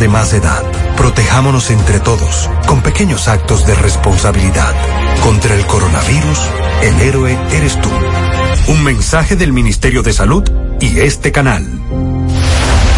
de más edad. Protejámonos entre todos con pequeños actos de responsabilidad. Contra el coronavirus, el héroe eres tú. Un mensaje del Ministerio de Salud y este canal.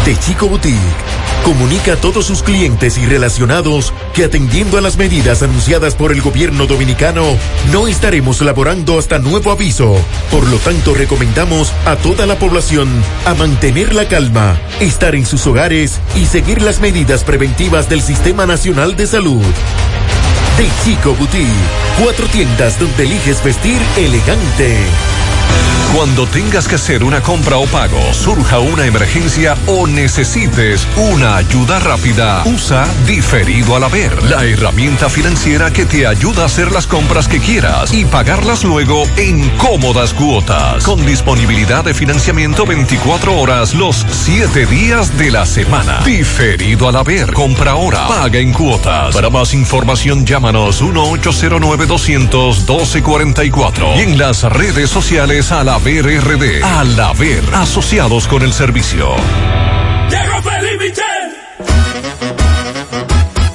De Chico Boutique comunica a todos sus clientes y relacionados que atendiendo a las medidas anunciadas por el gobierno dominicano, no estaremos laborando hasta nuevo aviso. Por lo tanto, recomendamos a toda la población a mantener la calma, estar en sus hogares y seguir las medidas preventivas del Sistema Nacional de Salud. De Chico Boutique, cuatro tiendas donde eliges vestir elegante. Cuando tengas que hacer una compra o pago, surja una emergencia o necesites una ayuda rápida, usa Diferido al Haber, la herramienta financiera que te ayuda a hacer las compras que quieras y pagarlas luego en cómodas cuotas, con disponibilidad de financiamiento 24 horas los 7 días de la semana. Diferido al Haber, compra ahora, paga en cuotas. Para más información llámanos 1 200 1244 y en las redes sociales a la VRRD. Al haber asociados con el servicio. Llegó Feliz Michel.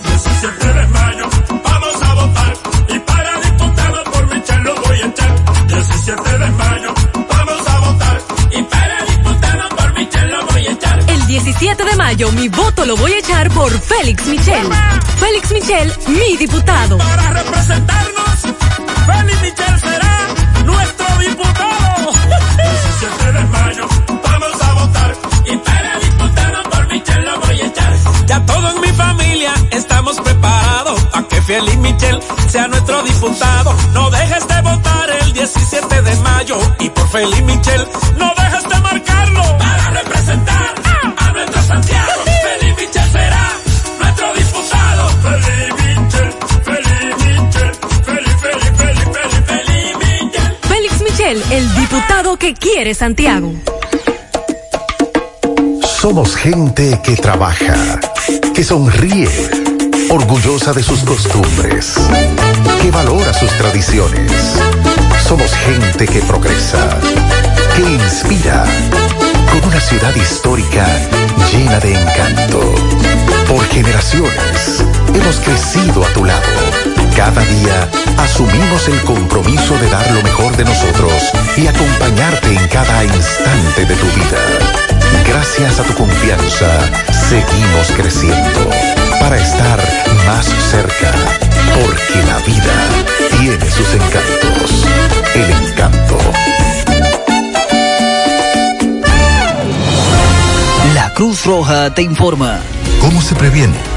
17 de mayo, vamos a votar. Y para diputado por Michel lo voy a echar. 17 de mayo, vamos a votar. Y para diputado por Michel lo voy a echar. El 17 de mayo mi voto lo voy a echar por Félix Michel. Félix Michel, mi diputado. Para representarnos, Félix Michel será nuestro diputado. 17 de mayo, vamos a votar. Y para diputado por Michel lo voy a echar. Ya todo en mi familia estamos preparados para que Félix Michel sea nuestro diputado. No dejes de votar el 17 de mayo. Y por Félix Michel, no dejes de marcarlo. Para representar a nuestro Santiago. El diputado que quiere Santiago. Somos gente que trabaja, que sonríe, orgullosa de sus costumbres, que valora sus tradiciones. Somos gente que progresa, que inspira, con una ciudad histórica llena de encanto. Por generaciones hemos crecido a tu lado. Cada día asumimos el compromiso de dar lo mejor de nosotros y acompañarte en cada instante de tu vida. Gracias a tu confianza, seguimos creciendo para estar más cerca, porque la vida tiene sus encantos. El encanto. La Cruz Roja te informa. ¿Cómo se previene?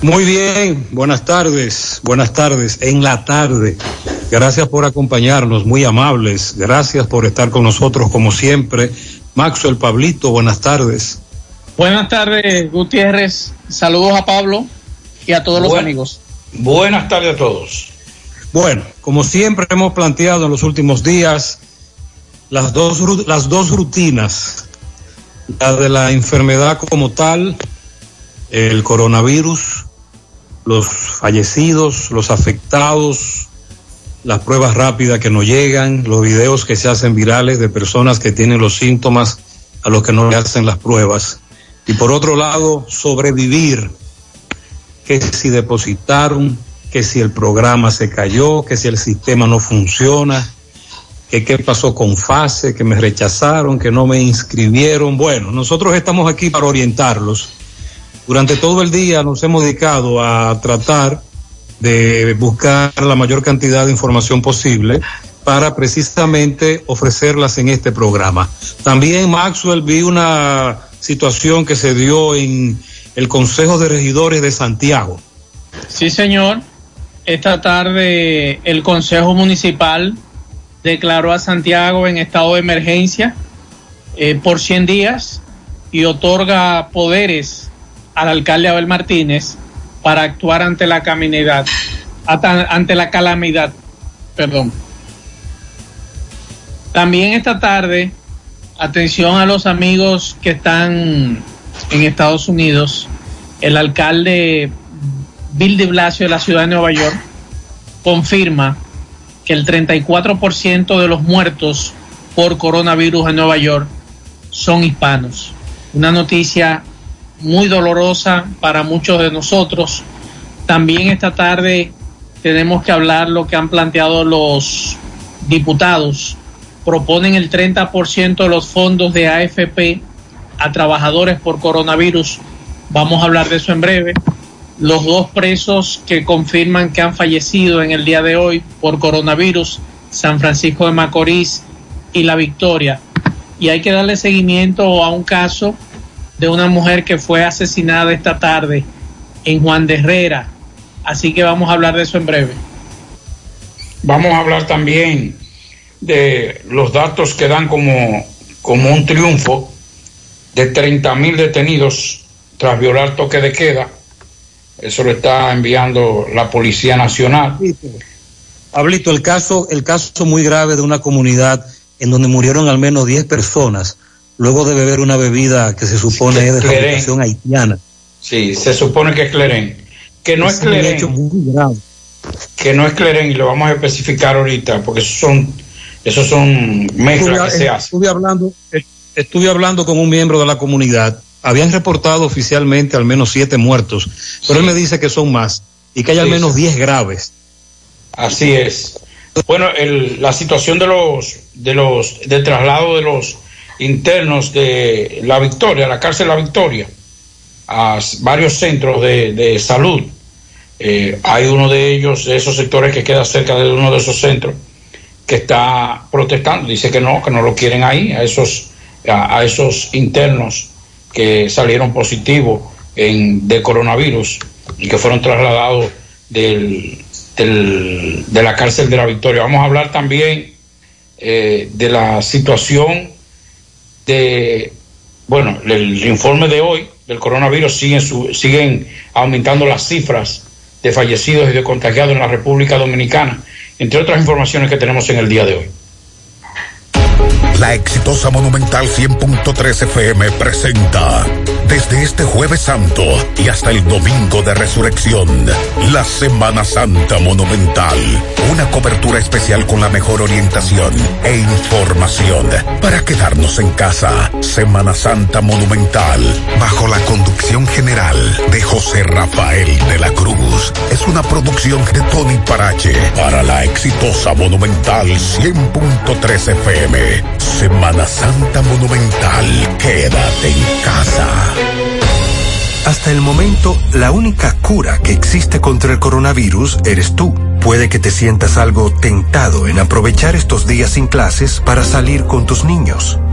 Muy bien, buenas tardes, buenas tardes, en la tarde. Gracias por acompañarnos, muy amables. Gracias por estar con nosotros como siempre. Maxwell Pablito, buenas tardes. Buenas tardes, Gutiérrez. Saludos a Pablo y a todos los amigos. Buenas tardes a todos. Bueno, como siempre hemos planteado en los últimos días, las dos, ru- las dos rutinas, la de la enfermedad como tal, el coronavirus, los fallecidos, los afectados, las pruebas rápidas que nos llegan, los videos que se hacen virales de personas que tienen los síntomas a los que no le hacen las pruebas. Y por otro lado, sobrevivir, que si depositaron, que si el programa se cayó, que si el sistema no funciona, que qué pasó con fase, que me rechazaron, que no me inscribieron. Bueno, nosotros estamos aquí para orientarlos. Durante todo el día nos hemos dedicado a tratar de buscar la mayor cantidad de información posible para precisamente ofrecerlas en este programa. También, Maxwell, vi una situación que se dio en el Consejo de Regidores de Santiago. Sí, señor. Esta tarde el Consejo Municipal declaró a Santiago en estado de emergencia eh, por 100 días y otorga poderes al alcalde Abel Martínez para actuar ante la caminidad, ante la calamidad, perdón. También esta tarde, atención a los amigos que están en Estados Unidos, el alcalde Bill de Blasio de la ciudad de Nueva York confirma que el 34% de los muertos por coronavirus en Nueva York son hispanos. Una noticia muy dolorosa para muchos de nosotros. También esta tarde tenemos que hablar lo que han planteado los diputados. Proponen el 30% de los fondos de AFP a trabajadores por coronavirus. Vamos a hablar de eso en breve los dos presos que confirman que han fallecido en el día de hoy por coronavirus, San Francisco de Macorís y La Victoria. Y hay que darle seguimiento a un caso de una mujer que fue asesinada esta tarde en Juan de Herrera. Así que vamos a hablar de eso en breve. Vamos a hablar también de los datos que dan como, como un triunfo de 30 mil detenidos tras violar toque de queda eso lo está enviando la Policía Nacional. Pablito, el caso, el caso muy grave de una comunidad en donde murieron al menos 10 personas luego de beber una bebida que se supone es de fabricación haitiana. Sí, se supone que es Cleren. Que no es, es Cleren. Que no es Cleren y lo vamos a especificar ahorita porque esos son, esos son mezclas que se hacen. Estuve hablando, estuve hablando con un miembro de la comunidad habían reportado oficialmente al menos siete muertos, pero él me dice que son más y que hay al menos diez graves. Así es. Bueno, la situación de los de los de traslado de los internos de la Victoria, la cárcel de la Victoria, a varios centros de, salud. Eh, hay uno de ellos, de esos sectores que queda cerca de uno de esos centros, que está protestando, dice que no, que no lo quieren ahí, a esos, a esos internos que salieron positivos de coronavirus y que fueron trasladados del, de la cárcel de la Victoria. Vamos a hablar también eh, de la situación de, bueno, el informe de hoy del coronavirus siguen, siguen aumentando las cifras de fallecidos y de contagiados en la República Dominicana, entre otras informaciones que tenemos en el día de hoy. La exitosa Monumental 100.3 FM presenta desde este jueves santo y hasta el domingo de resurrección, la Semana Santa Monumental. Una cobertura especial con la mejor orientación e información para quedarnos en casa. Semana Santa Monumental, bajo la conducción general de José Rafael de la Cruz. Es una producción de Tony Parache para la exitosa Monumental 100.3 FM. Semana Santa Monumental, quédate en casa. Hasta el momento, la única cura que existe contra el coronavirus eres tú. Puede que te sientas algo tentado en aprovechar estos días sin clases para salir con tus niños,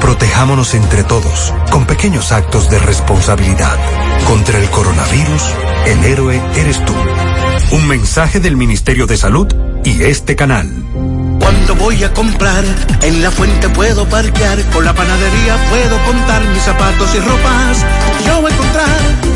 Protejámonos entre todos, con pequeños actos de responsabilidad. Contra el coronavirus, el héroe eres tú. Un mensaje del Ministerio de Salud y este canal. Cuando voy a comprar, en la fuente puedo parquear, con la panadería puedo contar mis zapatos y ropas. Yo voy a encontrar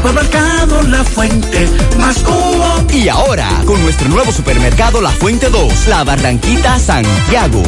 Hipermercado La Fuente, más cubo. Y ahora, con nuestro nuevo supermercado La Fuente 2, La Barranquita Santiago.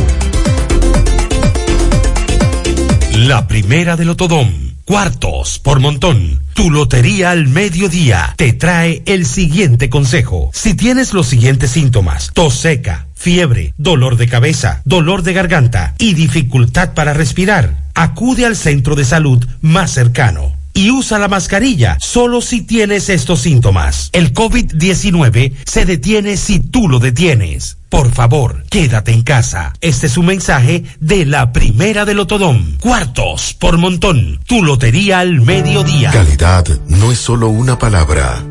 La primera del Otodón. Cuartos por montón. Tu lotería al mediodía te trae el siguiente consejo. Si tienes los siguientes síntomas, tos seca, fiebre, dolor de cabeza, dolor de garganta y dificultad para respirar, acude al centro de salud más cercano y usa la mascarilla solo si tienes estos síntomas. El COVID-19 se detiene si tú lo detienes. Por favor, quédate en casa. Este es un mensaje de la primera del Lotodón. Cuartos por montón. Tu lotería al mediodía. Calidad no es solo una palabra.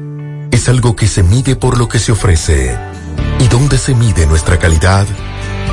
Es algo que se mide por lo que se ofrece. ¿Y dónde se mide nuestra calidad?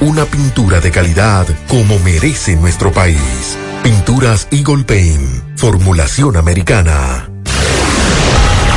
una pintura de calidad como merece nuestro país. Pinturas Eagle Paint, formulación americana.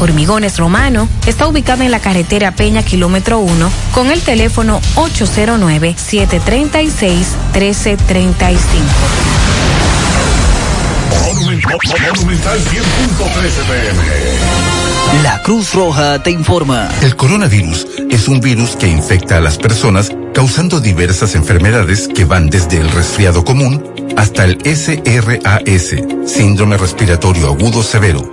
Hormigones Romano está ubicado en la carretera Peña Kilómetro 1 con el teléfono 809-736-1335. Monumental 100.13 pm. La Cruz Roja te informa. El coronavirus es un virus que infecta a las personas causando diversas enfermedades que van desde el resfriado común hasta el SRAS, síndrome respiratorio agudo severo.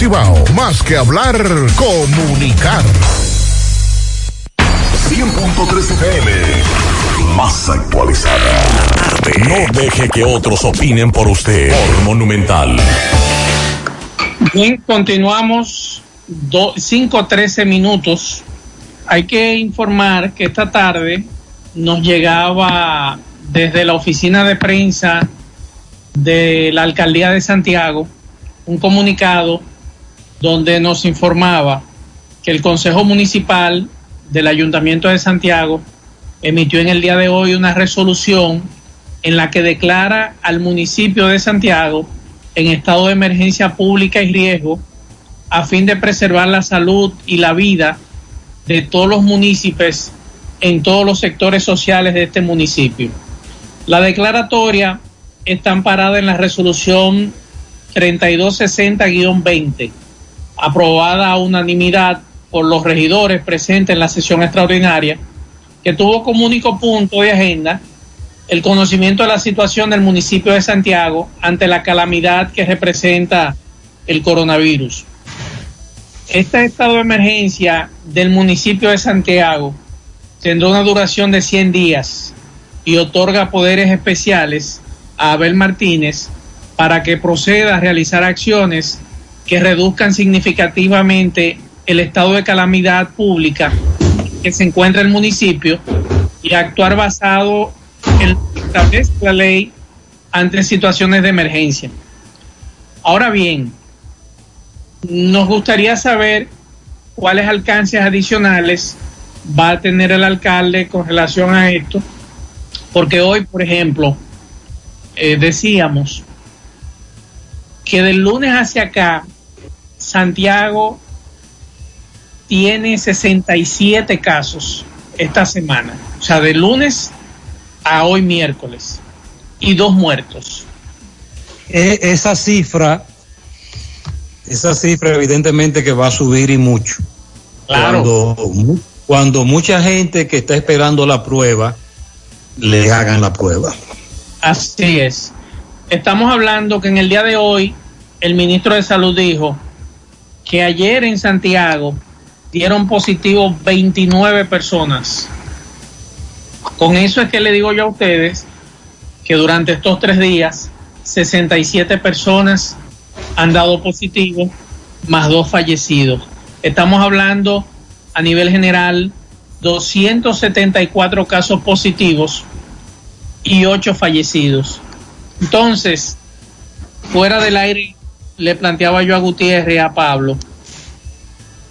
Cibao. Más que hablar, comunicar. 100.3 FM. Más actualizada. No deje que otros opinen por usted. Por Monumental. Bien, continuamos. 5-13 minutos. Hay que informar que esta tarde nos llegaba desde la oficina de prensa de la alcaldía de Santiago un comunicado donde nos informaba que el Consejo Municipal del Ayuntamiento de Santiago emitió en el día de hoy una resolución en la que declara al municipio de Santiago en estado de emergencia pública y riesgo a fin de preservar la salud y la vida de todos los municipios en todos los sectores sociales de este municipio. La declaratoria está amparada en la resolución 3260-20, aprobada a unanimidad por los regidores presentes en la sesión extraordinaria, que tuvo como único punto de agenda el conocimiento de la situación del municipio de Santiago ante la calamidad que representa el coronavirus. Este estado de emergencia del municipio de Santiago tendrá una duración de 100 días y otorga poderes especiales a Abel Martínez para que proceda a realizar acciones que reduzcan significativamente el estado de calamidad pública que se encuentra en el municipio y actuar basado en establece la ley ante situaciones de emergencia. Ahora bien, nos gustaría saber cuáles alcances adicionales va a tener el alcalde con relación a esto, porque hoy, por ejemplo, eh, decíamos que del lunes hacia acá, Santiago tiene 67 casos esta semana, o sea, de lunes a hoy miércoles, y dos muertos. E- esa cifra, esa cifra evidentemente que va a subir y mucho. Claro. Cuando, cuando mucha gente que está esperando la prueba, le hagan la prueba. Así es. Estamos hablando que en el día de hoy el ministro de Salud dijo que ayer en Santiago dieron positivo 29 personas. Con eso es que le digo yo a ustedes que durante estos tres días 67 personas han dado positivo, más dos fallecidos. Estamos hablando a nivel general 274 casos positivos y 8 fallecidos. Entonces, fuera del aire, le planteaba yo a Gutiérrez a Pablo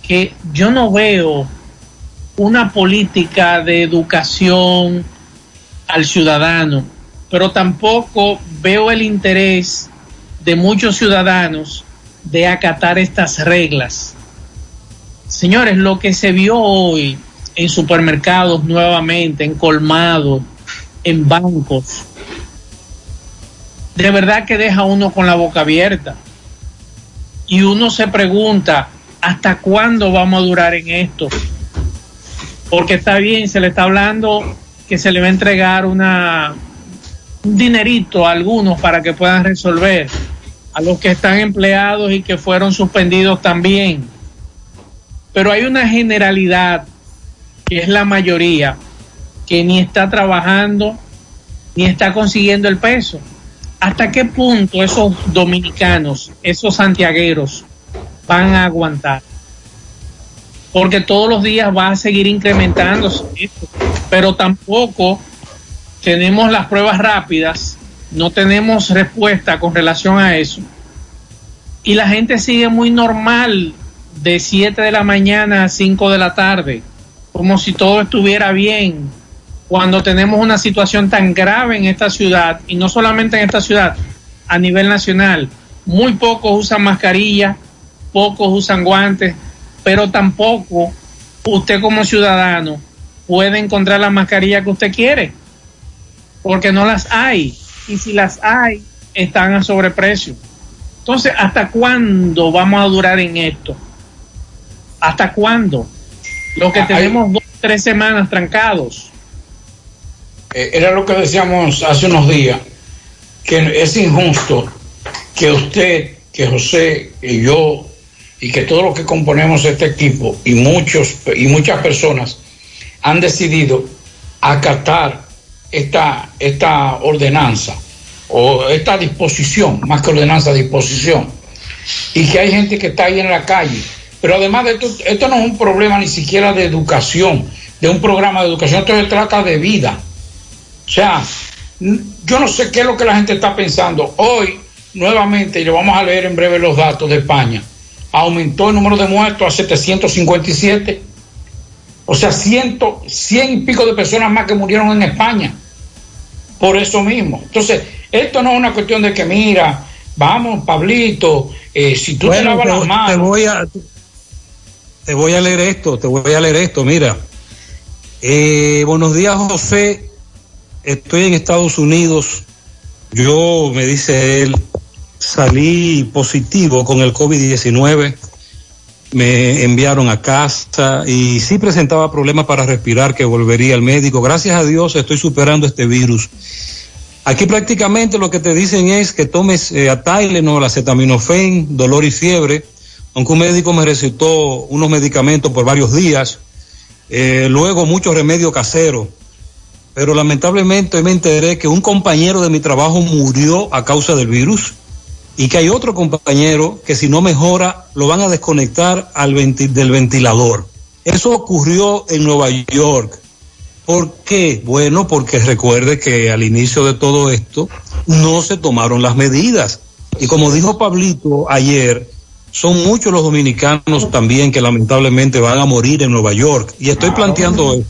que yo no veo una política de educación al ciudadano, pero tampoco veo el interés de muchos ciudadanos de acatar estas reglas. Señores, lo que se vio hoy en supermercados nuevamente, en colmados, en bancos, de verdad que deja uno con la boca abierta. Y uno se pregunta, ¿hasta cuándo vamos a durar en esto? Porque está bien, se le está hablando que se le va a entregar una, un dinerito a algunos para que puedan resolver, a los que están empleados y que fueron suspendidos también. Pero hay una generalidad, que es la mayoría, que ni está trabajando ni está consiguiendo el peso. ¿Hasta qué punto esos dominicanos, esos santiagueros, van a aguantar? Porque todos los días va a seguir incrementándose esto, pero tampoco tenemos las pruebas rápidas, no tenemos respuesta con relación a eso. Y la gente sigue muy normal de 7 de la mañana a 5 de la tarde, como si todo estuviera bien, cuando tenemos una situación tan grave en esta ciudad, y no solamente en esta ciudad, a nivel nacional. Muy pocos usan mascarilla, pocos usan guantes, pero tampoco usted como ciudadano puede encontrar la mascarilla que usted quiere, porque no las hay. Y si las hay, están a sobreprecio. Entonces, ¿hasta cuándo vamos a durar en esto? ¿Hasta cuándo? Lo que Ah, tenemos dos, tres semanas trancados. Eh, era lo que decíamos hace unos días, que es injusto que usted, que José y yo y que todos los que componemos este equipo y muchos y muchas personas han decidido acatar esta, esta ordenanza o esta disposición, más que ordenanza, disposición, y que hay gente que está ahí en la calle. Pero además de esto, esto no es un problema ni siquiera de educación, de un programa de educación, esto se trata de vida. O sea, yo no sé qué es lo que la gente está pensando. Hoy, nuevamente, y lo vamos a leer en breve los datos de España, aumentó el número de muertos a 757. O sea, ciento, cien y pico de personas más que murieron en España. Por eso mismo. Entonces, esto no es una cuestión de que, mira, vamos, Pablito, eh, si tú te lavas te, las te manos. voy a te voy a leer esto, te voy a leer esto, mira. Eh, buenos días, José. Estoy en Estados Unidos. Yo, me dice él, salí positivo con el COVID-19. Me enviaron a casa y sí presentaba problemas para respirar que volvería al médico. Gracias a Dios estoy superando este virus. Aquí prácticamente lo que te dicen es que tomes eh, a Tylenol, acetaminofén, dolor y fiebre, aunque un médico me recetó unos medicamentos por varios días, eh, luego mucho remedio casero. Pero lamentablemente me enteré que un compañero de mi trabajo murió a causa del virus y que hay otro compañero que si no mejora lo van a desconectar al venti- del ventilador. Eso ocurrió en Nueva York. ¿Por qué? Bueno, porque recuerde que al inicio de todo esto no se tomaron las medidas. Y como dijo Pablito ayer, son muchos los dominicanos también que lamentablemente van a morir en Nueva York. Y estoy planteando esto,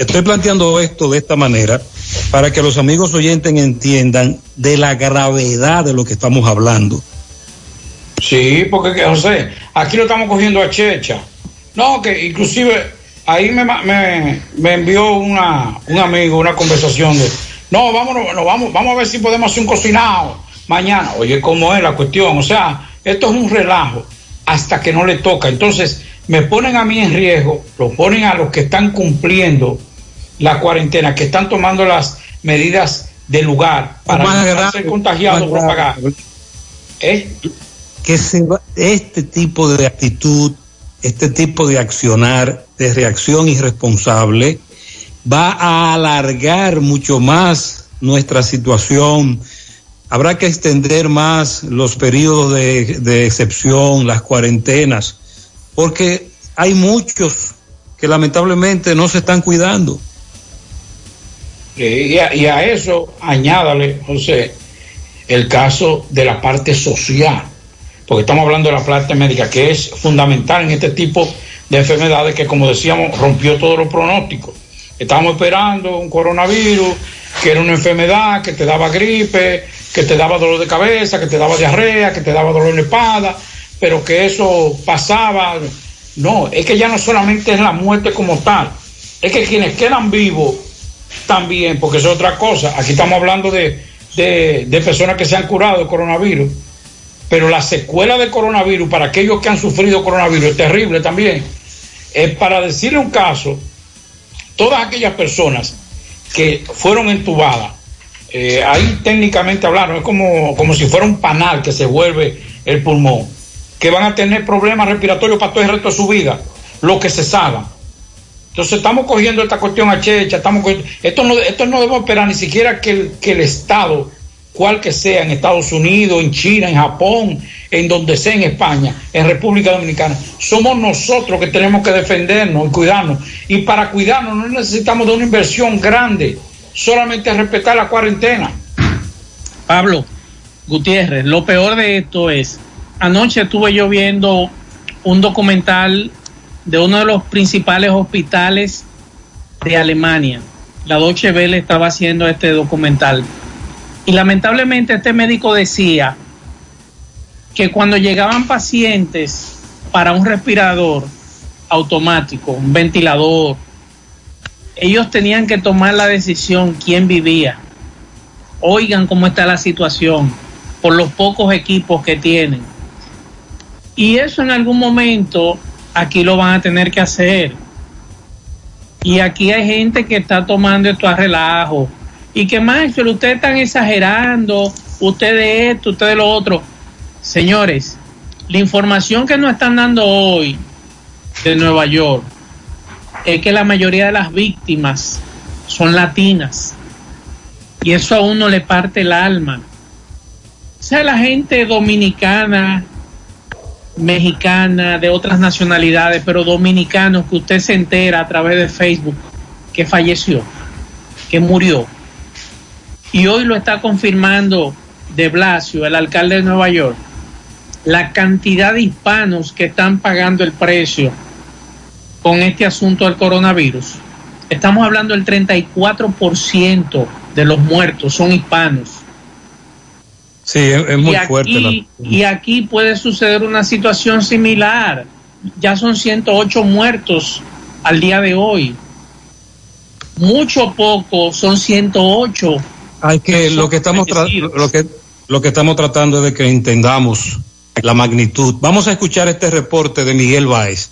estoy planteando esto de esta manera para que los amigos oyentes entiendan de la gravedad de lo que estamos hablando. Sí, porque que, José, aquí lo estamos cogiendo a Checha. No, que inclusive ahí me, me, me envió una, un amigo una conversación de, no, vámonos, no, vamos, vamos a ver si podemos hacer un cocinado mañana. Oye, ¿cómo es la cuestión? O sea, esto es un relajo hasta que no le toca. Entonces, me ponen a mí en riesgo, lo ponen a los que están cumpliendo la cuarentena, que están tomando las medidas de lugar para no grave, ser contagiados, propagar. grave. ¿Eh? que se va- este tipo de actitud, este tipo de accionar, de reacción irresponsable, va a alargar mucho más nuestra situación. Habrá que extender más los periodos de, de excepción, las cuarentenas, porque hay muchos que lamentablemente no se están cuidando. Y a, y a eso añádale, José, el caso de la parte social, porque estamos hablando de la parte médica, que es fundamental en este tipo de enfermedades que, como decíamos, rompió todos los pronósticos. Estábamos esperando un coronavirus, que era una enfermedad que te daba gripe, que te daba dolor de cabeza, que te daba diarrea, que te daba dolor de espada, pero que eso pasaba. No, es que ya no solamente es la muerte como tal, es que quienes quedan vivos también, porque es otra cosa. Aquí estamos hablando de, de, de personas que se han curado de coronavirus, pero la secuela de coronavirus para aquellos que han sufrido coronavirus es terrible también. Es para decirle un caso, todas aquellas personas que fueron entubadas, eh, ahí técnicamente hablaron, es como, como si fuera un panal que se vuelve el pulmón, que van a tener problemas respiratorios para todo el resto de su vida, lo que se salgan. Entonces estamos cogiendo esta cuestión a checha, estamos cogiendo- esto no, esto no debemos esperar ni siquiera que el, que el Estado, cual que sea, en Estados Unidos, en China, en Japón, en donde sea, en España, en República Dominicana, somos nosotros que tenemos que defendernos y cuidarnos. Y para cuidarnos no necesitamos de una inversión grande, solamente respetar la cuarentena. Pablo Gutiérrez, lo peor de esto es, anoche estuve yo viendo un documental de uno de los principales hospitales de Alemania. La Deutsche Welle estaba haciendo este documental. Y lamentablemente este médico decía que cuando llegaban pacientes para un respirador automático, un ventilador, ellos tenían que tomar la decisión quién vivía. Oigan cómo está la situación por los pocos equipos que tienen. Y eso en algún momento aquí lo van a tener que hacer. Y aquí hay gente que está tomando esto a relajo. Y que más, ustedes están exagerando, ustedes esto, ustedes lo otro. Señores, la información que nos están dando hoy de Nueva York es que la mayoría de las víctimas son latinas. Y eso a uno le parte el alma. O sea, la gente dominicana, mexicana, de otras nacionalidades, pero dominicanos que usted se entera a través de Facebook que falleció, que murió. Y hoy lo está confirmando de Blasio, el alcalde de Nueva York, la cantidad de hispanos que están pagando el precio con este asunto del coronavirus. Estamos hablando del 34% de los muertos son hispanos. Sí, es, es muy y aquí, fuerte. la- Y aquí puede suceder una situación similar. Ya son 108 muertos al día de hoy. Mucho poco son 108. Hay que lo que estamos tra- lo que lo que estamos tratando es de que entendamos la magnitud. Vamos a escuchar este reporte de Miguel Báez.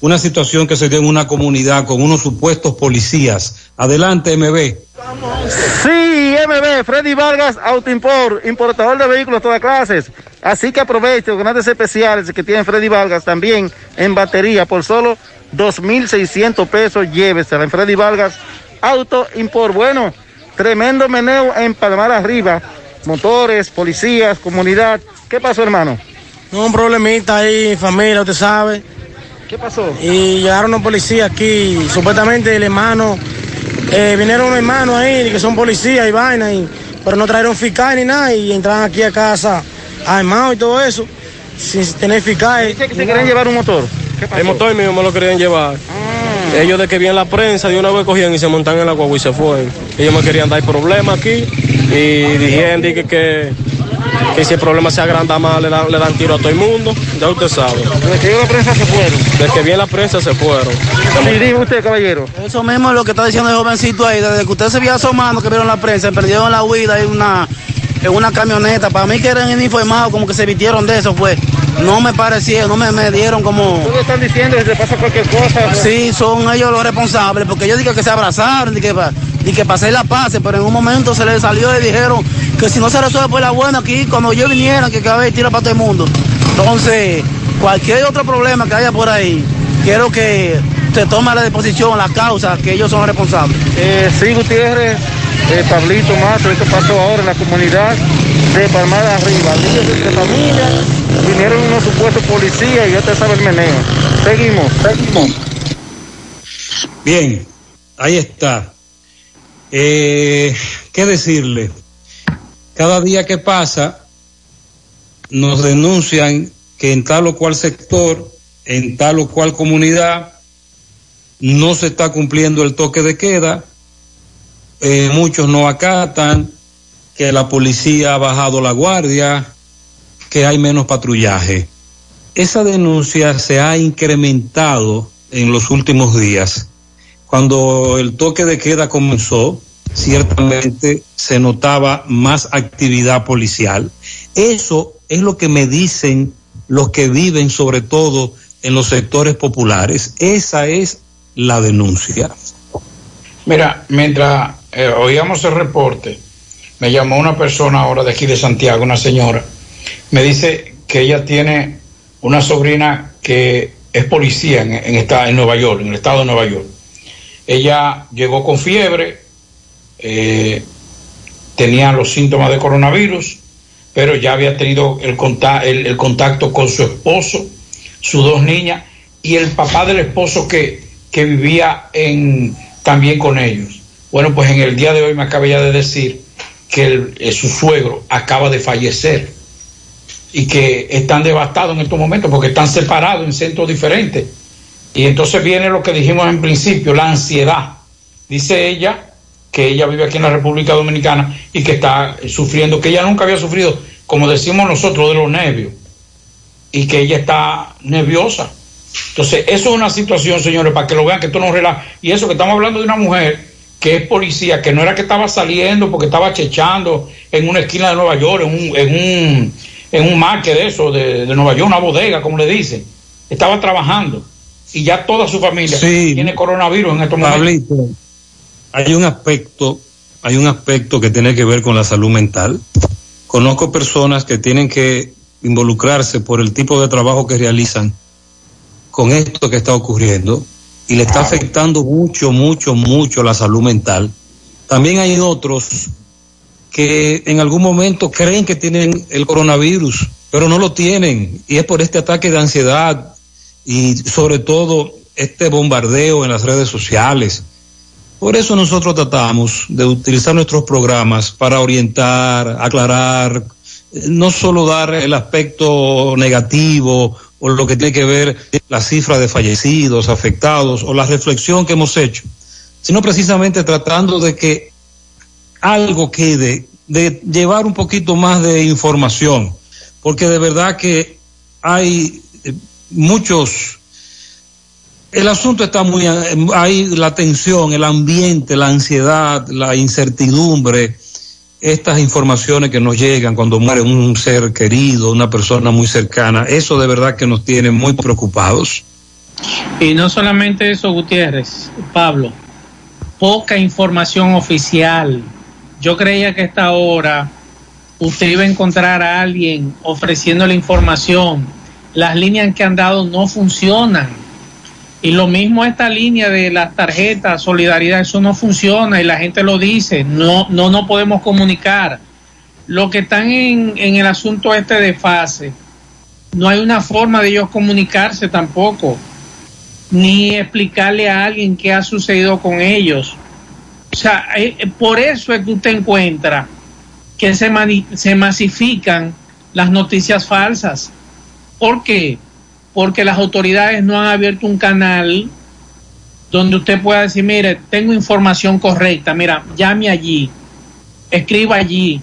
Una situación que se dio en una comunidad con unos supuestos policías. Adelante, MB. Sí, Freddy Vargas, Autoimport, importador de vehículos de todas clases. Así que aproveche los grandes especiales que tiene Freddy Vargas también en batería por solo 2.600 pesos. Llévesela en Freddy Vargas, Autoimport. Bueno, tremendo meneo en Palmar arriba. Motores, policías, comunidad. ¿Qué pasó, hermano? No, un problemita ahí, familia, usted sabe. ¿Qué pasó? Y llegaron los policías aquí, supuestamente el hermano, eh, vinieron unos hermanos ahí que son policías y vaina, y, pero no trajeron fiscal ni nada y entraron aquí a casa armados y todo eso, sin tener fiscal. Dice que se querían llevar un motor. ¿Qué pasó? El motor mío me lo querían llevar. Ellos de que vi en la prensa, de una vez cogían y se montan en la guagua y se fueron. Ellos me querían dar problemas aquí y dijeron di que, que, que si el problema se agranda más le dan, le dan tiro a todo el mundo. Ya usted sabe. Desde que vio la prensa se fueron. Desde que vi en la prensa se fueron. Sí, dime usted, caballero. Eso mismo es lo que está diciendo el jovencito ahí. Desde que usted se vio asomando, que vieron la prensa, perdieron la huida en una, en una camioneta. Para mí que eran informados, como que se vistieron de eso, pues. No me parecieron, no me, me dieron como... Todos están diciendo que se pasa cualquier cosa. Sí, son ellos los responsables, porque ellos dijeron que se abrazaron, y que, y que pasé la paz, pero en un momento se les salió y dijeron que si no se resuelve por la buena aquí, cuando yo viniera, que cada vez tira para todo el mundo. Entonces, cualquier otro problema que haya por ahí, quiero que se tome a la disposición la causa, que ellos son los responsables. Eh, sí, Gutiérrez, eh, Pablito Mato, esto pasó ahora en la comunidad de Palmada Arriba. Líderes de familia, vinieron unos supuestos policías y ya te sabe el meneo. Seguimos, seguimos. Bien, ahí está. Eh, ¿Qué decirle? Cada día que pasa nos denuncian que en tal o cual sector, en tal o cual comunidad, no se está cumpliendo el toque de queda, eh, muchos no acatan, que la policía ha bajado la guardia, que hay menos patrullaje. Esa denuncia se ha incrementado en los últimos días. Cuando el toque de queda comenzó, ciertamente se notaba más actividad policial. Eso es lo que me dicen los que viven sobre todo en los sectores populares. Esa es la denuncia. Mira, mientras eh, oíamos el reporte, me llamó una persona ahora de aquí de Santiago, una señora, me dice que ella tiene una sobrina que es policía en, en, esta- en Nueva York, en el estado de Nueva York. Ella llegó con fiebre, eh, tenía los síntomas de coronavirus, pero ya había tenido el, conta- el- el contacto con su esposo, sus dos niñas y el papá del esposo que, que vivía en, también con ellos. Bueno, pues en el día de hoy me acaba ya de decir que el- eh, su suegro acaba de fallecer y que están devastados en estos momentos porque están separados en centros diferentes. Y entonces viene lo que dijimos en principio, la ansiedad. Dice ella que ella vive aquí en la República Dominicana y que está sufriendo, que ella nunca había sufrido, como decimos nosotros, de los nervios. y que ella está nerviosa. Entonces, eso es una situación, señores, para que lo vean que esto no relaja. Y eso que estamos hablando de una mujer que es policía, que no era que estaba saliendo porque estaba chechando en una esquina de Nueva York, en un, en un, en un market de eso, de, de Nueva York, una bodega, como le dicen. Estaba trabajando y ya toda su familia Sí. tiene coronavirus en estos momentos. Pablito, hay un aspecto, hay un aspecto que tiene que ver con la salud mental. Conozco personas que tienen que involucrarse por el tipo de trabajo que realizan con esto que está ocurriendo y le está afectando mucho, mucho, mucho la salud mental. También hay otros que en algún momento creen que tienen el coronavirus, pero no lo tienen y es por este ataque de ansiedad y sobre todo este bombardeo en las redes sociales. Por eso nosotros tratamos de utilizar nuestros programas para orientar, aclarar, no solo dar el aspecto negativo o lo que tiene que ver la cifra de fallecidos, afectados o la reflexión que hemos hecho, sino precisamente tratando de que algo quede, de llevar un poquito más de información, porque de verdad que hay eh, muchos el asunto está muy hay la tensión, el ambiente, la ansiedad, la incertidumbre, estas informaciones que nos llegan cuando muere un ser querido, una persona muy cercana, eso de verdad que nos tiene muy preocupados. Y no solamente eso, Gutiérrez, Pablo, poca información oficial. Yo creía que a esta hora usted iba a encontrar a alguien ofreciéndole información. Las líneas que han dado no funcionan. Y lo mismo esta línea de las tarjetas, solidaridad, eso no funciona y la gente lo dice, no, no nos podemos comunicar. Lo que están en, en el asunto este de fase, no hay una forma de ellos comunicarse tampoco, ni explicarle a alguien qué ha sucedido con ellos. O sea, eh, por eso es que usted encuentra que se, se masifican las noticias falsas. ¿Por qué? Porque las autoridades no han abierto un canal donde usted pueda decir, mire, tengo información correcta, mira, llame allí, escriba allí,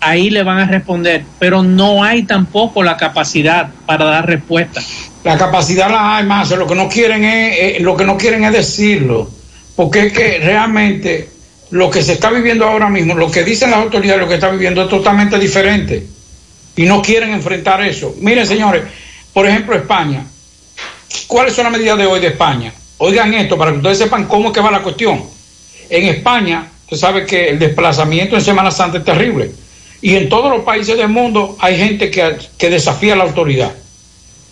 ahí le van a responder, pero no hay tampoco la capacidad para dar respuesta. La capacidad la hay más, lo que no quieren es, eh, lo que no quieren es decirlo, porque es que realmente lo que se está viviendo ahora mismo, lo que dicen las autoridades, lo que está viviendo es totalmente diferente y no quieren enfrentar eso. Miren, señores, por ejemplo, España. ¿Cuáles son las medidas de hoy de España? Oigan esto para que ustedes sepan cómo es que va la cuestión. En España, usted sabe que el desplazamiento en Semana Santa es terrible. Y en todos los países del mundo hay gente que, que desafía la autoridad.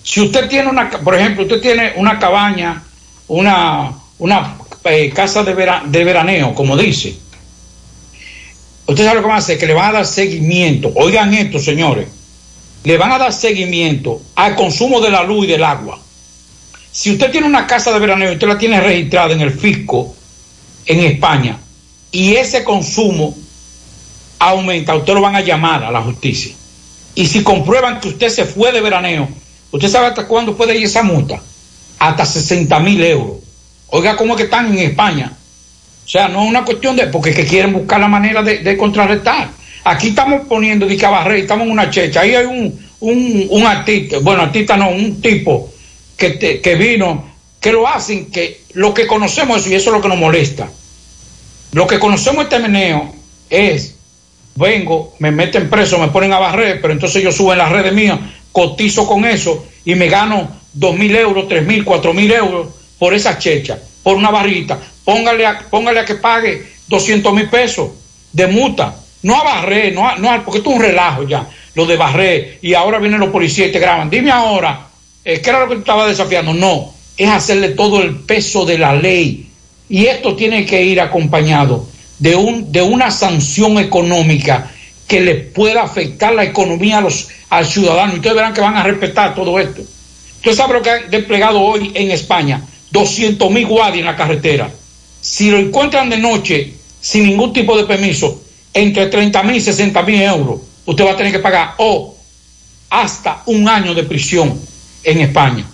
Si usted tiene una, por ejemplo, usted tiene una cabaña, una, una eh, casa de, vera- de veraneo, como dice, usted sabe lo que van a hacer, que le van a dar seguimiento. Oigan esto, señores, le van a dar seguimiento al consumo de la luz y del agua. Si usted tiene una casa de veraneo y usted la tiene registrada en el fisco en España y ese consumo aumenta, usted lo van a llamar a la justicia. Y si comprueban que usted se fue de veraneo, ¿usted sabe hasta cuándo puede ir esa multa? Hasta 60 mil euros. Oiga, ¿cómo es que están en España? O sea, no es una cuestión de, porque es que quieren buscar la manera de, de contrarrestar. Aquí estamos poniendo de cabarre, estamos en una checha. Ahí hay un, un, un artista, bueno, artista no, un tipo que, te- que vino, que lo hacen, que lo que conocemos eso, y eso es lo que nos molesta. Lo que conocemos este meneo es, vengo, me meten preso, me ponen a barrer, pero entonces yo subo en las redes mías, cotizo con eso y me gano dos mil euros, tres mil, cuatro mil euros por esa checha, por una barrita. Póngale a, póngale a que pague 200 mil pesos de multa. No a no, a- porque esto es un relajo ya, lo de barrer, y ahora vienen los policías y te graban. Dime ahora, eh, ¿qué era lo que tú estabas desafiando? No, es hacerle todo el peso de la ley. Y esto tiene que ir acompañado de, un, de una sanción económica que le pueda afectar la economía a los, al ciudadano. Ustedes verán que van a respetar todo esto. Usted sabe lo que han desplegado hoy en España, 200 mil guardias en la carretera. Si lo encuentran de noche sin ningún tipo de permiso, entre 30 mil y 60 mil euros, usted va a tener que pagar o hasta un año de prisión en España.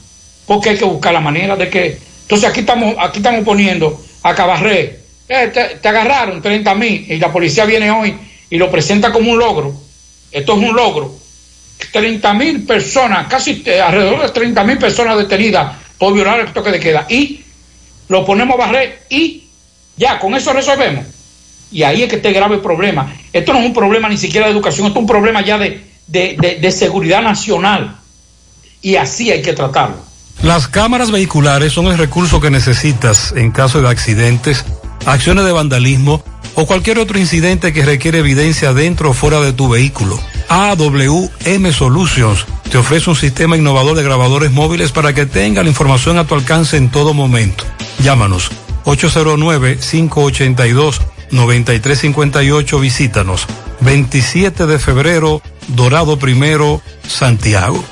Porque hay que buscar la manera de que... Entonces aquí estamos, aquí estamos poniendo a Cabarré, eh, te, agarraron 30 mil y la policía viene hoy y lo presenta como un logro. Esto es un logro. 30 mil personas, casi eh, alrededor de 30 mil personas detenidas por violar el toque de queda. Y lo ponemos a barrer y ya, con eso resolvemos. Y ahí es que este grave problema. Esto no es un problema ni siquiera de educación, esto es un problema ya de, de, de, seguridad nacional. Y así hay que tratarlo. Las cámaras vehiculares son el recurso que necesitas en caso de accidentes, acciones de vandalismo o cualquier otro incidente que requiere evidencia dentro o fuera de tu vehículo. AWM Solutions te ofrece un sistema innovador de grabadores móviles para que tenga la información a tu alcance en todo momento. Llámanos 809-582-9358. Visítanos. 27 de febrero, Dorado Primero, Santiago.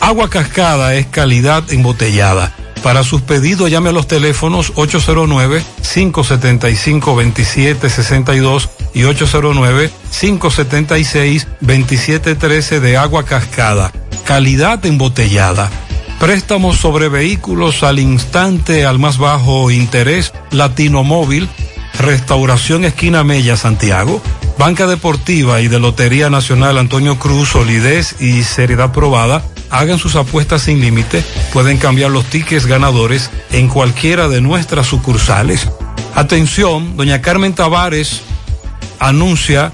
Agua Cascada es calidad embotellada. Para sus pedidos llame a los teléfonos 809-575-2762 y 809-576-2713 de agua cascada. Calidad embotellada. Préstamos sobre vehículos al instante al más bajo interés. Latino Móvil. Restauración Esquina Mella, Santiago. Banca Deportiva y de Lotería Nacional Antonio Cruz, solidez y seriedad probada. Hagan sus apuestas sin límite. Pueden cambiar los tickets ganadores en cualquiera de nuestras sucursales. Atención, doña Carmen Tavares anuncia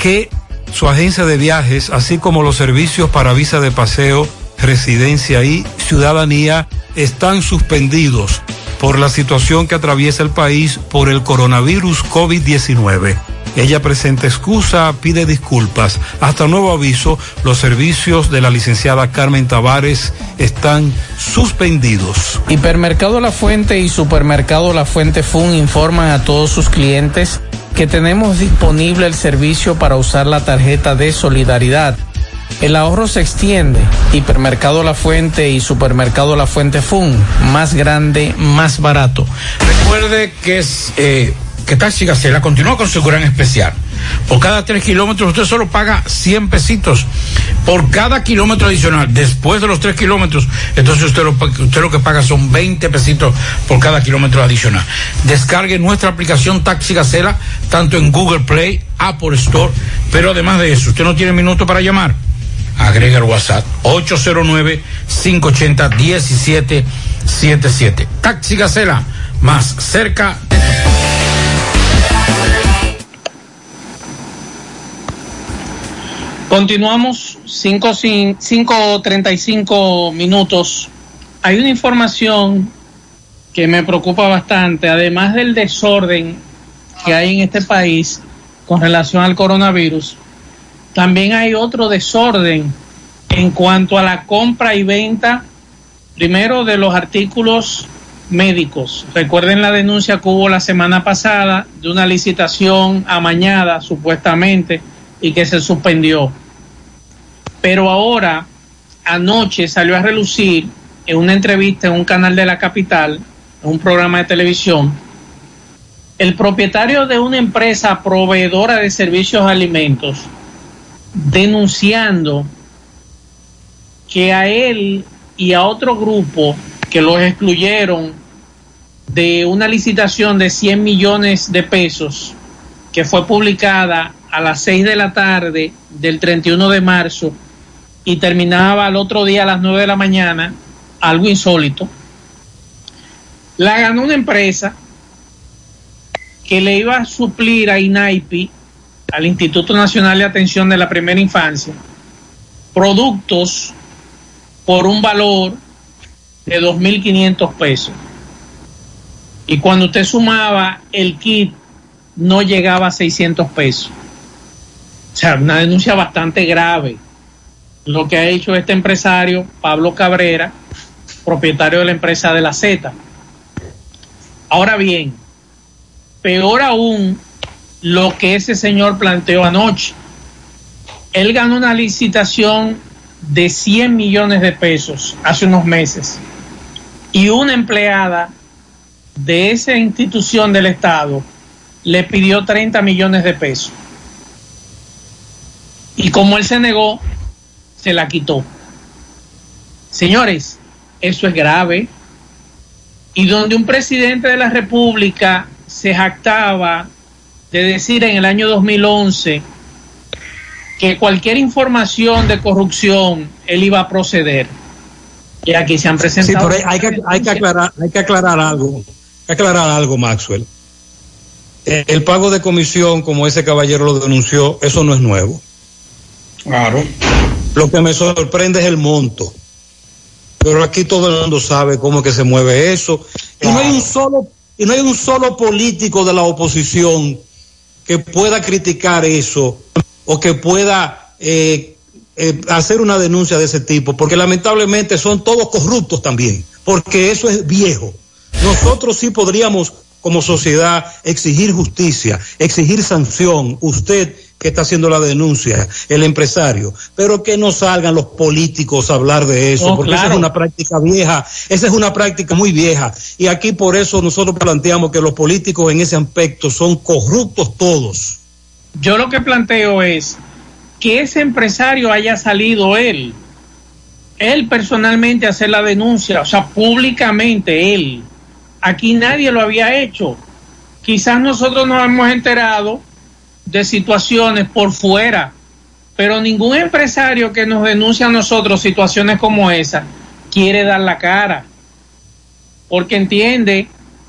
que su agencia de viajes, así como los servicios para visa de paseo, residencia y ciudadanía, están suspendidos por la situación que atraviesa el país por el coronavirus COVID-19. Ella presenta excusa, pide disculpas. Hasta nuevo aviso, los servicios de la licenciada Carmen Tavares están suspendidos. Hipermercado La Fuente y Supermercado La Fuente Fun informan a todos sus clientes que tenemos disponible el servicio para usar la tarjeta de solidaridad. El ahorro se extiende. Hipermercado La Fuente y Supermercado La Fuente Fun. Más grande, más barato. Recuerde que es eh, que Taxi Gacela continúa con su gran especial. Por cada tres kilómetros usted solo paga 100 pesitos por cada kilómetro adicional. Después de los tres kilómetros, entonces usted lo, usted lo que paga son 20 pesitos por cada kilómetro adicional. Descargue nuestra aplicación Taxi Gacela, tanto en Google Play, Apple Store, pero además de eso, usted no tiene minuto para llamar. Agrega el WhatsApp 809-580-1777. Taxi Gacela, más cerca de Continuamos 5.35 minutos. Hay una información que me preocupa bastante, además del desorden que hay en este país con relación al coronavirus, también hay otro desorden en cuanto a la compra y venta, primero de los artículos médicos. Recuerden la denuncia que hubo la semana pasada de una licitación amañada, supuestamente, y que se suspendió. Pero ahora, anoche salió a relucir en una entrevista en un canal de la capital, en un programa de televisión, el propietario de una empresa proveedora de servicios de alimentos denunciando que a él y a otro grupo que los excluyeron de una licitación de 100 millones de pesos que fue publicada a las 6 de la tarde del 31 de marzo y terminaba al otro día a las 9 de la mañana, algo insólito. La ganó una empresa que le iba a suplir a INAIPI, al Instituto Nacional de Atención de la Primera Infancia, productos por un valor de 2.500 pesos. Y cuando usted sumaba el kit, no llegaba a 600 pesos. O sea, una denuncia bastante grave. Lo que ha hecho este empresario, Pablo Cabrera, propietario de la empresa de la Z. Ahora bien, peor aún lo que ese señor planteó anoche. Él ganó una licitación de 100 millones de pesos hace unos meses y una empleada de esa institución del Estado le pidió 30 millones de pesos. Y como él se negó, se la quitó. Señores, eso es grave. Y donde un presidente de la República se jactaba de decir en el año 2011 que cualquier información de corrupción él iba a proceder. Y aquí se han Sí, presentado. pero hay, hay que, hay, que aclarar, hay que aclarar algo. Hay que aclarar algo, Maxwell. Eh, El pago de comisión, como ese caballero lo denunció, eso no es nuevo. Claro. Lo que me sorprende es el monto. Pero aquí todo el mundo sabe cómo es que se mueve eso. Y no hay un solo, y no hay un solo político de la oposición que pueda criticar eso o que pueda eh, eh, hacer una denuncia de ese tipo, porque lamentablemente son todos corruptos también, porque eso es viejo. Nosotros sí podríamos como sociedad exigir justicia, exigir sanción, usted que está haciendo la denuncia, el empresario, pero que no salgan los políticos a hablar de eso, Oh, porque esa es una práctica vieja, esa es una práctica muy vieja, y aquí por eso nosotros planteamos que los políticos en ese aspecto son corruptos todos. Yo lo que planteo es que ese empresario haya salido él, él personalmente a hacer la denuncia, o sea, públicamente él. Aquí nadie lo había hecho. Quizás nosotros nos hemos enterado de situaciones por fuera, pero ningún empresario que nos denuncia a nosotros situaciones como esa quiere dar la cara, porque entiende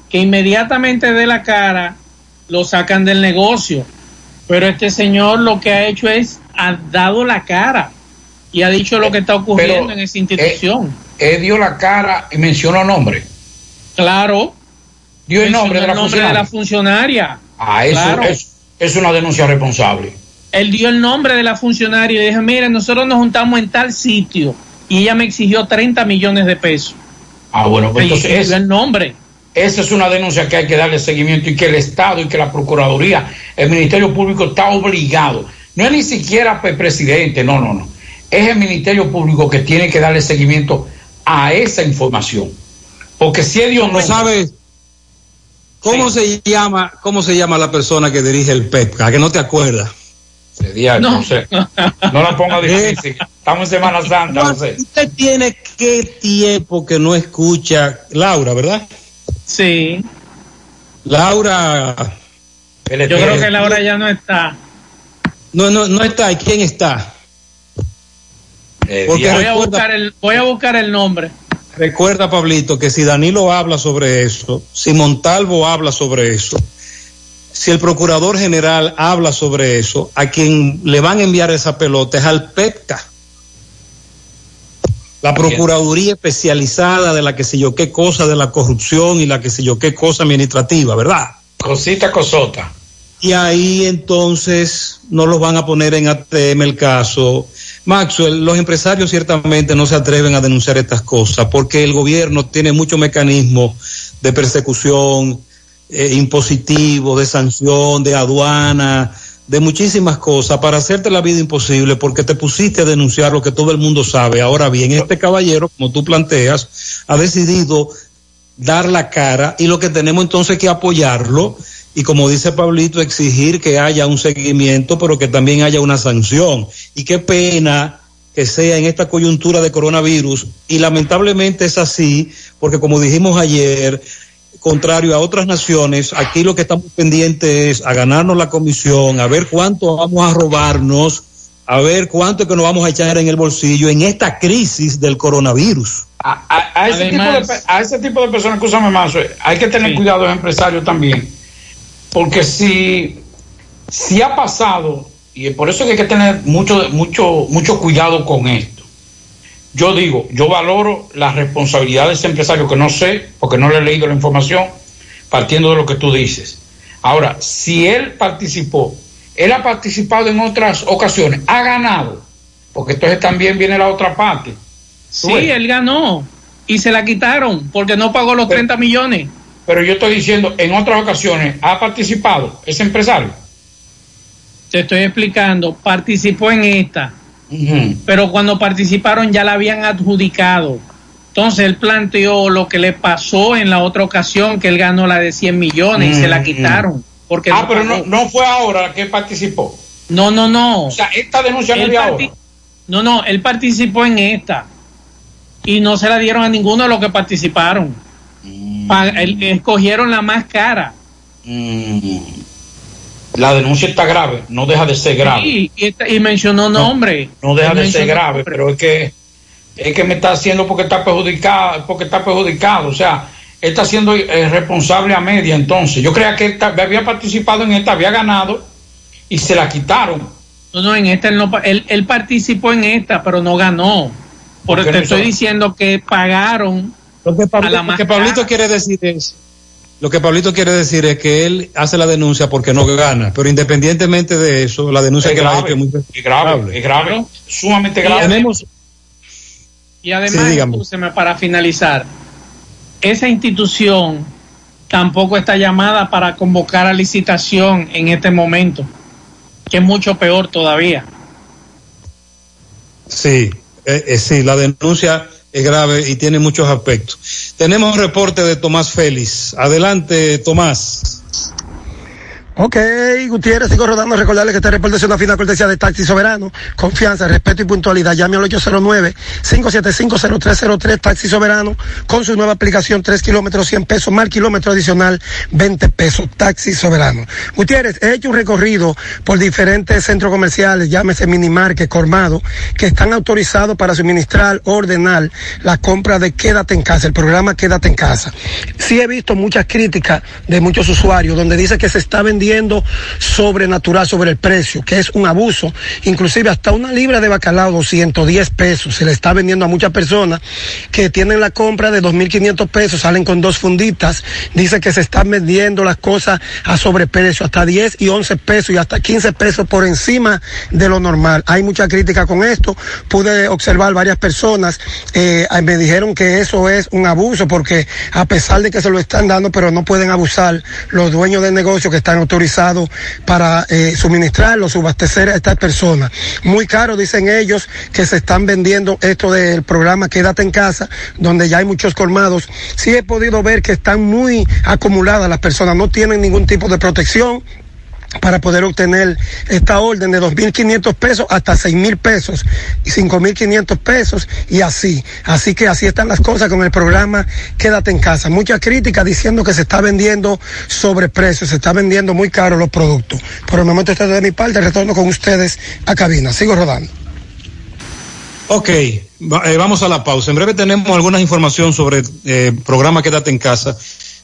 que inmediatamente de la cara lo sacan del negocio. Pero este señor lo que ha hecho es, ha dado la cara y ha dicho lo que está ocurriendo Pero, en esa institución. Él dio la cara y mencionó nombre. claro. Dio el nombre de la Mencionó el nombre de la funcionaria. Ah, eso Claro. Es una denuncia responsable. Él dio el nombre de la funcionaria y dijo, mire, nosotros nos juntamos en tal sitio y ella me exigió 30 millones de pesos. Ah, bueno, pues entonces dio es- el nombre. esa es una denuncia que hay que darle seguimiento y que el Estado y que la Procuraduría, el Ministerio Público está obligado. No es ni siquiera el presidente, no, no, no. Es el Ministerio Público que tiene que darle seguimiento a esa información. Porque si él dio ¿No sabes cómo se llama, cómo se llama la persona que dirige el PEP? ¿A que no te acuerdas? Sería, no. sé. No la ponga difícil. Estamos en Semana Santa, no sé. Usted tiene qué tiempo que no escucha Laura, ¿verdad? Sí. Laura. Yo creo que la hora ya no está. No, no, no está. ¿Y quién está? Porque voy, a buscar el, voy a buscar el nombre. Recuerda, Pablito, que si Danilo habla sobre eso, si Montalvo habla sobre eso, si el procurador general habla sobre eso, a quien le van a enviar esa pelota es al PEPCA. La Procuraduría Especializada de la que sé yo qué cosa de la corrupción y la que sé yo qué cosa administrativa, ¿verdad? Cosita, cosota. Y ahí entonces no los van a poner en ATM el caso. Maxwell, los empresarios ciertamente no se atreven a denunciar estas cosas porque el gobierno tiene muchos mecanismos de persecución, eh, impositivo, de sanción, de aduana, de muchísimas cosas para hacerte la vida imposible porque te pusiste a denunciar lo que todo el mundo sabe. Ahora bien, este caballero, como tú planteas, ha decidido dar la cara y lo que tenemos entonces que apoyarlo y como dice Pablito, exigir que haya un seguimiento, pero que también haya una sanción. Y qué pena que sea en esta coyuntura de coronavirus y lamentablemente es así, porque como dijimos ayer, contrario a otras naciones, aquí lo que estamos pendientes es a ganarnos la comisión, a ver cuánto vamos a robarnos, a ver cuánto es que nos vamos a echar en el bolsillo en esta crisis del coronavirus. A, a- a ese, tipo de, Además- pe- a ese tipo de personas, escúchame más, hay que tener cuidado los empresarios también. Porque si, si ha pasado, y por eso que hay que tener mucho, mucho, mucho cuidado con esto. Yo digo, yo valoro la responsabilidad de ese empresario que no sé, porque no le he leído la información, partiendo de lo que tú dices. Ahora, si él participó, él ha participado en otras ocasiones, ha ganado, porque entonces también viene la otra parte. Sí, él ganó y se la quitaron porque no pagó los 30 millones. Pero yo estoy diciendo, en otras ocasiones, ¿ha participado ese empresario? Te estoy explicando, participó en esta, pero cuando participaron ya la habían adjudicado. Entonces él planteó lo que le pasó en la otra ocasión, que él ganó la de 100 millones y se la quitaron. Porque ah, no pero no, no fue ahora que participó. No, no, no. O sea, esta denuncia no parti- ahora. No, no, él participó en esta y no se la dieron a ninguno de los que participaron. Mm. Escogieron la más cara. la denuncia está grave, no deja de ser grave. Sí, y, y mencionó nombre. No deja Él de ser grave, nombre. pero es que es que me está haciendo porque está perjudicado, porque está perjudicado, o sea, él está siendo eh, responsable a media entonces. Yo creía que él había participado en esta, había ganado y se la quitaron. No, no, en esta él, no, él participó en esta, pero no ganó. Por ¿Por qué te no estoy hizo? diciendo que pagaron Lo que, Pablo- a la lo que Pablito quiere decir es, lo que Pablito quiere decir es que él hace la denuncia porque no gana, pero independientemente de eso, la denuncia Es que la ha grave, hecho es muy es grave, es grave, sumamente Y grave. Tenemos, Y además, Sí, dígame. escúcheme, para finalizar, esa institución tampoco está llamada para convocar a licitación en este momento, que es mucho peor todavía. sí, eh, eh, sí, la denuncia es grave y tiene muchos aspectos. Tenemos un reporte de Tomás Félix. Adelante, Tomás. Ok, Gutiérrez, sigo rodando. Recordarle que este reporte es una fina cortesía de Taxi Soberano. Confianza, respeto y puntualidad. Llame al 809-575-0303 Taxi Soberano con su nueva aplicación 3 kilómetros 100 pesos, más kilómetro adicional 20 pesos. Taxi Soberano. Gutiérrez, he hecho un recorrido por diferentes centros comerciales, llámese Minimarket, Cormado, que están autorizados para suministrar, ordenar la compra de Quédate en casa, el programa Quédate en casa. Sí he visto muchas críticas de muchos usuarios donde dice que se está vendiendo sobrenatural sobre el precio, que es un abuso. Inclusive hasta una libra de bacalao 210 pesos se le está vendiendo a muchas personas que tienen la compra de 2.500 pesos, salen con dos funditas. Dice que se están vendiendo las cosas a sobreprecio, hasta 10 y 11 pesos y hasta 15 pesos por encima de lo normal. Hay mucha crítica con esto. Pude observar varias personas, eh, me dijeron que eso es un abuso porque a pesar de que se lo están dando, pero no pueden abusar los dueños de negocio que están autorizados para eh, suministrarlo, subastecer a estas personas. Muy caro, dicen ellos, que se están vendiendo esto del programa Quédate en casa, donde ya hay muchos colmados. Sí he podido ver que están muy acumuladas las personas, no tienen ningún tipo de protección para poder obtener esta orden de 2.500 pesos hasta 6.000 pesos y 5.500 pesos y así. Así que así están las cosas con el programa Quédate en casa. Mucha crítica diciendo que se está vendiendo sobreprecio, se está vendiendo muy caro los productos. Por el momento esto es de mi parte, retorno con ustedes a cabina. Sigo rodando. Ok, eh, vamos a la pausa. En breve tenemos alguna información sobre el eh, programa Quédate en casa,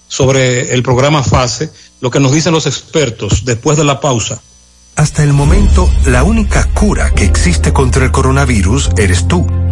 sobre el programa FASE, lo que nos dicen los expertos después de la pausa. Hasta el momento, la única cura que existe contra el coronavirus eres tú.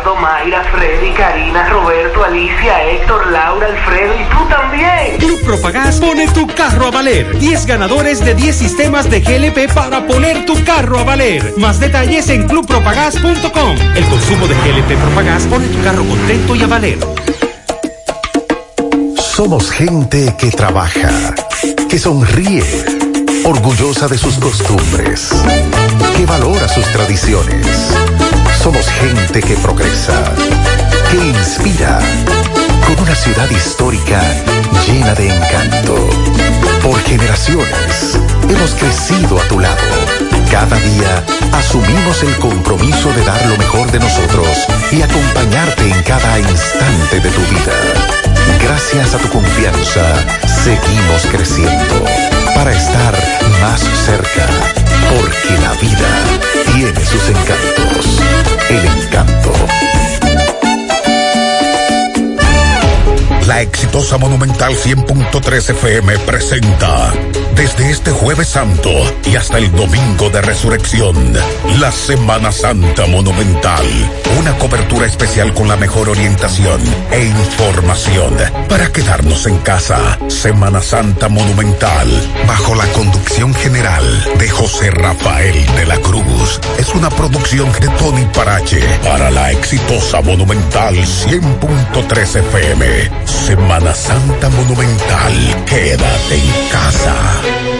Ricardo, Mayra, Freddy, Karina, Roberto, Alicia, Héctor, Laura, Alfredo y tú también. Club Propagás pone tu carro a valer. 10 ganadores de 10 sistemas de GLP para poner tu carro a valer. Más detalles en clubpropagás.com. El consumo de GLP Propagás pone tu carro contento y a valer. Somos gente que trabaja, que sonríe, orgullosa de sus costumbres, que valora sus tradiciones. Somos gente que progresa, que inspira, con una ciudad histórica llena de encanto. Por generaciones hemos crecido a tu lado. Cada día asumimos el compromiso de dar lo mejor de nosotros y acompañarte en cada instante de tu vida. Gracias a tu confianza, seguimos creciendo para estar más cerca, porque la vida tiene sus encantos. El encanto. La exitosa Monumental 100.3 FM presenta desde este jueves santo y hasta el domingo de resurrección, la Semana Santa Monumental. Una cobertura especial con la mejor orientación e información para quedarnos en casa. Semana Santa Monumental, bajo la conducción general de José Rafael de la Cruz. Es una producción de Tony Parache para la exitosa Monumental 100.3 FM. Semana Santa Monumental. Quédate en casa.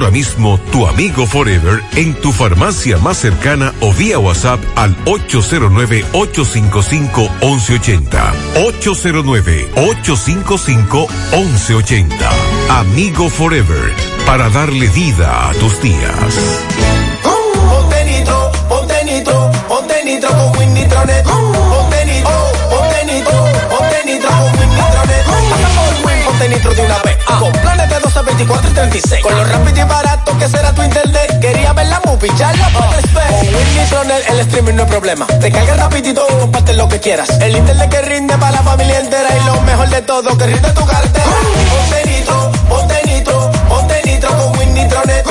mismo tu amigo Forever en tu farmacia más cercana o vía WhatsApp al 809-855-1180. 809-855-1180. Amigo Forever, para darle vida a tus días. Con planes de 12, 24 y 36. Con lo rápido y barato que será tu internet. Quería ver la movie, ya la puedes ver. Con Win Nitronet el streaming no es problema. Te cargas rapidito, comparte lo que quieras. El internet que rinde para la familia entera. Y lo mejor de todo, que rinde tu cartera. Ponte nitro, ponte nitro, ponte nitro con Win Nitronet.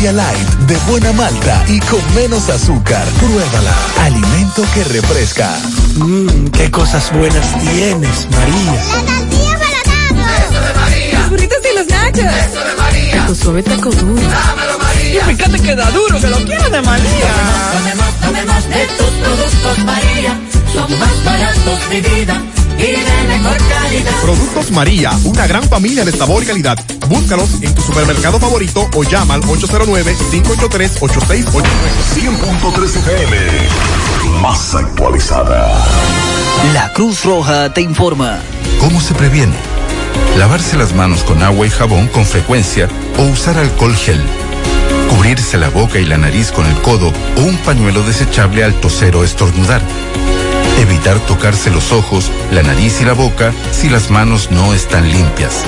Light de buena malta y con menos azúcar. Pruébala. Alimento que refresca. Mmm, qué cosas buenas tienes, María. La tortilla para Eso de María Los burritos y los nachos. Eso de María Tu suave taco duro. Dámelo María Y fíjate que da duro, que lo quiero de María. Tomemos, tomemos de tus productos María Son más baratos de vida y de mejor calidad Productos María, una gran familia de sabor y calidad. Búscalos en tu supermercado favorito o llama al 809-583-8689. 100.3 FM. Más actualizada. La Cruz Roja te informa. ¿Cómo se previene? Lavarse las manos con agua y jabón con frecuencia o usar alcohol gel. Cubrirse la boca y la nariz con el codo o un pañuelo desechable al toser o estornudar. Evitar tocarse los ojos, la nariz y la boca si las manos no están limpias.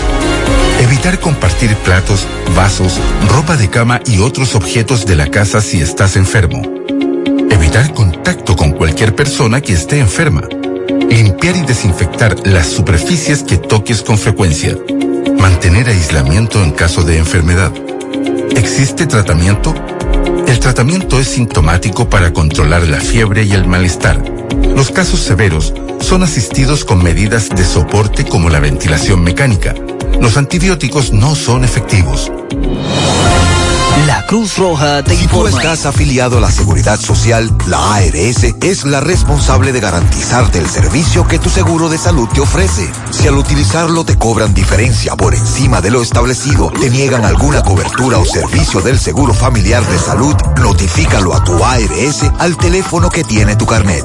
Evitar compartir platos, vasos, ropa de cama y otros objetos de la casa si estás enfermo. Evitar contacto con cualquier persona que esté enferma. Limpiar y desinfectar las superficies que toques con frecuencia. Mantener aislamiento en caso de enfermedad. ¿Existe tratamiento? El tratamiento es sintomático para controlar la fiebre y el malestar. Los casos severos son asistidos con medidas de soporte como la ventilación mecánica. Los antibióticos no son efectivos. La Cruz Roja te Si tú informa. estás afiliado a la Seguridad Social, la ARS es la responsable de garantizarte el servicio que tu seguro de salud te ofrece. Si al utilizarlo te cobran diferencia por encima de lo establecido, te niegan alguna cobertura o servicio del Seguro Familiar de Salud, notifícalo a tu ARS al teléfono que tiene tu carnet.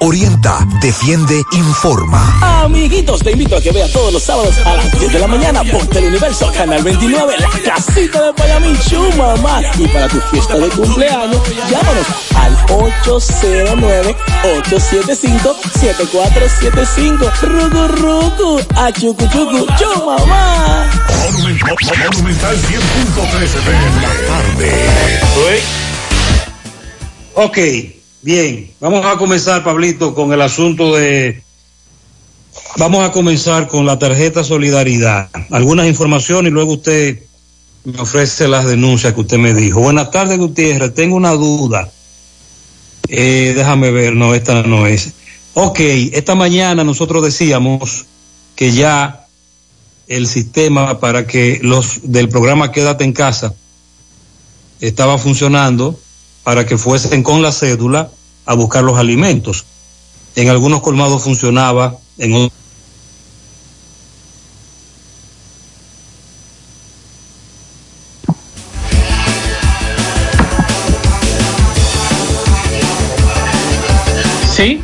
Orienta, defiende, informa. Amiguitos, te invito a que veas todos los sábados a las 10 de la mañana por Teleuniverso, Canal 29, La Casita de Payamichu, mamá. Y para tu fiesta de cumpleaños, llámanos al 809-875-7475. Rugu, rugu, a chucu, chucu, chu, mamá. Monumental 100.13 FM. Ok, bien. Vamos a comenzar, Pablito, con el asunto de Vamos a comenzar con la tarjeta Solidaridad. Algunas informaciones y luego usted me ofrece las denuncias que usted me dijo. Buenas tardes, Gutiérrez. Tengo una duda. Eh, déjame ver, no, esta no es. Ok, esta mañana nosotros decíamos que ya el sistema para que los del programa Quédate en casa estaba funcionando para que fuesen con la cédula a buscar los alimentos. En algunos colmados funcionaba, en otros Sí.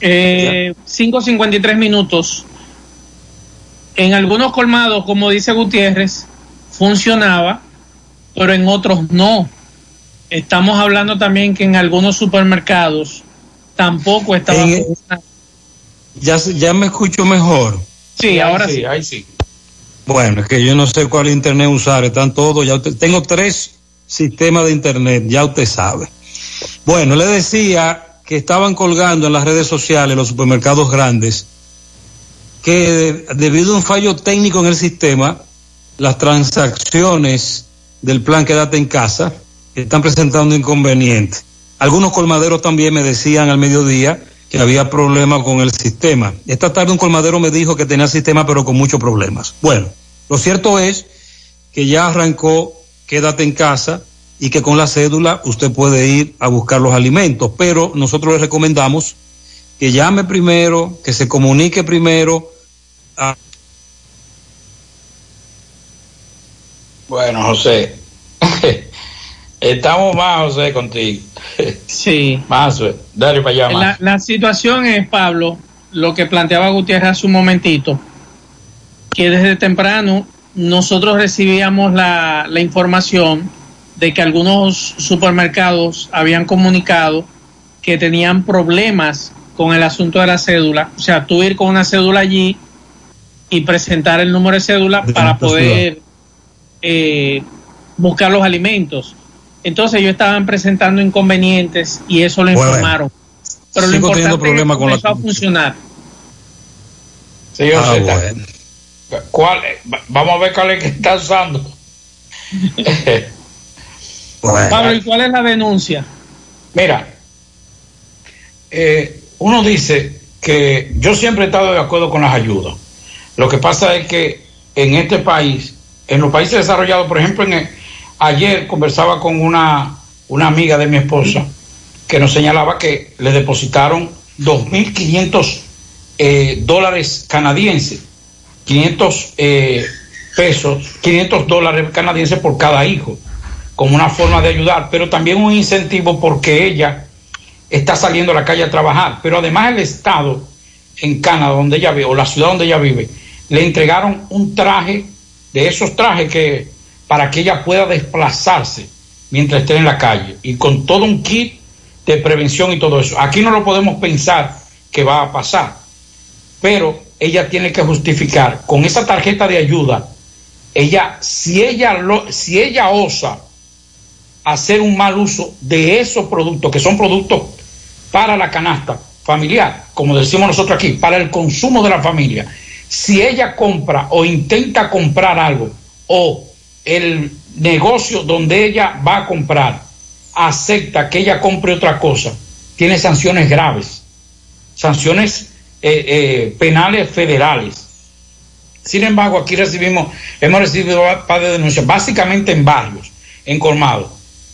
Eh, 5.53 minutos. En algunos colmados, como dice Gutiérrez, funcionaba, pero en otros no. Estamos hablando también que en algunos supermercados tampoco estaba En- funcionando. ya, ya me escucho mejor. Sí, ahora sí. ahí sí. Bueno, es que yo no sé cuál internet usar, están todos, ya usted- tengo tres sistemas de internet, ya usted sabe. Bueno, le decía que estaban colgando en las redes sociales los supermercados grandes que de- debido a un fallo técnico en el sistema, las transacciones del plan Quédate en casa están presentando inconvenientes. Algunos colmaderos también me decían al mediodía que había problemas con el sistema. Esta tarde un colmadero me dijo que tenía sistema pero con muchos problemas. Bueno, lo cierto es que ya arrancó Quédate en casa y que con la cédula usted puede ir a buscar los alimentos, pero nosotros le recomendamos que llame primero, que se comunique primero a Bueno, José, estamos más, José, contigo. Sí. Más, eh, dale para allá, La, más. la situación es, Pablo, lo que planteaba Gutiérrez hace un momentito, que desde temprano nosotros recibíamos la, la información de que algunos supermercados habían comunicado que tenían problemas con el asunto de la cédula. O sea, tú ir con una cédula allí y presentar el número de cédula para poder eh, buscar los alimentos. Entonces ellos estaban presentando inconvenientes y eso lo Bueno. informaron. Pero lo importante teniendo problemas es que con la comenzó a funcionar. Sí, José, Ah, bueno. ¿cuál, va- vamos a ver cuál es que está usando. Pablo, ¿y cuál es la denuncia? Mira, eh, uno dice que yo siempre he estado de acuerdo con las ayudas. Lo que pasa es que en este país, en los países desarrollados, por ejemplo, en el- ayer conversaba con una, una amiga de mi esposa que nos señalaba que le depositaron 2.500 eh, dólares canadienses, 500 eh, pesos, 500 dólares canadienses por cada hijo, como una forma de ayudar, pero también un incentivo porque ella está saliendo a la calle a trabajar, pero además el Estado en Canadá, donde ella vive, o la ciudad donde ella vive, le entregaron un traje, de esos trajes que para que ella pueda desplazarse mientras esté en la calle, y con todo un kit de prevención y todo eso. Aquí no lo podemos pensar que va a pasar, pero ella tiene que justificar con esa tarjeta de ayuda, ella, si ella si ella osa hacer un mal uso de esos productos, que son productos para la canasta familiar, como decimos nosotros aquí, para el consumo de la familia. Si ella compra o intenta comprar algo, o el negocio donde ella va a comprar acepta que ella compre otra cosa, tiene sanciones graves, sanciones eh, eh, penales federales. Sin embargo, aquí recibimos, hemos recibido par de denuncias, básicamente en barrios, en colmados,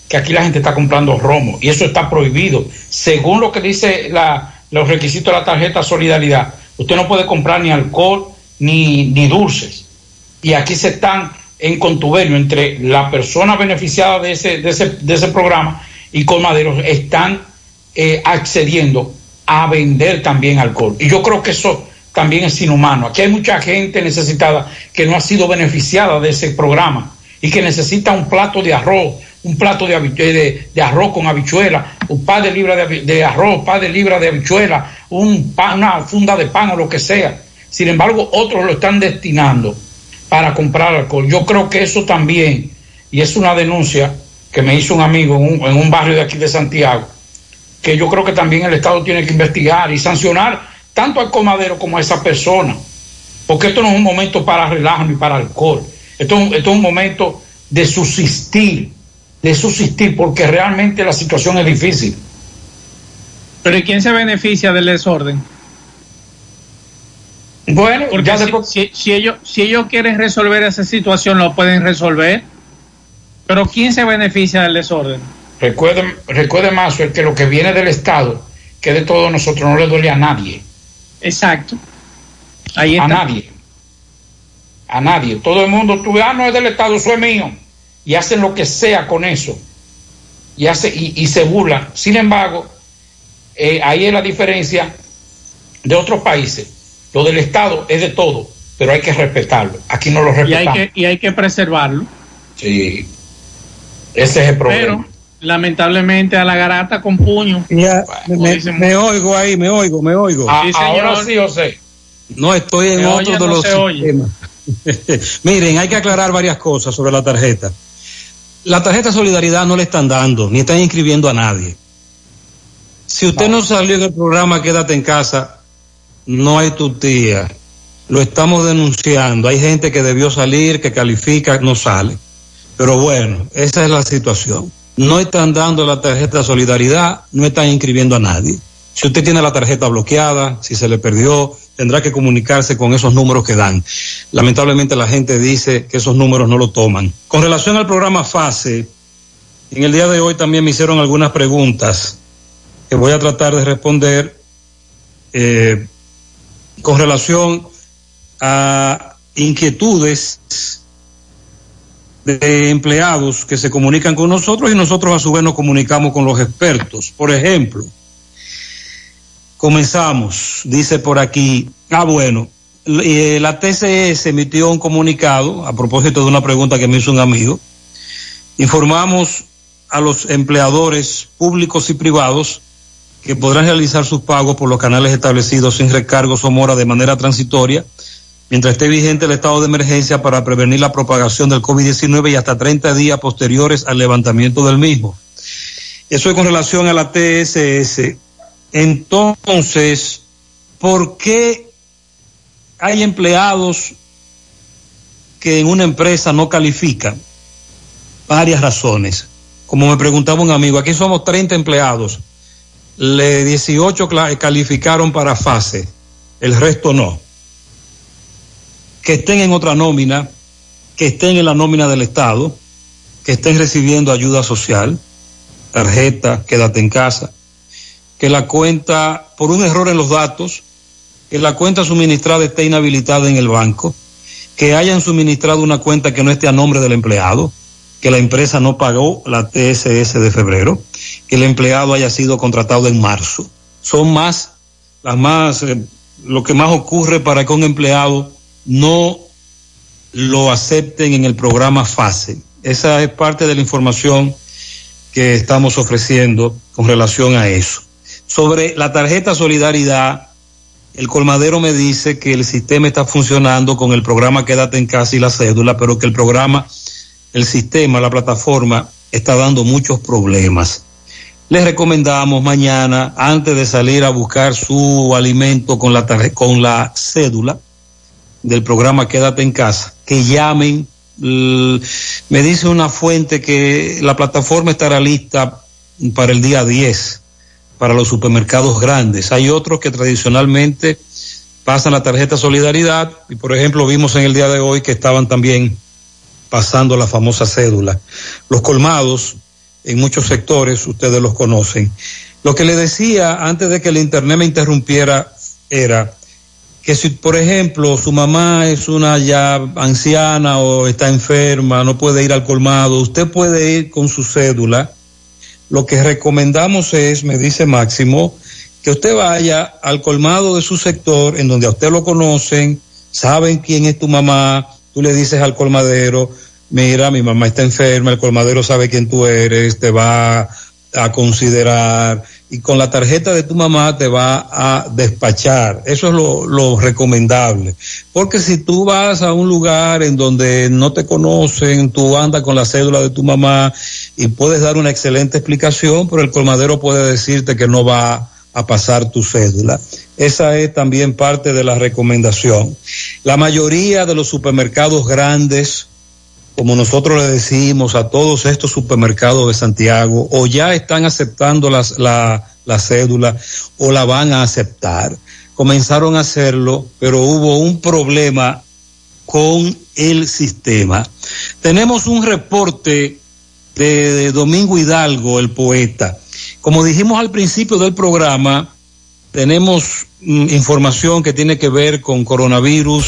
que aquí la gente está comprando romo y eso está prohibido. Según lo que dice la, los requisitos de la tarjeta Solidaridad, usted no puede comprar ni alcohol ni, ni dulces. Y aquí se están en contubernio entre la persona beneficiada de ese, de ese, de ese programa y colmaderos, están eh, accediendo a vender también alcohol. Y yo creo que eso también es inhumano. Aquí hay mucha gente necesitada que no ha sido beneficiada de ese programa y que necesita un plato de arroz, un plato de, de, de arroz con habichuela, un par de libras de arroz, un par de libras de habichuela, un pan- una funda de pan o lo que sea. Sin embargo, otros lo están destinando para comprar alcohol. Yo creo que eso también, y es una denuncia que me hizo un amigo en un, barrio de aquí de Santiago, que yo creo que también el Estado tiene que investigar y sancionar tanto al comadero como a esa persona. Porque esto no es un momento para relajo ni para alcohol. Esto, esto es un momento de subsistir, de subsistir, porque realmente la situación es difícil. Pero ¿y quién se beneficia del desorden? Bueno, Porque si, después- si- si ellos, si ellos quieren resolver esa situación, lo pueden resolver. Pero ¿quién se beneficia del desorden? Recuerde, recuerde más que lo que viene del Estado, que de todos nosotros no le duele a nadie. Exacto. Ahí a nadie. A nadie. Todo el mundo, tú, ah, no es del Estado, eso es mío. Y hacen lo que sea con eso. Y, hace, y, y se burlan. Sin embargo, eh, ahí es la diferencia de otros países. Lo del Estado es de todo, pero hay que respetarlo. Aquí no lo Y hay, respetamos. que, y hay que preservarlo. Sí. Ese es el problema. Pero lamentablemente a la garata con puño. Ya, me, me oigo ahí, me oigo, me oigo. Ah, ahora sí, José. No estoy en otro oye, de no los oye. sistemas. Miren, hay que aclarar varias cosas sobre la tarjeta. La tarjeta Solidaridad no le están dando, ni están inscribiendo a nadie. Si usted no, salió en el programa Quédate en casa, no hay tu tía. Lo estamos denunciando. Hay gente que debió salir, que califica, no sale. Pero bueno, esa es la situación. No están dando la tarjeta Solidaridad, no están inscribiendo a nadie. Si usted tiene la tarjeta bloqueada, si se le perdió, tendrá que comunicarse con esos números que dan. Lamentablemente la gente dice que esos números no lo toman. Con relación al programa FASE, en el día de hoy también me hicieron algunas preguntas que voy a tratar de responder eh, con relación a inquietudes de empleados que se comunican con nosotros y nosotros a su vez nos comunicamos con los expertos. Por ejemplo, comenzamos, dice por aquí, ah bueno, eh, la TCS emitió un comunicado a propósito de una pregunta que me hizo un amigo. Informamos a los empleadores públicos y privados que podrán realizar sus pagos por los canales establecidos sin recargos o mora de manera transitoria mientras esté vigente el estado de emergencia para prevenir la propagación del COVID-19 y hasta 30 días posteriores al levantamiento del mismo. Eso es con relación a la TSS. Entonces, ¿por qué hay empleados que en una empresa no califican? Varias razones. Como me preguntaba un amigo, aquí somos 30 empleados. Le 18 cla- calificaron para fase, el resto no. Que estén en otra nómina, que estén en la nómina del Estado, que estén recibiendo ayuda social, tarjeta, quédate en casa, que la cuenta, por un error en los datos, que la cuenta suministrada esté inhabilitada en el banco, que hayan suministrado una cuenta que no esté a nombre del empleado, que la empresa no pagó la TSS de febrero, que el empleado haya sido contratado en marzo. Son más, las más, eh, lo que más ocurre para que un empleado no lo acepten en el programa FASE. Esa es parte de la información que estamos ofreciendo con relación a eso. Sobre la tarjeta Solidaridad, el colmadero me dice que el sistema está funcionando con el programa Quédate en casa y la cédula, pero que el programa, el sistema, la plataforma está dando muchos problemas. Les recomendamos mañana, antes de salir a buscar su alimento con la, con la cédula, del programa Quédate en casa, que llamen. Me dice una fuente que la plataforma estará lista para el día 10 para los supermercados grandes. Hay otros que tradicionalmente pasan la tarjeta Solidaridad y por ejemplo vimos en el día de hoy que estaban también pasando la famosa cédula. Los colmados en muchos sectores, ustedes los conocen. Lo que le decía antes de que el internet me interrumpiera era que si, por ejemplo, su mamá es una ya anciana o está enferma, no puede ir al colmado, usted puede ir con su cédula. Lo que recomendamos es, me dice Máximo, que usted vaya al colmado de su sector, en donde a usted lo conocen, saben quién es tu mamá, tú le dices al colmadero, mira, mi mamá está enferma, el colmadero sabe quién tú eres, te va a considerar y con la tarjeta de tu mamá te va a despachar. Eso es lo, lo recomendable. Porque si tú vas a un lugar en donde no te conocen, tú andas con la cédula de tu mamá y puedes dar una excelente explicación, pero el colmadero puede decirte que no va a pasar tu cédula. Esa es también parte de la recomendación. La mayoría de los supermercados grandes, como nosotros le decimos a todos estos supermercados de Santiago, o ya están aceptando las, la, la cédula o la van a aceptar. Comenzaron a hacerlo, pero hubo un problema con el sistema. Tenemos un reporte de, Domingo Hidalgo, el poeta. Como dijimos al principio del programa, tenemos mm, información que tiene que ver con coronavirus,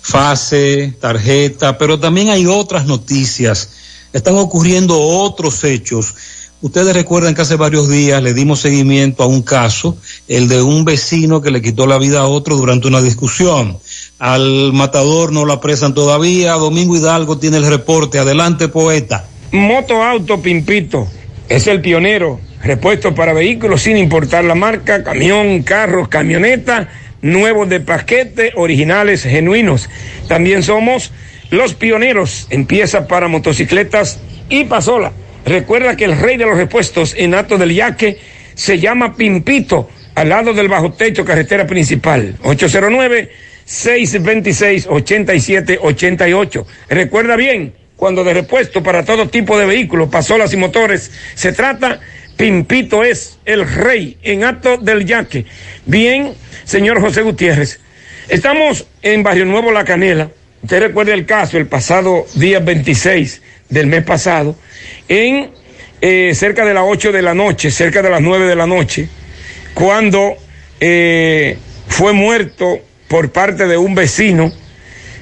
fase, tarjeta, pero también hay otras noticias. Están ocurriendo otros hechos. Ustedes recuerdan que hace varios días le dimos seguimiento a un caso, el de un vecino que le quitó la vida a otro durante una discusión. Al matador no lo apresan todavía. Domingo Hidalgo tiene el reporte. Adelante, poeta. Moto Auto Pimpito es el pionero. Repuesto para vehículos sin importar la marca, camión, carros, camioneta, nuevos de paquete, originales, genuinos. También somos los pioneros en piezas para motocicletas y pasola. Recuerda que el rey de los repuestos en Ato del Yaque se llama Pimpito, al lado del bajo techo carretera principal. 809 626 8788. Recuerda bien, cuando de repuesto para todo tipo de vehículos, pasolas y motores, se trata, Pimpito es el rey en acto del yaque. Bien, señor José Gutiérrez, estamos en Barrio Nuevo La Canela. Usted recuerda el caso el pasado día 26 del mes pasado, en eh, cerca de las 8 de la noche, cerca de las 9 de la noche, cuando eh, fue muerto por parte de un vecino,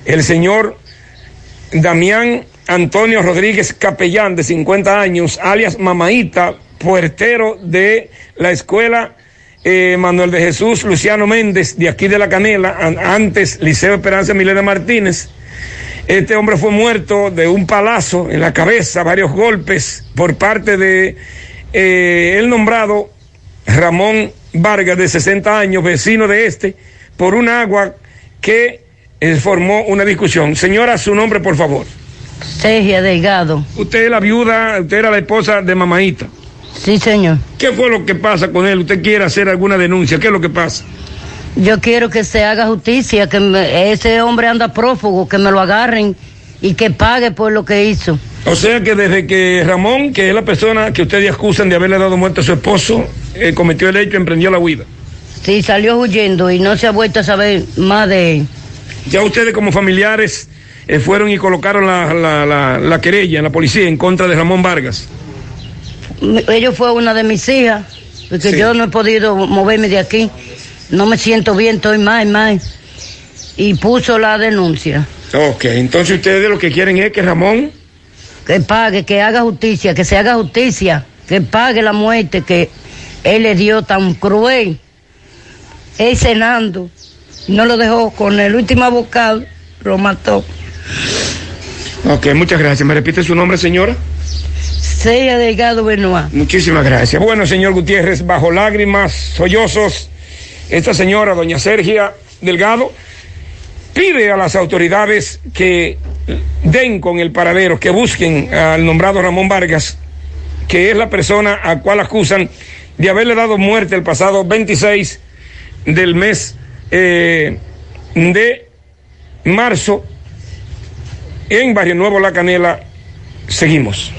el señor Damián Antonio Rodríguez Capellán, de 50 años, alias Mamaíta, puertero de la escuela eh, Manuel de Jesús Luciano Méndez, de aquí de la Canela, an- antes Liceo Esperanza Milena Martínez. Este hombre fue muerto de un palazo en la cabeza, varios golpes por parte de eh, el nombrado Ramón Vargas, de 60 años, vecino de este, por un agua que eh, formó una discusión. Señora, su nombre, por favor. Sergia Delgado. Usted es la viuda, usted era la esposa de Mamaíta. Sí, señor. ¿Qué fue lo que pasa con él? ¿Usted quiere hacer alguna denuncia? ¿Qué es lo que pasa? Yo quiero que se haga justicia, que me- ese hombre anda prófugo, que me lo agarren y que pague por lo que hizo. O sea que desde que Ramón, que es la persona que ustedes acusan de haberle dado muerte a su esposo, eh, cometió el hecho, emprendió la huida. Sí, salió huyendo y no se ha vuelto a saber más de él. Ya ustedes como familiares eh, fueron y colocaron la, la, la, la querella en la policía en contra de Ramón Vargas. Ella fue una de mis hijas, porque Sí. yo no he podido moverme de aquí. No me siento bien, estoy mal, mal. Y puso la denuncia. Ok, entonces ustedes lo que quieren es que Ramón... Que pague, que haga justicia, que se haga justicia, que pague la muerte que él le dio tan cruel. Él cenando, no lo dejó con el último bocado, lo mató. Ok, muchas gracias. ¿Me repite su nombre, señora? Sea Delgado Benoit. Muchísimas gracias. Bueno, señor Gutiérrez, bajo lágrimas, sollozos, esta señora, doña Sergia Delgado, pide a las autoridades que den con el paradero, que busquen al nombrado Ramón Vargas, que es la persona a cual acusan de haberle dado muerte el pasado 26 del mes eh, de marzo en Barrio Nuevo La Canela. Seguimos.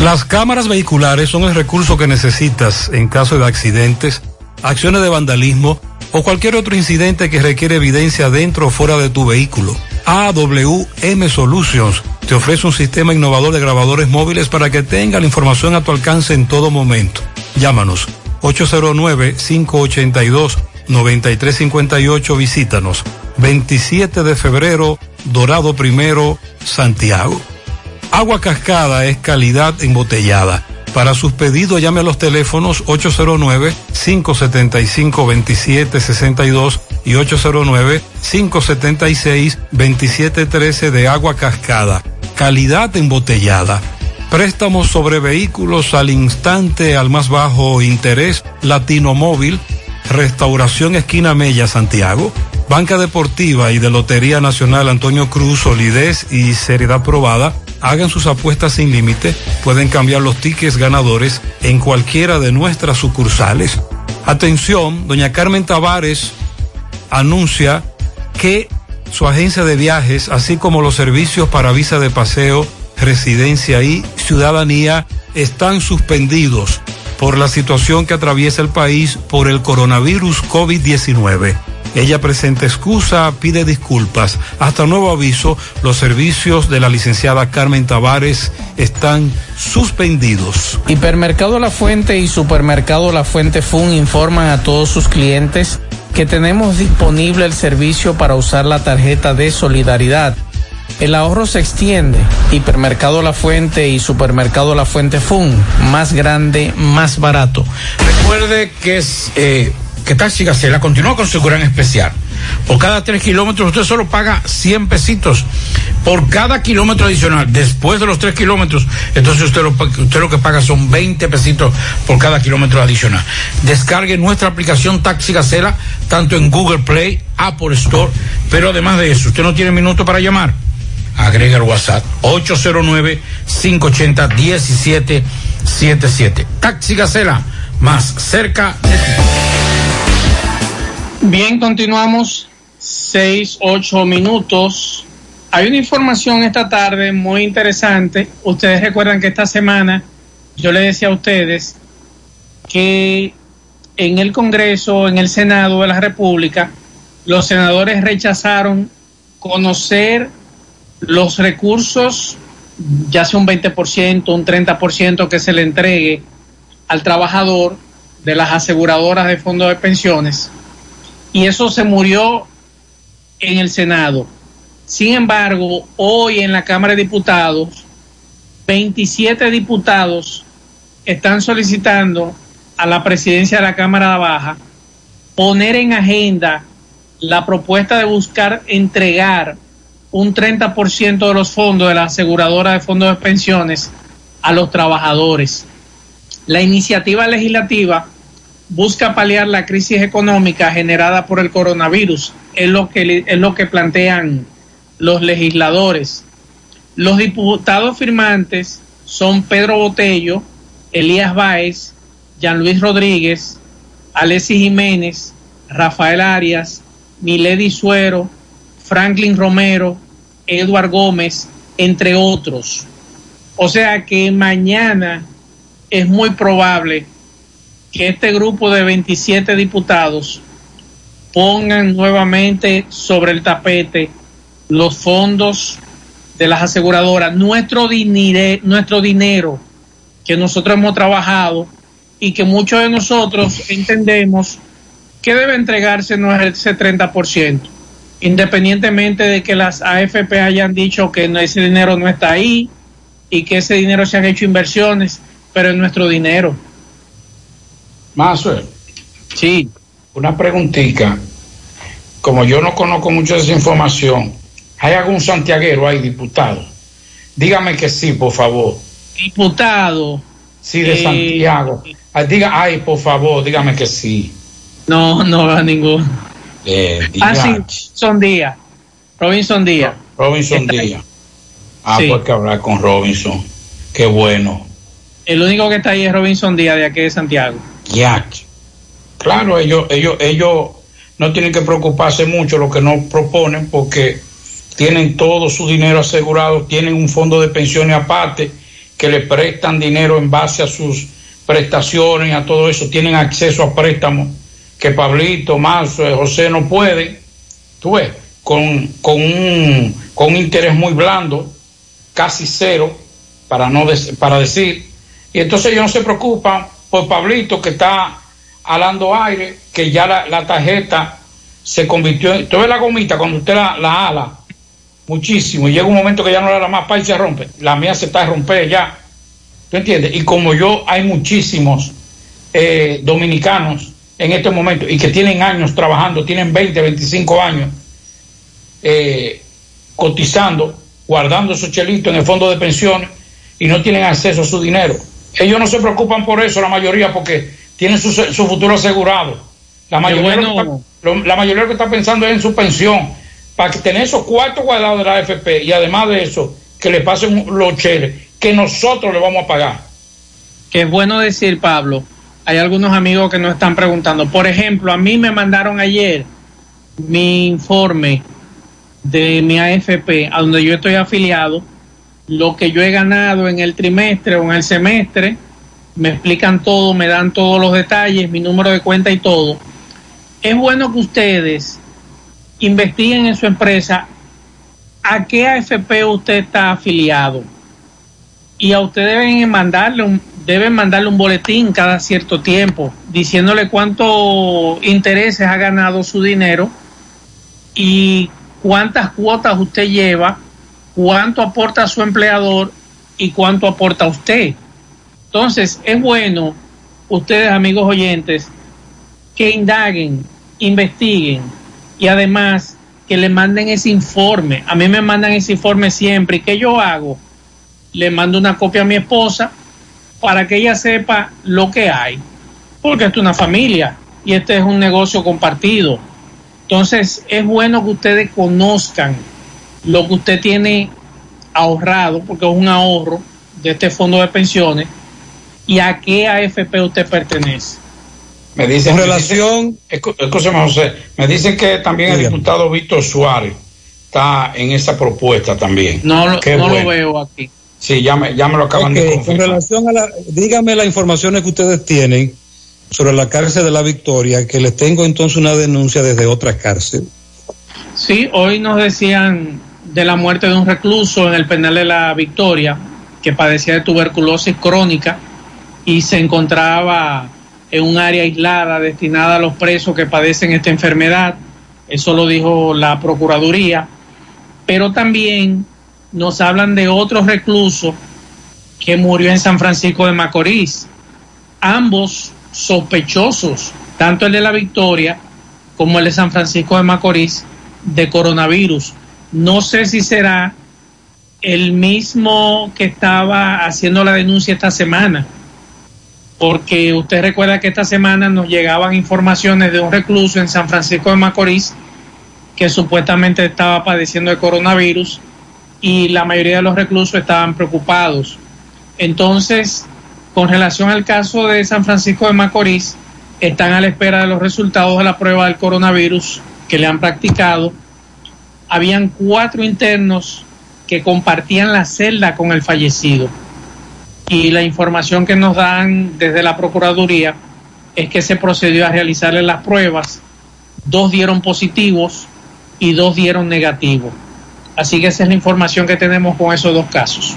Las cámaras vehiculares son el recurso que necesitas en caso de accidentes, acciones de vandalismo o cualquier otro incidente que requiere evidencia dentro o fuera de tu vehículo. AWM Solutions te ofrece un sistema innovador de grabadores móviles para que tenga la información a tu alcance en todo momento. Llámanos 809-582-9358. Visítanos 27 de febrero, Dorado Primero, Santiago. Agua Cascada es calidad embotellada. Para sus pedidos llame a los teléfonos 809-575-2762 y 809-576-2713 de Agua Cascada. Calidad embotellada. Préstamos sobre vehículos al instante al más bajo interés. Latino Móvil. Restauración Esquina Mella, Santiago. Banca Deportiva y de Lotería Nacional Antonio Cruz, solidez y seriedad probada. Hagan sus apuestas sin límite. Pueden cambiar los tickets ganadores en cualquiera de nuestras sucursales. Atención, doña Carmen Tavares anuncia que su agencia de viajes, así como los servicios para visa de paseo, residencia y ciudadanía, están suspendidos por la situación que atraviesa el país por el coronavirus COVID-19. Ella presenta excusa, pide disculpas. Hasta nuevo aviso, los servicios de la licenciada Carmen Tavares están suspendidos. Hipermercado La Fuente y Supermercado La Fuente Fun informan a todos sus clientes que tenemos disponible el servicio para usar la tarjeta de solidaridad. El ahorro se extiende. Hipermercado La Fuente y Supermercado La Fuente Fun. Más grande, más barato. Recuerde que es eh, Taxi Gacela continúa con su gran especial. Por cada tres kilómetros usted solo paga 100 pesitos por cada kilómetro adicional. Después de los tres kilómetros, entonces usted lo, usted lo que paga son 20 pesitos por cada kilómetro adicional. Descargue nuestra aplicación Taxi Gacela, tanto en Google Play, Apple Store, pero además de eso, usted no tiene minuto para llamar. Agrega el WhatsApp 809-580-1777. Taxi Gacela, más cerca. Bien, continuamos. Seis, ocho minutos. Hay una información esta tarde muy interesante. Ustedes recuerdan que esta semana yo le decía a ustedes que en el Congreso, en el Senado de la República, los senadores rechazaron conocer los recursos, ya sea un 20%, un 30% que se le entregue al trabajador de las aseguradoras de fondos de pensiones y eso se murió en el Senado. Sin embargo, hoy en la Cámara de Diputados, 27 diputados están solicitando a la presidencia de la Cámara Baja poner en agenda la propuesta de buscar entregar un 30% de los fondos de la aseguradora de fondos de pensiones a los trabajadores. La iniciativa legislativa busca paliar la crisis económica generada por el coronavirus, es lo que, es lo que plantean los legisladores. Los diputados firmantes son Pedro Botello, Elías Báez, Jean Luis Rodríguez, Alessi Jiménez, Rafael Arias, Milady Suero, Franklin Romero, Eduard Gómez, entre otros. O sea que mañana es muy probable que este grupo de 27 diputados pongan nuevamente sobre el tapete los fondos de las aseguradoras, nuestro, dinero, nuestro dinero que nosotros hemos trabajado y que muchos de nosotros entendemos que debe entregarse ese 30%, independientemente de que las AFP hayan dicho que ese dinero no está ahí y que ese dinero se han hecho inversiones, pero es nuestro dinero. Mazo, sí. Una preguntita. Como yo no conozco mucho de esa información, ¿hay algún santiaguero ahí, diputado? Dígame que sí, por favor. Diputado. Sí, de eh, Santiago. Ay, diga, ay, por favor, dígame que sí. No, no va ninguno. Eh, Ah, sí, son Díaz. Robinson Díaz. Robinson. Díaz. Ah, Sí. pues que hablar con Robinson. Qué bueno. El único que está ahí es Robinson Díaz de aquí de Santiago. Ya. Claro, ellos, ellos, ellos no tienen que preocuparse mucho lo que nos proponen porque tienen todo su dinero asegurado, tienen un fondo de pensiones aparte que le prestan dinero en base a sus prestaciones, a todo eso, tienen acceso a préstamos que Pablito, Marzo, eh, José no pueden, tú ves, con, con, un, con un interés muy blando, casi cero, para, no para decir, y entonces ellos no se preocupan por Pablito que está alando aire, que ya la, la tarjeta se convirtió en... ¿Tú ves la gomita cuando usted la, la ala? Muchísimo. Y llega un momento que ya no la ala más para y se rompe. La mía se está a romper ya. ¿Tú entiendes? Y como yo, hay muchísimos eh, dominicanos en este momento y que tienen años trabajando, tienen 20, 25 años eh, cotizando, guardando esos chelitos en el fondo de pensiones y no tienen acceso a su dinero. Ellos no se preocupan por eso, la mayoría, porque tienen su, su futuro asegurado. La mayoría, bueno. lo que está, la mayoría lo que está pensando es en su pensión, para que tener esos cuartos guardados de la AFP y además de eso, que le pasen los cheles, que nosotros le vamos a pagar. Que es bueno decir, Pablo, hay algunos amigos que nos están preguntando. Por ejemplo, a mí me mandaron ayer mi informe de mi AFP, a donde yo estoy afiliado, lo que yo he ganado en el trimestre o en el semestre, me explican todo, me dan todos los detalles, mi número de cuenta y todo. Es bueno que ustedes investiguen en su empresa a qué AFP usted está afiliado. Y a usted deben mandarle un, deben mandarle un boletín cada cierto tiempo diciéndole cuánto intereses ha ganado su dinero y cuántas cuotas usted lleva, cuánto aporta su empleador y cuánto aporta usted. Entonces, es bueno, ustedes amigos oyentes, que indaguen, investiguen y además que le manden ese informe. A mí me mandan ese informe siempre. ¿Y qué yo hago? Le mando una copia a mi esposa para que ella sepa lo que hay. Porque esto es una familia y este es un negocio compartido. Entonces, es bueno que ustedes conozcan lo que usted tiene ahorrado, porque es un ahorro de este fondo de pensiones, y a qué AFP usted pertenece. Me dicen, En relación, escúchame José, me dicen que también el diputado Víctor Suárez está en esa propuesta también. No, Qué no bueno. lo veo aquí. Sí, ya me, ya me lo acaban de Ok, con confirmar. relación a la, dígame las informaciones que ustedes tienen sobre la cárcel de la Victoria, que les tengo entonces una denuncia desde otra cárcel. Sí, hoy nos decían de la muerte de un recluso en el penal de la Victoria que padecía de tuberculosis crónica y se encontraba en un área aislada destinada a los presos que padecen esta enfermedad. Eso lo dijo la Procuraduría. Pero también nos hablan de otro recluso que murió en San Francisco de Macorís. Ambos sospechosos, tanto el de la Victoria como el de San Francisco de Macorís, de coronavirus. No sé si será el mismo que estaba haciendo la denuncia esta semana, porque usted recuerda que esta semana nos llegaban informaciones de un recluso en San Francisco de Macorís que supuestamente estaba padeciendo de coronavirus y la mayoría de los reclusos estaban preocupados. Entonces, con relación al caso de San Francisco de Macorís, están a la espera de los resultados de la prueba del coronavirus que le han practicado. Habían cuatro internos que compartían la celda con el fallecido. Y la información que nos dan desde la Procuraduría es que se procedió a realizarle las pruebas. Dos dieron positivos y dos dieron negativo. Así que esa es la información que tenemos con esos dos casos.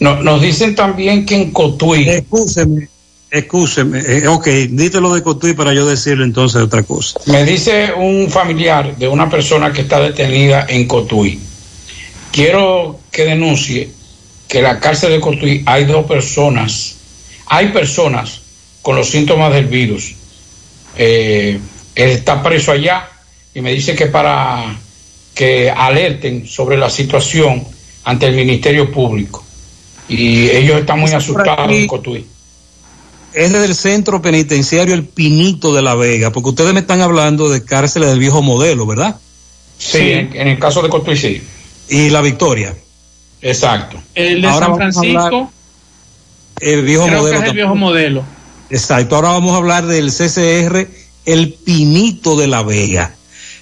No- nos dicen también que en Cotuí. Excúseme, excúseme. eh, ok, dítelo de Cotuí para yo decirle entonces otra cosa. Me dice un familiar de una persona que está detenida en Cotuí. Quiero que denuncie que en la cárcel de Cotuí hay dos personas, hay personas con los síntomas del virus. Eh, él está preso allá y me dice que para que alerten sobre la situación ante el Ministerio Público. Y ellos están muy asustados en Cotuí. Es del centro penitenciario El Pinito de la Vega, porque ustedes me están hablando de cárceles del viejo modelo, ¿verdad? Sí, En, en el caso de Cotuí sí. Y la Victoria. Exacto. El de Ahora San Francisco, El viejo creo modelo. que es el viejo modelo. Exacto, ahora vamos a hablar del CCR, el Pinito de la Vega.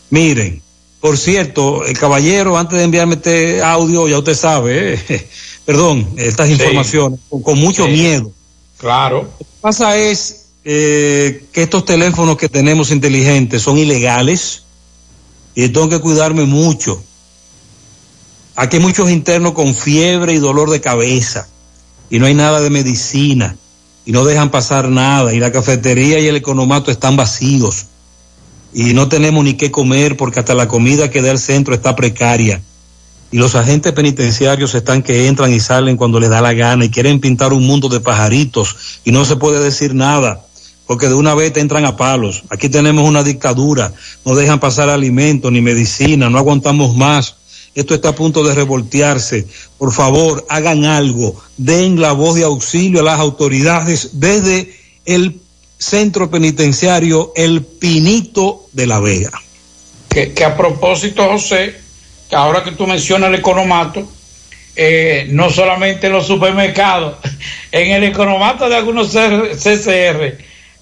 Miren, por cierto, el caballero, antes de enviarme este audio, ya usted sabe, eh, perdón, estas Sí. informaciones, con, con mucho Sí. miedo. Claro. Lo que pasa es eh, que estos teléfonos que tenemos inteligentes son ilegales y tengo que cuidarme mucho. Aquí hay muchos internos con fiebre y dolor de cabeza y no hay nada de medicina y no dejan pasar nada y la cafetería y el economato están vacíos y no tenemos ni qué comer porque hasta la comida que da el centro está precaria y los agentes penitenciarios están que entran y salen cuando les da la gana y quieren pintar un mundo de pajaritos y no se puede decir nada porque de una vez te entran a palos. Aquí tenemos una dictadura, no dejan pasar alimentos ni medicina, no aguantamos más. Esto está a punto de revoltearse. Por favor, hagan algo. Den la voz de auxilio a las autoridades desde el centro penitenciario El Pinito de la Vega. que, que a propósito, José, que ahora que tú mencionas el economato, eh, no solamente en los supermercados, en el economato de algunos CR CCR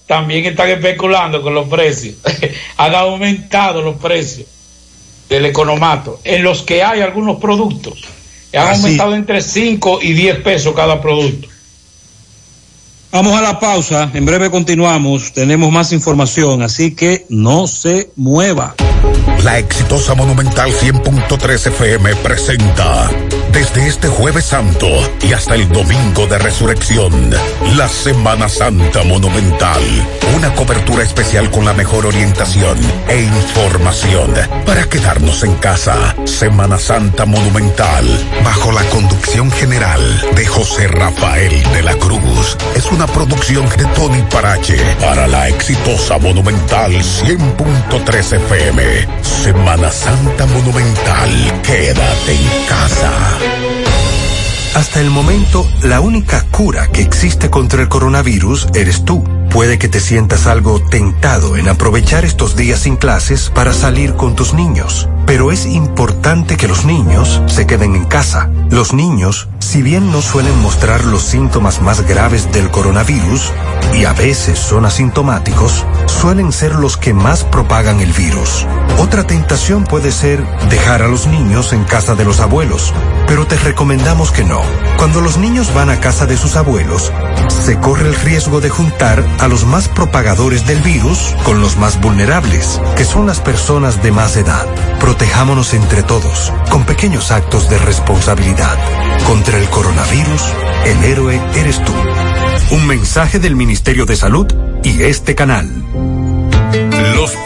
también están especulando con los precios. Han aumentado los precios del economato, en los que hay algunos productos. Han Así. aumentado entre 5 y 10 pesos cada producto. Vamos a la pausa, en breve continuamos, tenemos más información, así que no se mueva. La exitosa Monumental 100.3 FM presenta desde este jueves santo y hasta el domingo de resurrección, la Semana Santa Monumental. Una cobertura especial con la mejor orientación e información para quedarnos en casa. Semana Santa Monumental, bajo la conducción general de José Rafael de la Cruz. Es una producción de Tony Parache para la exitosa Monumental 100.3 FM. Semana Santa Monumental, quédate en casa. Hasta el momento, la única cura que existe contra el coronavirus eres tú. Puede que te sientas algo tentado en aprovechar estos días sin clases para salir con tus niños. Pero es importante que los niños se queden en casa. Los niños, si bien no suelen mostrar los síntomas más graves del coronavirus, y a veces son asintomáticos, suelen ser los que más propagan el virus. Otra tentación puede ser dejar a los niños en casa de los abuelos, pero te recomendamos que no. Cuando los niños van a casa de sus abuelos, se corre el riesgo de juntar a los más propagadores del virus con los más vulnerables, que son las personas de más edad. Protejámonos entre todos, con pequeños actos de responsabilidad. Contra el coronavirus, el héroe eres tú. Un mensaje del Ministerio de Salud y este canal.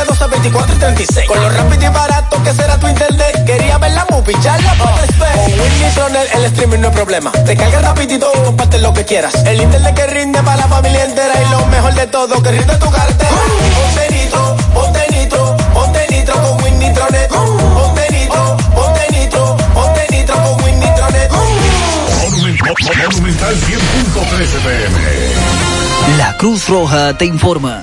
de 12, 24 y 36. Con lo rápido y barato que será tu internet. Quería ver la movie, ya la puedes ver. Con Win Nitronet el streaming no es problema. Te cargas rapidito y comparte lo que quieras. El internet que rinde para la familia entera. Y lo mejor de todo, que rinde tu cartera. Ponte nitro, ponte nitro, ponte nitro con Win Nitronet. Ponte nitro, ponte nitro, ponte nitro con Win Nitronet. Monumental 100.13 FM. La Cruz Roja te informa.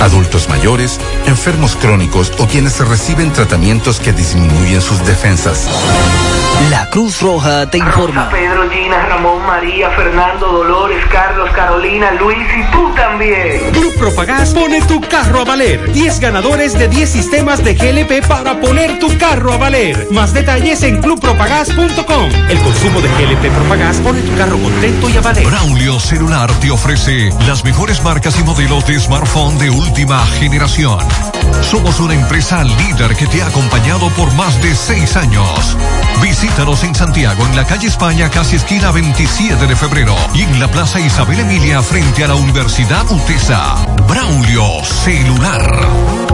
Adultos mayores, enfermos crónicos o quienes reciben tratamientos que disminuyen sus defensas. La Cruz Roja te informa. Pedro, Gina, Ramón, María, Fernando, Dolores, Carlos, Carolina, Luis y tú también. Club Propagás pone tu carro a valer. 10 ganadores de 10 sistemas de GLP para poner tu carro a valer. Más detalles en clubpropagás.com. El consumo de GLP Propagás pone tu carro contento y a valer. Braulio Celular te ofrece las mejores marcas y modelos de smartphone de última generación. Somos una empresa líder que te ha acompañado por más de seis años. Visítanos en Santiago, en la calle España, casi esquina 27 de febrero, y en la Plaza Isabel Emilia, frente a la Universidad UTESA. Braulio Celular.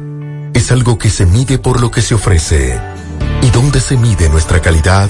es algo que se mide por lo que se ofrece. ¿Y dónde se mide nuestra calidad?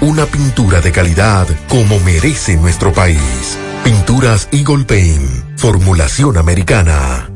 una pintura de calidad como merece nuestro país. Pinturas Eagle Paint, formulación americana.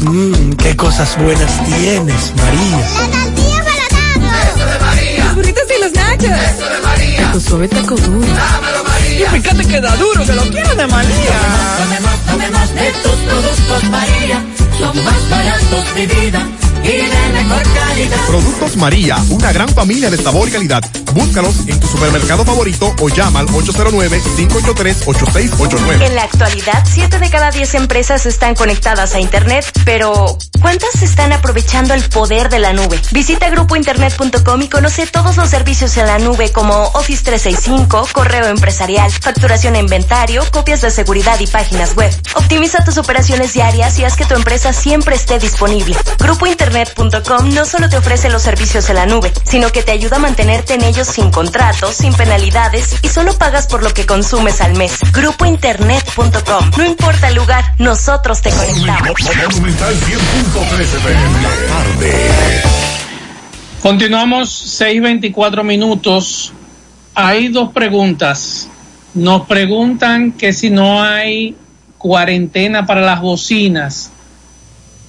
Mmm, qué cosas buenas tienes, María. La tortilla para Eso de María. Los burritos y los nachos. Eso de María. Tu suave taco duro. Dámelo, María. Y fíjate que da duro, que lo quiero de María. Tomemos, tomemos de tus productos, María. Son más baratos de vida y de mejor calidad. Productos María, una gran familia de sabor y calidad. Búscalos en tu supermercado favorito o llama al 809-583-8689. En la actualidad, 7 de cada 10 empresas están conectadas a Internet, pero ¿cuántas están aprovechando el poder de la nube? Visita grupointernet.com y conoce todos los servicios en la nube como Office 365, correo empresarial, facturación e inventario, copias de seguridad y páginas web. Optimiza tus operaciones diarias y haz que tu empresa siempre esté disponible. Grupointernet.com no solo te ofrece los servicios en la nube, sino que te ayuda a mantenerte en ellos sin contratos, sin penalidades y solo pagas por lo que consumes al mes. Grupointernet.com. No importa el lugar, nosotros te conectamos. Monumental 100.3 FM. La tarde. Continuamos 6.24 minutos. Hay dos preguntas. Nos preguntan que si no hay cuarentena para las bocinas.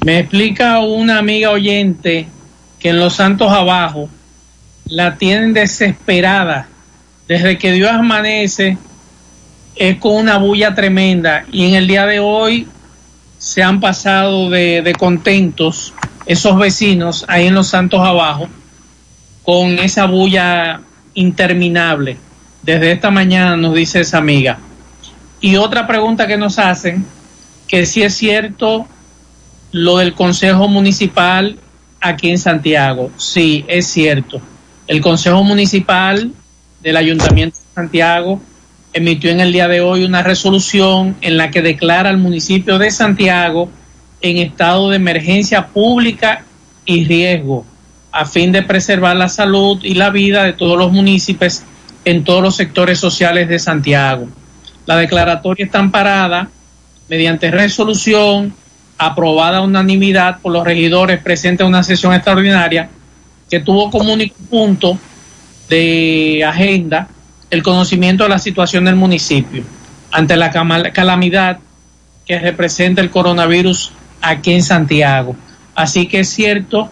Me explica una amiga oyente que en Los Santos Abajo la tienen desesperada. Desde que Dios amanece es con una bulla tremenda y en el día de hoy se han pasado de, de contentos esos vecinos ahí en Los Santos Abajo con esa bulla interminable. Desde esta mañana nos dice esa amiga. Y otra pregunta que nos hacen, que si es cierto lo del Consejo Municipal aquí en Santiago. Sí, es cierto. El Consejo Municipal del Ayuntamiento de Santiago emitió en el día de hoy una resolución en la que declara al municipio de Santiago en estado de emergencia pública y riesgo a fin de preservar la salud y la vida de todos los municipios en todos los sectores sociales de Santiago. La declaratoria está amparada mediante resolución aprobada a unanimidad por los regidores presentes en una sesión extraordinaria que tuvo como único punto de agenda el conocimiento de la situación del municipio ante la calamidad que representa el coronavirus aquí en Santiago. Así que es cierto,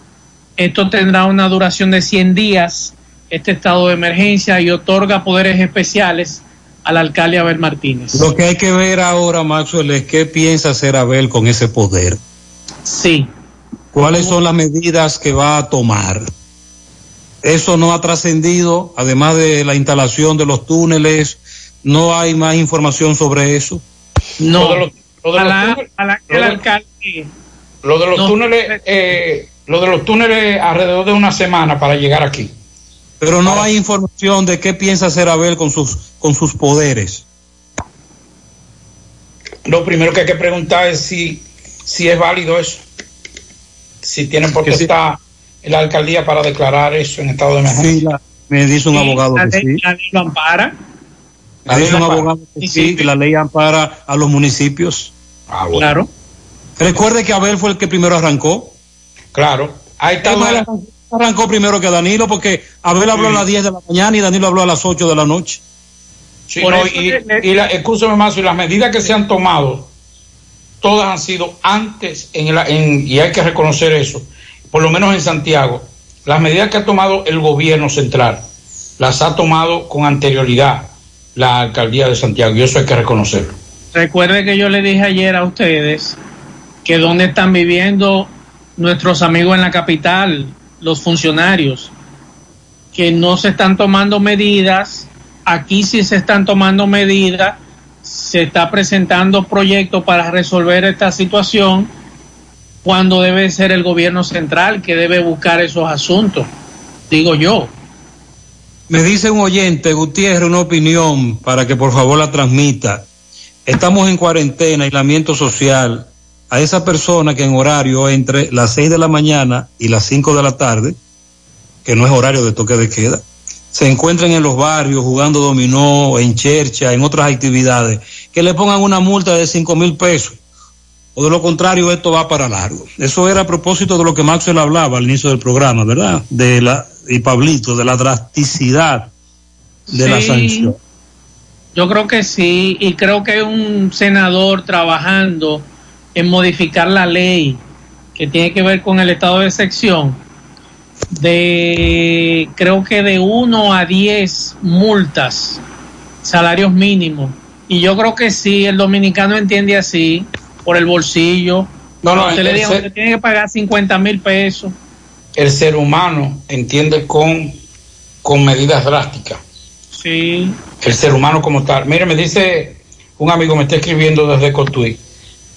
esto tendrá una duración de 100 días, este estado de emergencia, y otorga poderes especiales al alcalde Abel Martínez. Lo que hay que ver ahora, Maxwell, es qué piensa hacer Abel con ese poder. Sí. ¿Cuáles son las medidas que va a tomar? Eso no ha trascendido, además de la instalación de los túneles, no hay más información sobre eso. No, Lo de los- lo de los ojalá, túneles- lo el de- alcalde Lo de los No. túneles, eh, lo de los túneles alrededor de una semana para llegar aquí. Pero no hay información de qué piensa hacer Abel con sus, con sus poderes. Lo primero que hay que preguntar es si, si es válido eso. Si tienen potestad la alcaldía para declarar eso en estado de emergencia? Sí, la- me dice un Sí, abogado la que ley- sí. la ley lo ampara. Me dice un abogado que sí, que la ley ampara a los municipios. Claro. Recuerde que Abel fue el que primero arrancó. Claro. Ahí está. Arrancó- primero que Danilo porque Abel habló a las 10 de la mañana y Danilo habló a las 8 de la noche. Sí, Por no, eso y, y la, escúchame más, y las medidas que se han tomado, todas han sido antes, en el- en- y hay que reconocer eso, por lo menos en Santiago, las medidas que ha tomado el gobierno central, las ha tomado con anterioridad la alcaldía de Santiago, y eso hay que reconocerlo. Recuerde que yo le dije ayer a ustedes que dónde están viviendo nuestros amigos en la capital, los funcionarios, que no se están tomando medidas, aquí sí se están tomando medidas, se está presentando proyectos para resolver esta situación, cuando debe ser el gobierno central que debe buscar esos asuntos, digo yo. Me dice un oyente, Gutiérrez, una opinión para que por favor la transmita. Estamos en cuarentena, aislamiento social. A esa persona que en horario entre las 6 de la mañana y las 5 de la tarde, que no es horario de toque de queda, se encuentran en los barrios jugando dominó, en chercha, en otras actividades, que le pongan una multa de 5 mil pesos. O de lo contrario, esto va para largo. Eso era a propósito de lo que Maxwell hablaba al inicio del programa, ¿verdad? De la, y Pablito, de la drasticidad de la sanción. Yo creo que sí, y creo que hay un senador trabajando en modificar la ley que tiene que ver con el estado de sección, de creo que de 1 a 10 multas, salarios mínimos. Y yo creo que sí, el dominicano entiende así, por el bolsillo. No, no, usted le el diga, ser- usted tiene que pagar 50 mil pesos. El ser humano entiende con, con medidas drásticas. Sí. el ser humano como tal. Mire, me dice un amigo, me está escribiendo desde Cotuí,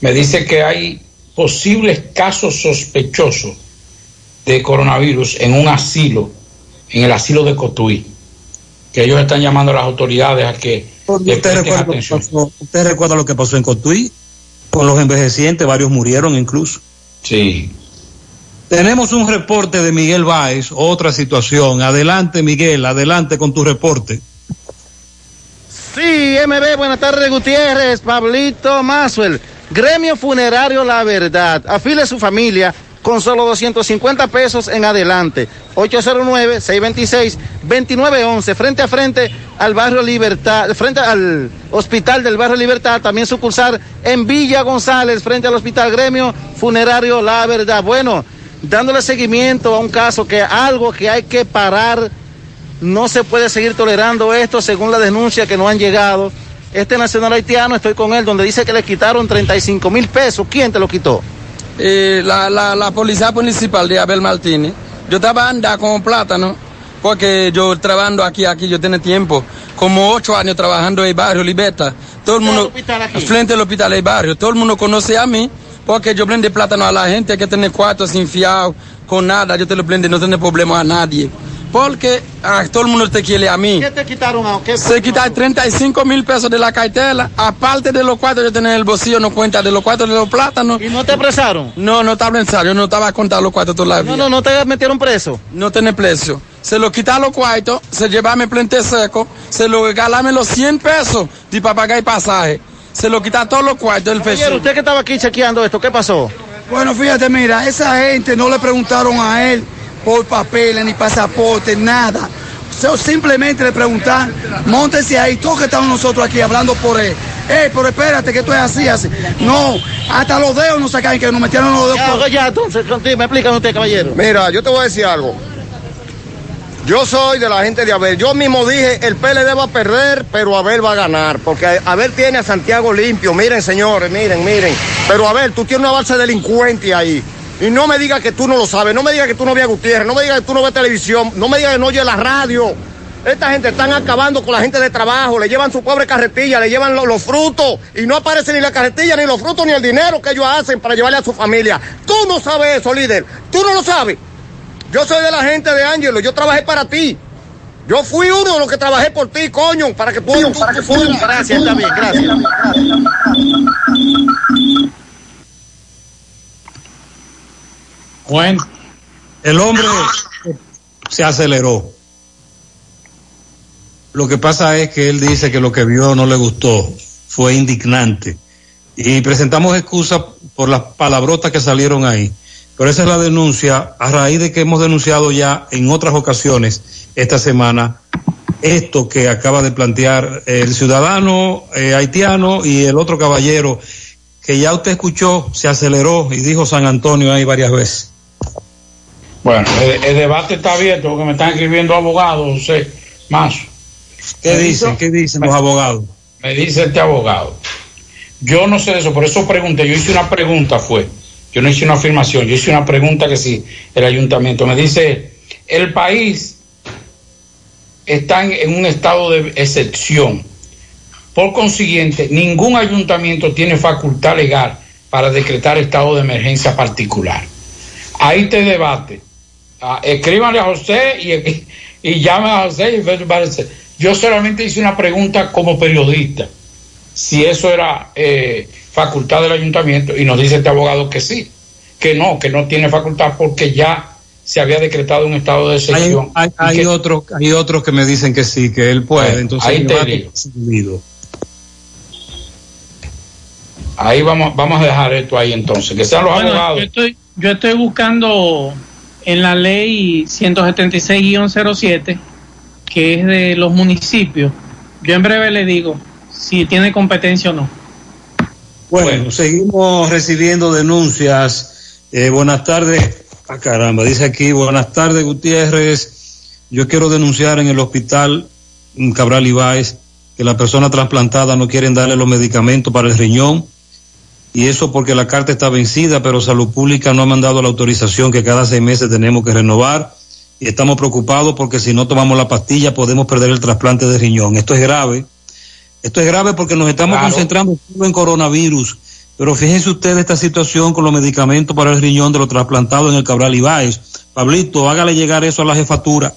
me dice que hay posibles casos sospechosos de coronavirus en un asilo, en el asilo de Cotuí, que ellos están llamando a las autoridades a que ¿Usted presten recuerda, lo que atención. pasó, ¿Usted recuerda lo que pasó en Cotuí? Con los envejecientes, varios murieron incluso. Sí. Tenemos un reporte de Miguel Báez, otra situación. Adelante, Miguel, adelante con tu reporte. Sí, MB, buenas tardes, Gutiérrez, Pablito Maswell. Gremio Funerario La Verdad. Afile su familia con solo 250 pesos en adelante. 809-626-2911, frente a frente al barrio Libertad, frente al hospital del barrio Libertad, también sucursal en Villa González, frente al hospital Gremio Funerario La Verdad. Bueno, dándole seguimiento a un caso que algo que hay que parar no se puede seguir tolerando esto según la denuncia que nos han llegado. Este nacional haitiano, estoy con él, donde dice que le quitaron 35 mil pesos. ¿Quién te lo quitó? Eh, la, la, la policía municipal de Abel Martínez. Yo estaba andando con plátano, porque yo trabajando aquí, aquí, yo tengo tiempo, como ocho años trabajando en el barrio Libertad. Todo el mundo, frente al hospital del barrio, todo el mundo conoce a mí, porque yo prende plátano a la gente que tiene cuartos sin fiado, con nada, yo te lo prende, no tiene problema a nadie. Porque ah, todo el mundo te quiere a mí. ¿Qué te quitaron? a- qué- Se quita 35 mil pesos de la cartela, aparte de los cuartos que yo tenía en el bolsillo, no cuenta de los cuartos de los plátanos. ¿Y no te apresaron? No, no estaba apresado, yo no estaba a contar los cuartos todavía. No, no, no te metieron preso. No tiene precio. Se lo quita los cuartos, se llevame plente seco, se lo regalame los 100 pesos de para pagar el pasaje. Se lo quita todos los cuartos del peso. usted que estaba aquí chequeando esto, ¿qué pasó? Bueno, fíjate, mira, esa gente no le preguntaron a él por papeles, ni pasaporte, nada. So, simplemente le preguntan, móntese ahí, todos que estamos nosotros aquí hablando por él. Ey, pero espérate, que esto es así, así. No, hasta los dedos nos sacan, que nos metieron los dedos. Ya, por- ya, entonces, me explícame usted, caballero. Mira, yo te voy a decir algo. Yo soy de la gente de Abel. Yo mismo dije, el PLD va a perder, pero Abel va a ganar. Porque Abel tiene a Santiago limpio. Miren, señores, miren, miren. Pero Abel, tú tienes una balsa de delincuente ahí. Y no me digas que tú no lo sabes. No me digas que tú no ves a Gutiérrez. No me digas que tú no ves televisión. No me digas que no oyes la radio. Esta gente están acabando con la gente de trabajo. Le llevan su pobre carretilla, le llevan lo- los frutos. Y no aparece ni la carretilla, ni los frutos, ni el dinero que ellos hacen para llevarle a su familia. Tú no sabes eso, líder. Tú no lo sabes. Yo soy de la gente de Ángelo, yo trabajé para ti. Yo fui uno de los que trabajé por ti, coño, para que tú, tú- tú fueras. Gracias, está bien, gracias. Bueno, El hombre se aceleró. Lo que pasa es que él dice que lo que vio no le gustó, fue indignante. Y presentamos excusas por las palabrotas que salieron ahí. Pero esa es la denuncia a raíz de que hemos denunciado ya en otras ocasiones esta semana esto que acaba de plantear el ciudadano eh, haitiano y el otro caballero que ya usted escuchó, se aceleró y dijo San Antonio ahí varias veces. Bueno, el, el debate está abierto porque me están escribiendo abogados, no sé, más. ¿Qué dicen? ¿Qué dicen los abogados? Me dice este abogado. Yo no sé de eso, por eso pregunté. Yo hice una pregunta, fue. Yo no hice una afirmación, yo hice una pregunta que si el ayuntamiento me dice, el país está en, en un estado de excepción. Por consiguiente, ningún ayuntamiento tiene facultad legal para decretar estado de emergencia particular. Ahí te debate. Ah, escríbanle a José y, y a José y ve- parece. Yo solamente hice una pregunta como periodista, si eso era eh, facultad del ayuntamiento, y nos dice este abogado que sí, que no, que no tiene facultad porque ya se había decretado un estado de Hay, excepción. hay, hay que- otros, hay otros que me dicen que sí, que él puede. Ahí- Entonces, ahí te. Ahí vamos, vamos a dejar esto ahí entonces, que sean los Bueno, abogados. yo estoy, yo estoy buscando en la ley 176-07, que es de los municipios. Yo en breve le digo si tiene competencia o no. Bueno, seguimos recibiendo denuncias. Eh, buenas tardes. Ah, caramba, dice aquí, buenas tardes, Gutiérrez. Yo quiero denunciar en el hospital Cabral Ibáez que la persona trasplantada no quieren darle los medicamentos para el riñón. Y eso porque la carta está vencida, pero Salud Pública no ha mandado la autorización que cada seis meses tenemos que renovar. Y estamos preocupados porque si no tomamos la pastilla podemos perder el trasplante de riñón. Esto es grave. Esto es grave porque nos estamos Claro. concentrando en coronavirus. Pero fíjense ustedes esta situación con los medicamentos para el riñón de los trasplantados en el Cabral Ibáez. Pablito, hágale llegar eso a la jefatura.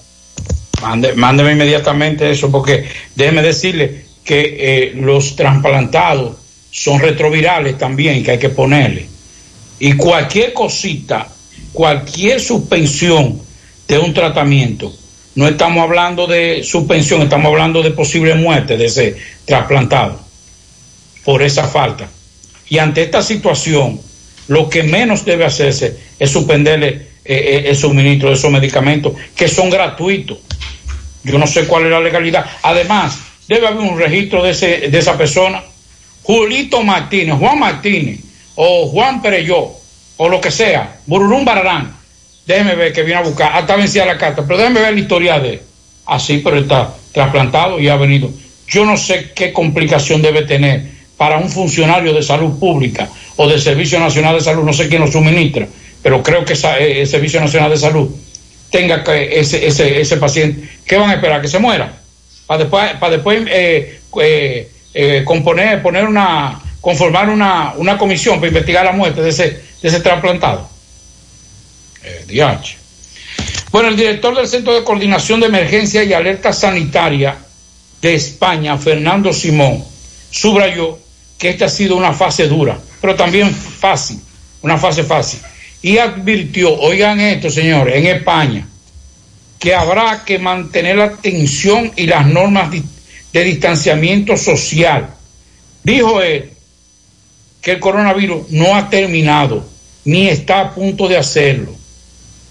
Mande- mándeme inmediatamente eso, porque déjeme decirle que eh, los trasplantados son retrovirales también, que hay que ponerle. Y cualquier cosita, cualquier suspensión de un tratamiento, no estamos hablando de suspensión, estamos hablando de posible muerte de ese trasplantado por esa falta. Y ante esta situación, lo que menos debe hacerse es suspenderle eh, eh, el suministro de esos medicamentos que son gratuitos. Yo no sé cuál es la legalidad. Además, debe haber un registro de, ese, de esa persona. Julito Martínez, Juan Martínez, o Juan Pereyó, o lo que sea, Bururum Bararán. Déjeme ver que viene a buscar. Hasta vencida la carta, pero déjeme ver la historia de él. Así, pero está trasplantado y ha venido. Yo no sé qué complicación debe tener para un funcionario de salud pública o del Servicio Nacional de Salud, no sé quién lo suministra, pero creo que eh, el Servicio Nacional de Salud tenga que ese, ese, ese paciente, ¿qué van a esperar? ¿Que se muera? Para después, para después eh, eh, eh, componer, poner una, conformar una, una comisión para investigar la muerte de ese, de ese trasplantado. Eh. Bueno, el director del Centro de Coordinación de Emergencia y Alerta Sanitaria de España, Fernando Simón, subrayó que esta ha sido una fase dura, pero también fácil, una fase fácil. Y advirtió, oigan esto, señores, en España, que habrá que mantener la atención y las normas di- de distanciamiento social. Dijo él que el coronavirus no ha terminado, ni está a punto de hacerlo.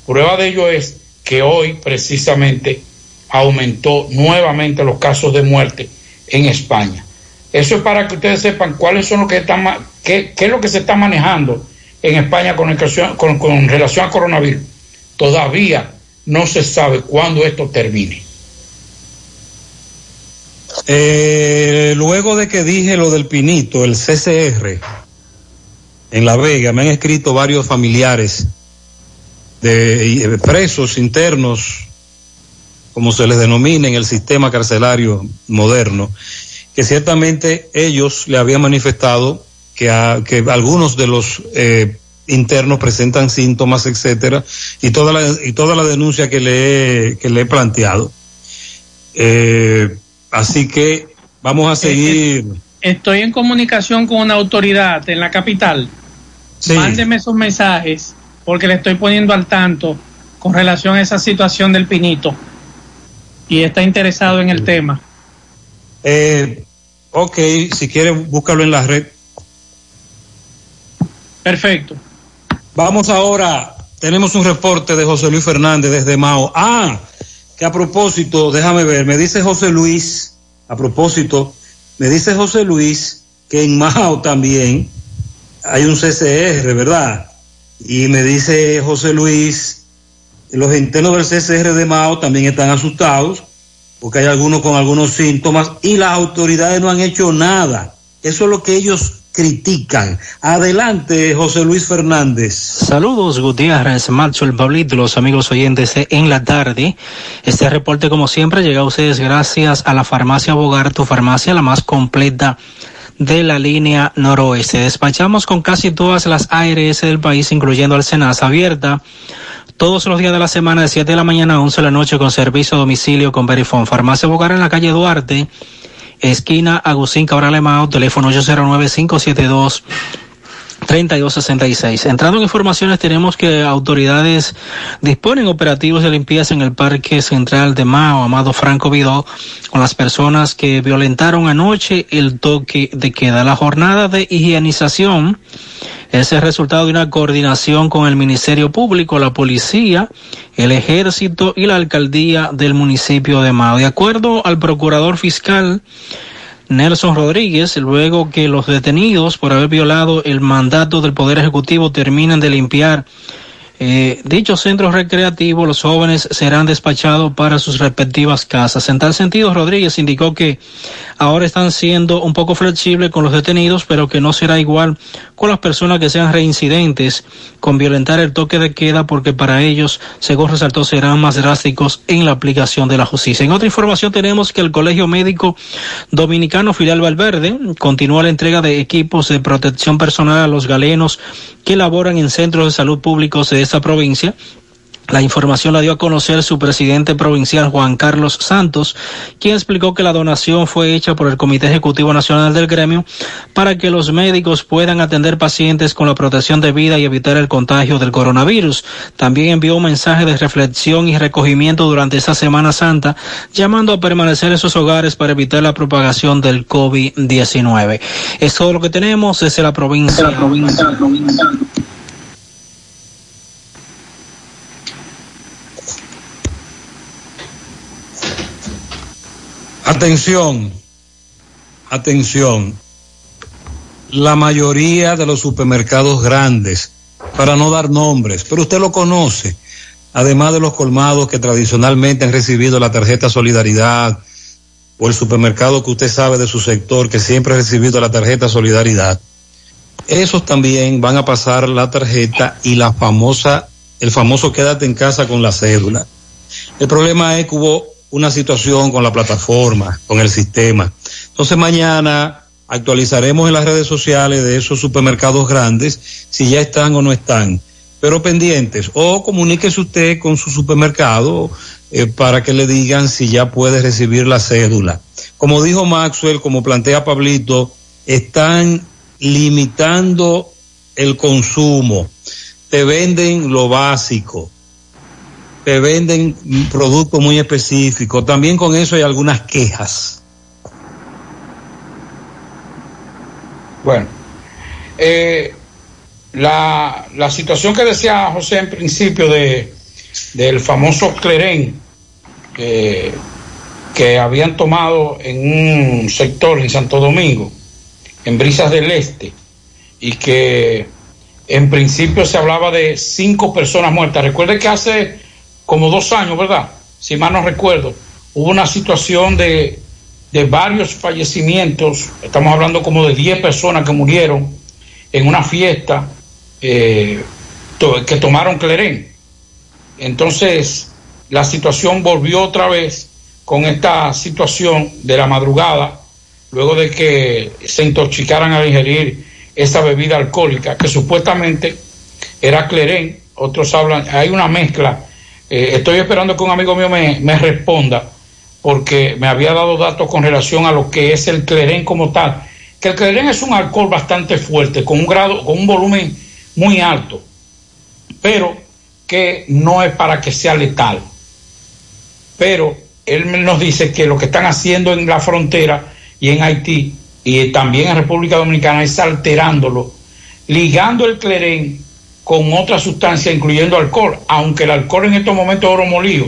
Prueba de ello es que hoy precisamente aumentó nuevamente los casos de muerte en España. Eso es para que ustedes sepan cuáles son los que están, qué, qué es lo que se está manejando en España con, relación- con- con relación al coronavirus. Todavía no se sabe cuándo esto termine. Eh, luego de que dije lo del Pinito, el CCR, en La Vega, me han escrito varios familiares de eh, presos internos, como se les denomina en el sistema carcelario moderno, que ciertamente ellos le habían manifestado que, algunos de los eh, internos presentan síntomas, etcétera, y toda la, y toda la denuncia que le he, que le he planteado. Eh, así que vamos a seguir. Estoy en comunicación con una autoridad en la capital. Mándeme esos mensajes porque le estoy poniendo al tanto con relación a esa situación del pinito y está interesado en el tema. Eh, ok, si quiere búscalo en la red. Perfecto. Vamos ahora, tenemos un reporte de José Luis Fernández desde Mao. Ah, a propósito, déjame ver, me dice José Luis, a propósito, me dice José Luis que en Mao también hay un CCR, ¿verdad? Y me dice José Luis, los internos del CCR de Mao también están asustados porque hay algunos con algunos síntomas y las autoridades no han hecho nada. Eso es lo que ellos critican. Adelante, José Luis Fernández. Saludos, Gutiérrez, Macho, el Pablito, los amigos oyentes En la Tarde. Este reporte, como siempre, llega a ustedes gracias a la farmacia Bogar, tu farmacia, la más completa de la línea noroeste. Despachamos con casi todas las ARS del país, incluyendo al Senasa abierta todos los días de la semana de 7 de la mañana a 11 de la noche con servicio a domicilio con Verifone. Farmacia Bogar en la calle Duarte, esquina Agustín Cabral Emao, teléfono 809-572. 3266. Entrando en informaciones, tenemos que autoridades disponen operativos de limpieza en el Parque Central de Mao, Amado Franco Vidó, con las personas que violentaron anoche el toque de queda. La jornada de higienización es el resultado de una coordinación con el Ministerio Público, la Policía, el Ejército y la Alcaldía del municipio de Mao. De acuerdo al Procurador Fiscal, Nelson Rodríguez, luego que los detenidos por haber violado el mandato del Poder Ejecutivo terminen de limpiar eh, dichos centros recreativos, los jóvenes serán despachados para sus respectivas casas. En tal sentido, Rodríguez indicó que ahora están siendo un poco flexibles con los detenidos, pero que no será igual con las personas que sean reincidentes con violentar el toque de queda, porque para ellos, según resaltó, serán más drásticos en la aplicación de la justicia. En otra información tenemos que el Colegio Médico Dominicano Filial Valverde continúa la entrega de equipos de protección personal a los galenos que laboran en centros de salud públicos de esta provincia. La información la dio a conocer su presidente provincial Juan Carlos Santos, quien explicó que la donación fue hecha por el Comité Ejecutivo Nacional del Gremio para que los médicos puedan atender pacientes con la protección de vida y evitar el contagio del coronavirus. También envió un mensaje de reflexión y recogimiento durante esta Semana Santa, llamando a permanecer en sus hogares para evitar la propagación del COVID-19. Es todo lo que tenemos desde la provincia. la provincia, la provincia. Atención, atención. La mayoría de los supermercados grandes, para no dar nombres, pero usted lo conoce, además de los colmados que tradicionalmente han recibido la tarjeta Solidaridad, o el supermercado que usted sabe de su sector que siempre ha recibido la tarjeta Solidaridad, esos también van a pasar la tarjeta y la famosa, el famoso quédate en casa con la cédula. El problema es que hubo una situación con la plataforma, con el sistema. Entonces mañana actualizaremos en las redes sociales de esos supermercados grandes si ya están o no están. Pero pendientes, o comuníquese usted con su supermercado eh, para que le digan si ya puede recibir la cédula. Como dijo Maxwell, como plantea Pablito, están limitando el consumo, te venden lo básico te venden productos muy específicos. También con eso hay algunas quejas. Bueno, eh, la, la situación que decía José en principio de del famoso Clerén que, que habían tomado en un sector en Santo Domingo, en Brisas del Este, y que en principio se hablaba de cinco personas muertas. Recuerde que hace como dos años, ¿verdad? Si mal no recuerdo, hubo una situación de, de varios fallecimientos, estamos hablando como de 10 personas que murieron en una fiesta eh, que tomaron Clerén. Entonces, la situación volvió otra vez con esta situación de la madrugada, luego de que se intoxicaran al ingerir esa bebida alcohólica, que supuestamente era Clerén, otros hablan, hay una mezcla eh, estoy esperando que un amigo mío me, me, responda, porque me había dado datos con relación a lo que es el clerén como tal. Que el clerén es un alcohol bastante fuerte, con un grado, con un volumen muy alto, pero que no es para que sea letal. Pero él nos dice que lo que están haciendo en la frontera y en Haití y también en República Dominicana es alterándolo, ligando el clerén con otra sustancia, incluyendo alcohol, aunque el alcohol en estos momentos es oro molido,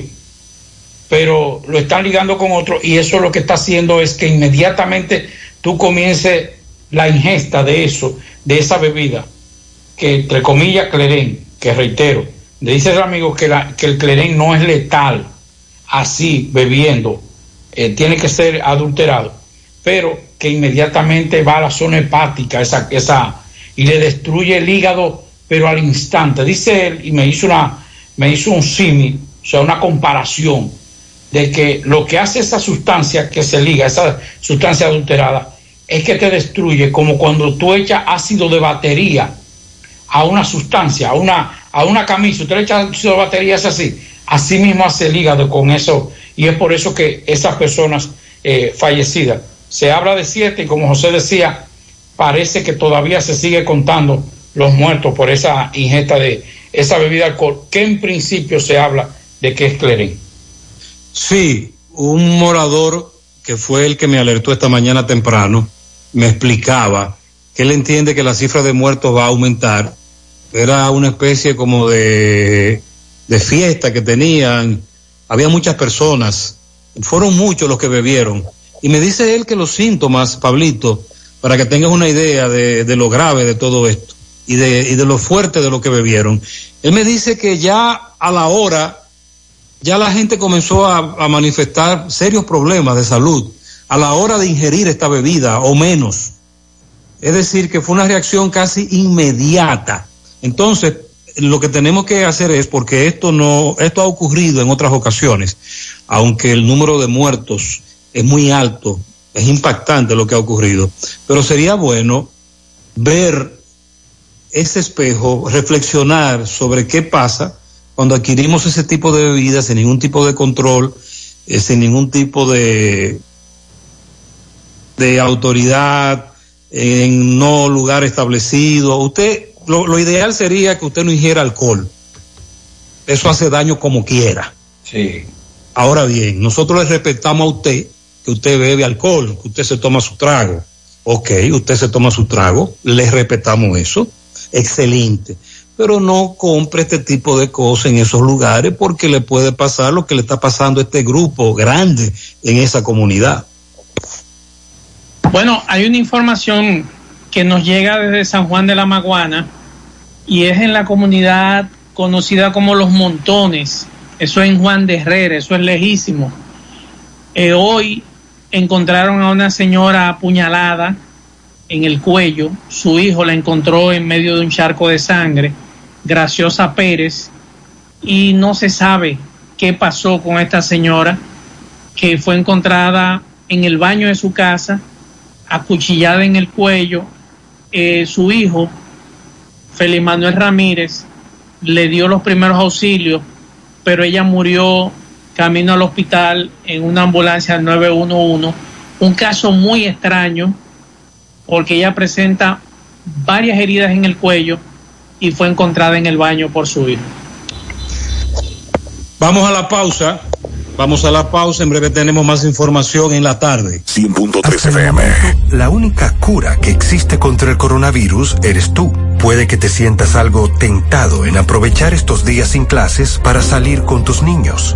pero lo están ligando con otro y eso lo que está haciendo es que inmediatamente tú comiences la ingesta de eso, de esa bebida, que entre comillas clerén, que reitero, le dice el amigo que, la, que el clerén no es letal, así bebiendo, eh, tiene que ser adulterado, pero que inmediatamente va a la zona hepática esa, esa, y le destruye el hígado, pero al instante. Dice él, y me hizo, una, me hizo un símil, o sea, una comparación, de que lo que hace esa sustancia que se liga, esa sustancia adulterada, es que te destruye como cuando tú echas ácido de batería a una sustancia, a una, a una camisa, usted le echa ácido de batería, es así, así mismo hace el hígado con eso, y es por eso que esas personas eh, fallecidas, se habla de siete, y como José decía, parece que todavía se sigue contando los muertos por esa ingesta de esa bebida alcohol, que en principio se habla de que es clerén. Sí, un morador que fue el que me alertó esta mañana temprano, me explicaba que él entiende que la cifra de muertos va a aumentar. Era una especie como de, de fiesta que tenían. Había muchas personas. Fueron muchos los que bebieron. Y me dice él que los síntomas, Pablito, para que tengas una idea de, de lo grave de todo esto y de, y de lo fuerte de lo que bebieron. Él me dice que ya a la hora ya la gente comenzó a, a, manifestar serios problemas de salud a la hora de ingerir esta bebida o menos. Es decir, que fue una reacción casi inmediata. Entonces, lo que tenemos que hacer es, porque esto no, esto ha ocurrido en otras ocasiones, aunque el número de muertos es muy alto, es impactante lo que ha ocurrido, pero sería bueno ver ese espejo, reflexionar sobre qué pasa cuando adquirimos ese tipo de bebidas sin ningún tipo de control, eh, sin ningún tipo de, de autoridad, en no lugar establecido, usted, lo, lo, ideal sería que usted no ingiera alcohol. Eso hace daño como quiera. Sí. Ahora bien, nosotros le respetamos a usted que usted bebe alcohol, que usted se toma su trago. Ok, usted se toma su trago, le respetamos eso. Excelente pero no compre este tipo de cosas en esos lugares porque le puede pasar lo que le está pasando a este grupo grande en esa comunidad. Bueno, hay una información que nos llega desde San Juan de la Maguana y es en la comunidad conocida como Los Montones. Eso es en Juan de Herrera, eso es lejísimo. Eh, hoy encontraron a una señora apuñalada en el cuello. Su hijo la encontró en medio de un charco de sangre. Graciosa Pérez y no se sabe qué pasó con esta señora que fue encontrada en el baño de su casa, acuchillada en el cuello. Eh, su hijo, Félix Manuel Ramírez, le dio los primeros auxilios, pero ella murió camino al hospital en una ambulancia 911. Un caso muy extraño porque ella presenta varias heridas en el cuello y fue encontrada en el baño por su hijo. Vamos a la pausa. Vamos a la pausa, en breve tenemos más información en la tarde. 100.3 FM. La única cura que existe contra el coronavirus eres tú. Puede que te sientas algo tentado en aprovechar estos días sin clases para salir con tus niños,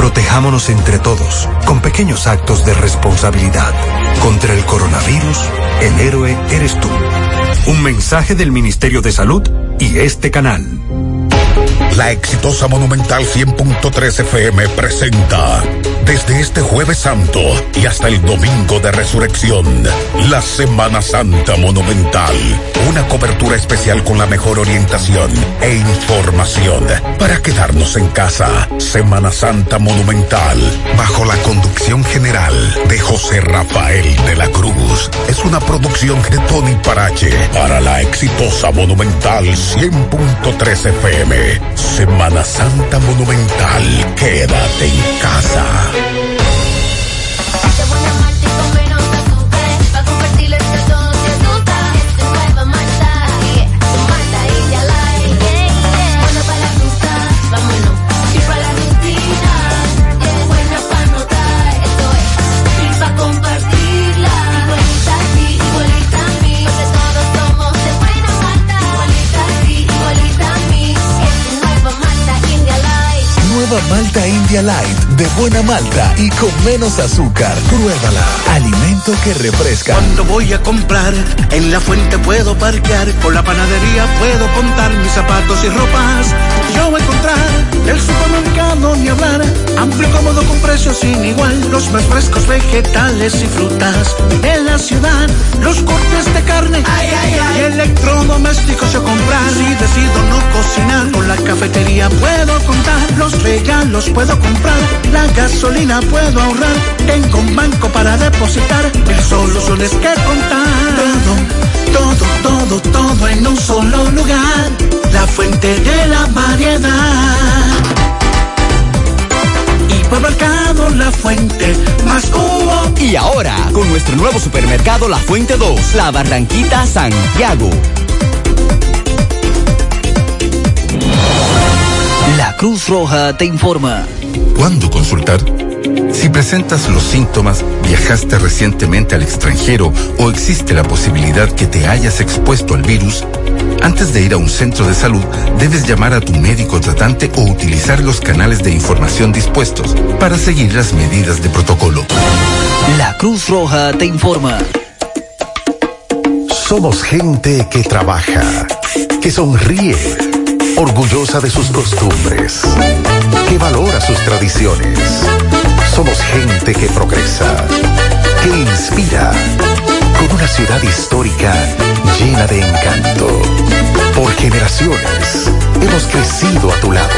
Protejámonos entre todos, con pequeños actos de responsabilidad. Contra el coronavirus, el héroe eres tú. Un mensaje del Ministerio de Salud y este canal. La exitosa Monumental 100.3 FM presenta desde este jueves santo y hasta el domingo de resurrección, la Semana Santa Monumental. Una cobertura especial con la mejor orientación e información para quedarnos en casa. Semana Santa Monumental, bajo la conducción general de José Rafael de la Cruz. Es una producción de Tony Parache para la exitosa Monumental 100.3 FM. Semana Santa Monumental, quédate en casa. Malta India Light de buena malta y con menos azúcar. Pruébala. Alimento que refresca. Cuando voy a comprar, en la fuente puedo parquear, con la panadería puedo contar mis zapatos y ropas. Yo voy a encontrar el supermercado ni hablar, amplio cómodo con precios sin igual, los más frescos vegetales y frutas. En la ciudad, los cortes de carne y electrodomésticos yo comprar. Si decido no cocinar, con la cafetería puedo contar, los regalos puedo comprar, la gasolina puedo ahorrar, tengo un banco para depositar, mil soluciones que contar. Todo, todo, todo, todo en un solo lugar, la fuente de la variedad. Hipermercado La Fuente, más cubo. Y ahora, con nuestro nuevo supermercado La Fuente 2, La Barranquita Santiago. La Cruz Roja te informa. ¿Cuándo consultar? Si presentas los síntomas, viajaste recientemente al extranjero o existe la posibilidad que te hayas expuesto al virus, antes de ir a un centro de salud, debes llamar a tu médico tratante o utilizar los canales de información dispuestos para seguir las medidas de protocolo. La Cruz Roja te informa. Somos gente que trabaja, que sonríe, orgullosa de sus costumbres, que valora sus tradiciones. Somos gente que progresa, que inspira, con una ciudad histórica llena de encanto. Por generaciones hemos crecido a tu lado.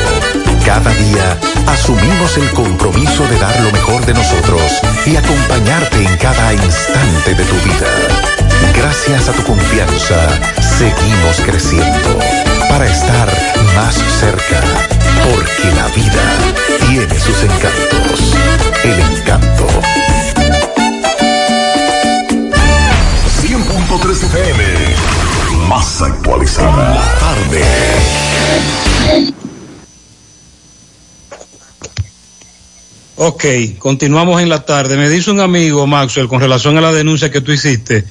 Cada día asumimos el compromiso de dar lo mejor de nosotros y acompañarte en cada instante de tu vida. Gracias a tu confianza, seguimos creciendo para estar más cerca, porque la vida tiene sus encantos. El encanto 100.3 FM, más actualizada. La tarde. Ok, continuamos en la tarde. Me dice un amigo, Maxwell, con relación a la denuncia que tú hiciste,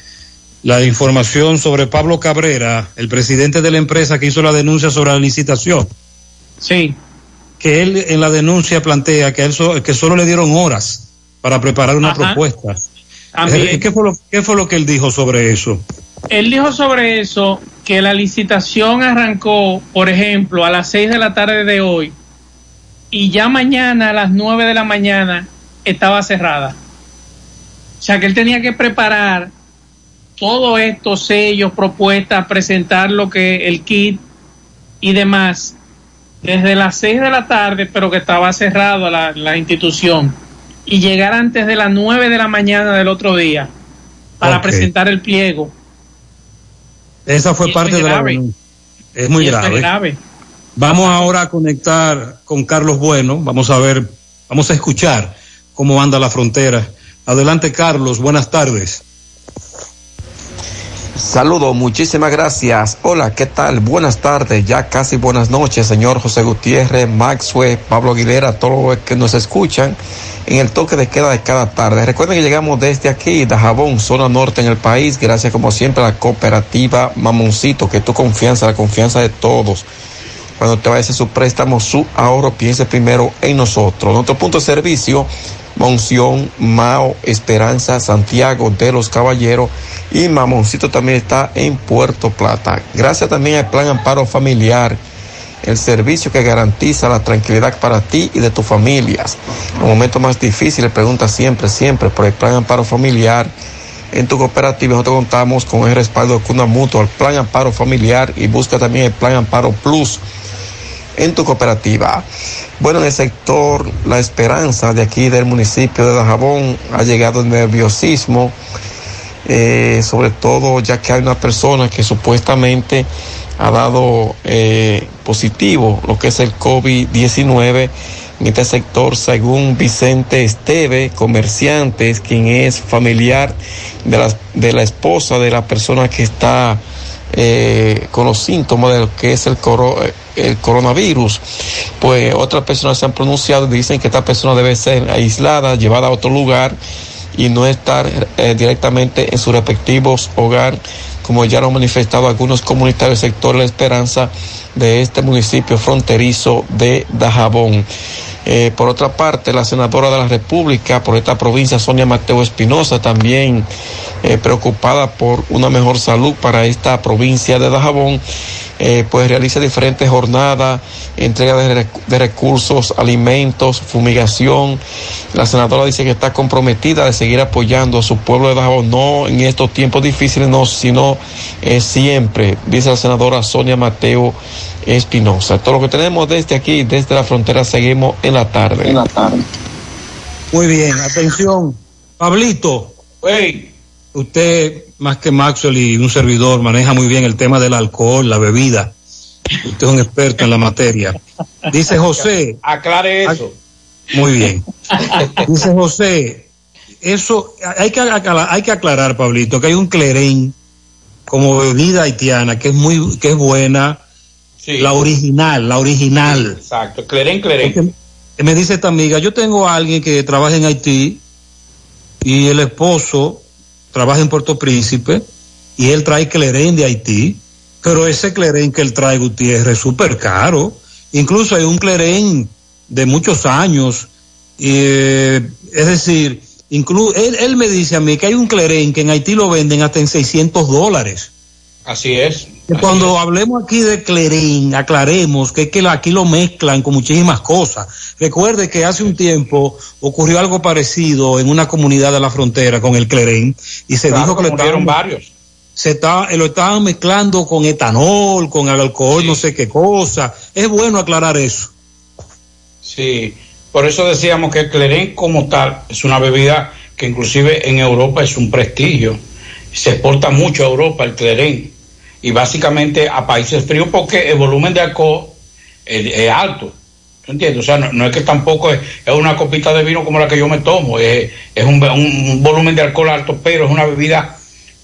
la información sobre Pablo Cabrera, el presidente de la empresa que hizo la denuncia sobre la licitación. Sí. Que él en la denuncia plantea que, él so- que solo le dieron horas para preparar una Ajá. propuesta. También. Eh, ¿Qué fue, lo, ¿Qué fue lo que él dijo sobre eso? Él dijo sobre eso que la licitación arrancó, por ejemplo, a las 6 de la tarde de hoy y ya mañana a las 9 de la mañana estaba cerrada. O sea que él tenía que preparar todos estos sellos, propuestas, presentar lo que el kit y demás desde las 6 de la tarde, pero que estaba cerrado la, la institución y llegar antes de las 9 de la mañana del otro día para presentar el pliego. Esa fue Y parte es de la grave. Es muy es grave. Vamos ahora a conectar con Carlos Bueno. Vamos a ver, vamos a escuchar cómo anda la frontera. Adelante, Carlos. Buenas tardes. Saludos, muchísimas gracias. Hola, ¿qué tal? Buenas tardes, ya casi buenas noches, señor José Gutiérrez, Maxwell, Pablo Aguilera, todos los que nos escuchan en el toque de queda de cada tarde. Recuerden que llegamos desde aquí, de Jabón, zona norte en el país, gracias como siempre a la cooperativa Mamoncito, que tu confianza, la confianza de todos. Cuando te vayas a su préstamo, su ahorro, piense primero en nosotros. Nuestro punto de servicio, Monción, Mao, Esperanza, Santiago de los Caballeros y Mamoncito también está en Puerto Plata. Gracias también al Plan Amparo Familiar el servicio que garantiza la tranquilidad para ti y de tus familias. En los momentos más difíciles, pregunta siempre, siempre por el plan amparo familiar. En tu cooperativa nosotros contamos con el respaldo de Cuna Mutua, el plan amparo familiar y busca también el plan amparo plus en tu cooperativa. Bueno, en el sector La Esperanza de aquí del municipio de Dajabón ha llegado el nerviosismo, eh, sobre todo ya que hay una persona que supuestamente ha dado eh, positivo lo que es el COVID-19 en este sector, según Vicente Esteve, comerciante, quien es familiar de la, de la esposa de la persona que está eh, con los síntomas de lo que es el, coro, el coronavirus. Pues otras personas se han pronunciado y dicen que esta persona debe ser aislada, llevada a otro lugar y no estar eh, directamente en sus respectivos hogares, como ya lo han manifestado algunos comunitarios del sector La Esperanza de este municipio fronterizo de Dajabón. Eh, por otra parte, la senadora de la República por esta provincia, Sonia Mateo Espinosa, también eh, preocupada por una mejor salud para esta provincia de Dajabón, eh, pues realiza diferentes jornadas, entrega de, rec- de recursos, alimentos, fumigación. La senadora dice que está comprometida de seguir apoyando a su pueblo de Dajabón, no en estos tiempos difíciles, no, sino eh, siempre, dice la senadora Sonia Mateo Espinosa. Todo lo que tenemos desde aquí, desde la frontera, seguimos en la tarde. En la tarde. Muy bien, atención. Pablito. Usted, más que Maxwell y un servidor, maneja muy bien el tema del alcohol, la bebida. Usted es un experto en la materia. Dice José. Aclare eso. Muy bien. Dice José, eso hay que, aclarar, hay que aclarar, Pablito, que hay un clerén como bebida haitiana que es muy, que es buena. La original, la original. Exacto, Clerén, Clerén. Me dice esta amiga, yo tengo a alguien que trabaja en Haití y el esposo trabaja en Puerto Príncipe y él trae clerén de Haití, pero ese clerén que él trae Gutiérrez es súper caro. Incluso hay un clerén de muchos años, eh, es decir, él me dice a mí que hay un clerén que en Haití lo venden hasta en 600 dólares. Así es. Cuando hablemos aquí de clerén, aclaremos que es que aquí lo mezclan con muchísimas cosas. Recuerde que hace un tiempo ocurrió algo parecido en una comunidad de la frontera con el clerén y se Claro, dijo que lo murieron estaban, varios. se está, lo estaban mezclando con etanol, con alcohol, no sé qué cosa. Es bueno aclarar eso. Sí, por eso decíamos que el Clerén como tal es una bebida que inclusive en Europa es un prestigio. Se exporta mucho a Europa el Clerén y básicamente a países fríos porque el volumen de alcohol es, alto. ¿Tú entiendes? O sea, no, es que tampoco es, una copita de vino como la que yo me tomo, es, es un, un- un volumen de alcohol alto, pero es una bebida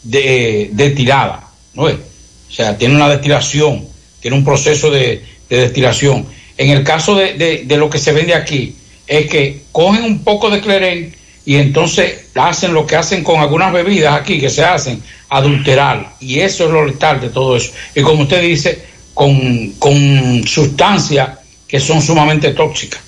de, destilada, ¿no es? O sea, tiene una destilación, tiene un proceso de, de destilación. En el caso de, de- de lo que se vende aquí, es que cogen un poco de clerén y entonces hacen lo que hacen con algunas bebidas aquí que se hacen, adulterar. Y eso es lo letal de todo eso. Y como usted dice, con, con sustancias que son sumamente tóxicas.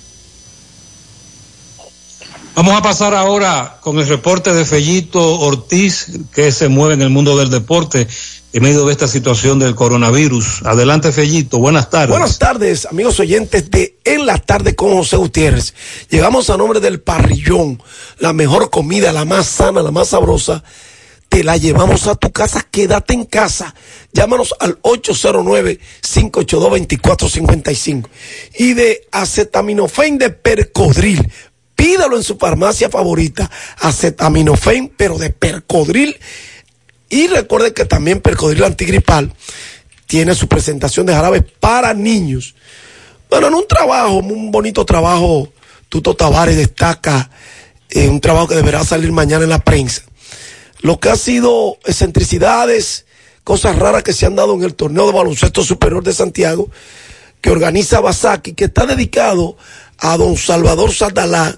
Vamos a pasar ahora con el reporte de Fellito Ortiz, que se mueve en el mundo del deporte en medio de esta situación del coronavirus. Adelante, Fellito. Buenas tardes. Buenas tardes, amigos oyentes de En la Tarde con José Gutiérrez. Llegamos a nombre del parrillón, la mejor comida, la más sana, la más sabrosa. Te la llevamos a tu casa, quédate en casa. Llámanos al 809-582-2455. Y de acetaminofén de percodril. Pídalo en su farmacia favorita. Acetaminofén, pero de percodril. Y recuerden que también Percodril Antigripal tiene su presentación de jarabes para niños. Bueno, en un trabajo, un bonito trabajo, Tuto Tavares destaca eh, un trabajo que deberá salir mañana en la prensa. Lo que ha sido excentricidades, cosas raras que se han dado en el torneo de baloncesto superior de Santiago, que organiza Basaki, que está dedicado a don Salvador Sadalá,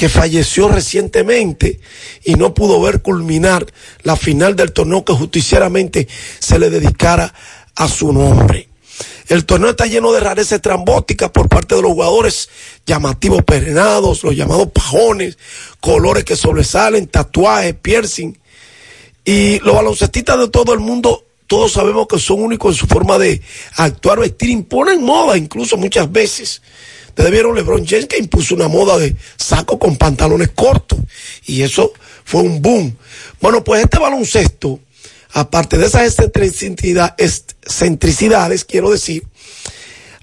que falleció recientemente y no pudo ver culminar la final del torneo que justiciaramente se le dedicara a su nombre. El torneo está lleno de rarezas estrambóticas por parte de los jugadores llamativos perenados, los llamados pajones, colores que sobresalen, tatuajes, piercing. Y los baloncestistas de todo el mundo todos sabemos que son únicos en su forma de actuar, vestir, imponen moda incluso muchas veces. Ustedes vieron LeBron James que impuso una moda de saco con pantalones cortos y eso fue un boom. Bueno, pues este baloncesto, aparte de esas excentricidad- excentricidades, quiero decir,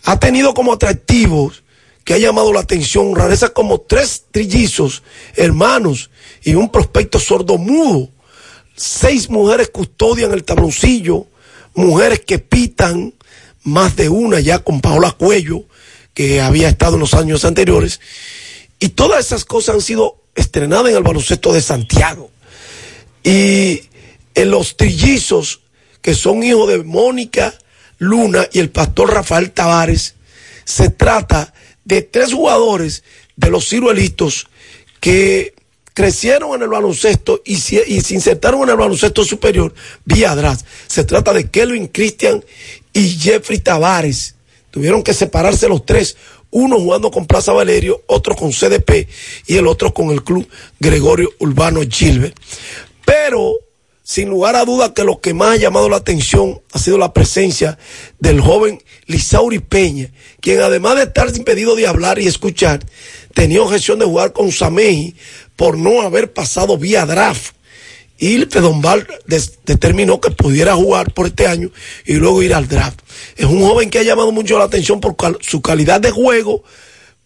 ha tenido como atractivos que ha llamado la atención rarezas como tres trillizos, hermanos y un prospecto sordo mudo. Seis mujeres custodian el tabloncillo, mujeres que pitan, más de una ya con Paola Cuello, que había estado en los años anteriores. Y todas esas cosas han sido estrenadas en el baloncesto de Santiago. Y en los trillizos, que son hijos de Mónica Luna y el pastor Rafael Tavares, se trata de tres jugadores de los ciruelitos que crecieron en el baloncesto y, se- y se insertaron en el baloncesto superior vía atrás. Se trata de Kelvin Christian y Jeffrey Tavares. Tuvieron que separarse los tres, uno jugando con Plaza Valerio, otro con CDP y el otro con el club Gregorio Urbano Gilbert. Pero, sin lugar a duda que lo que más ha llamado la atención ha sido la presencia del joven Lisauri Peña, quien además de estar impedido de hablar y escuchar, tenía objeción de jugar con Sameji por no haber pasado vía draft. Y Pedombal des- determinó que pudiera jugar por este año y luego ir al draft. Es un joven que ha llamado mucho la atención por su calidad de juego,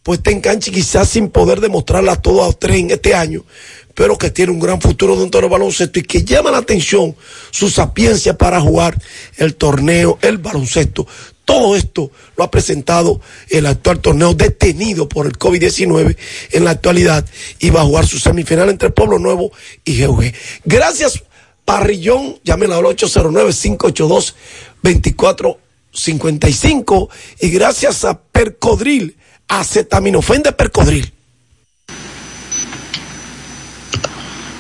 puesta en cancha quizás sin poder demostrarla a todos a tres en este año, pero que tiene un gran futuro dentro del baloncesto y que llama la atención su sapiencia para jugar el torneo, el baloncesto. Todo esto lo ha presentado el actual torneo detenido por el COVID-19 en la actualidad y va a jugar su semifinal entre Pueblo Nuevo y GUG. Gracias, Parrillón. Llámenla al 809-582-2455 y gracias a Percodril, acetaminofén de Percodril.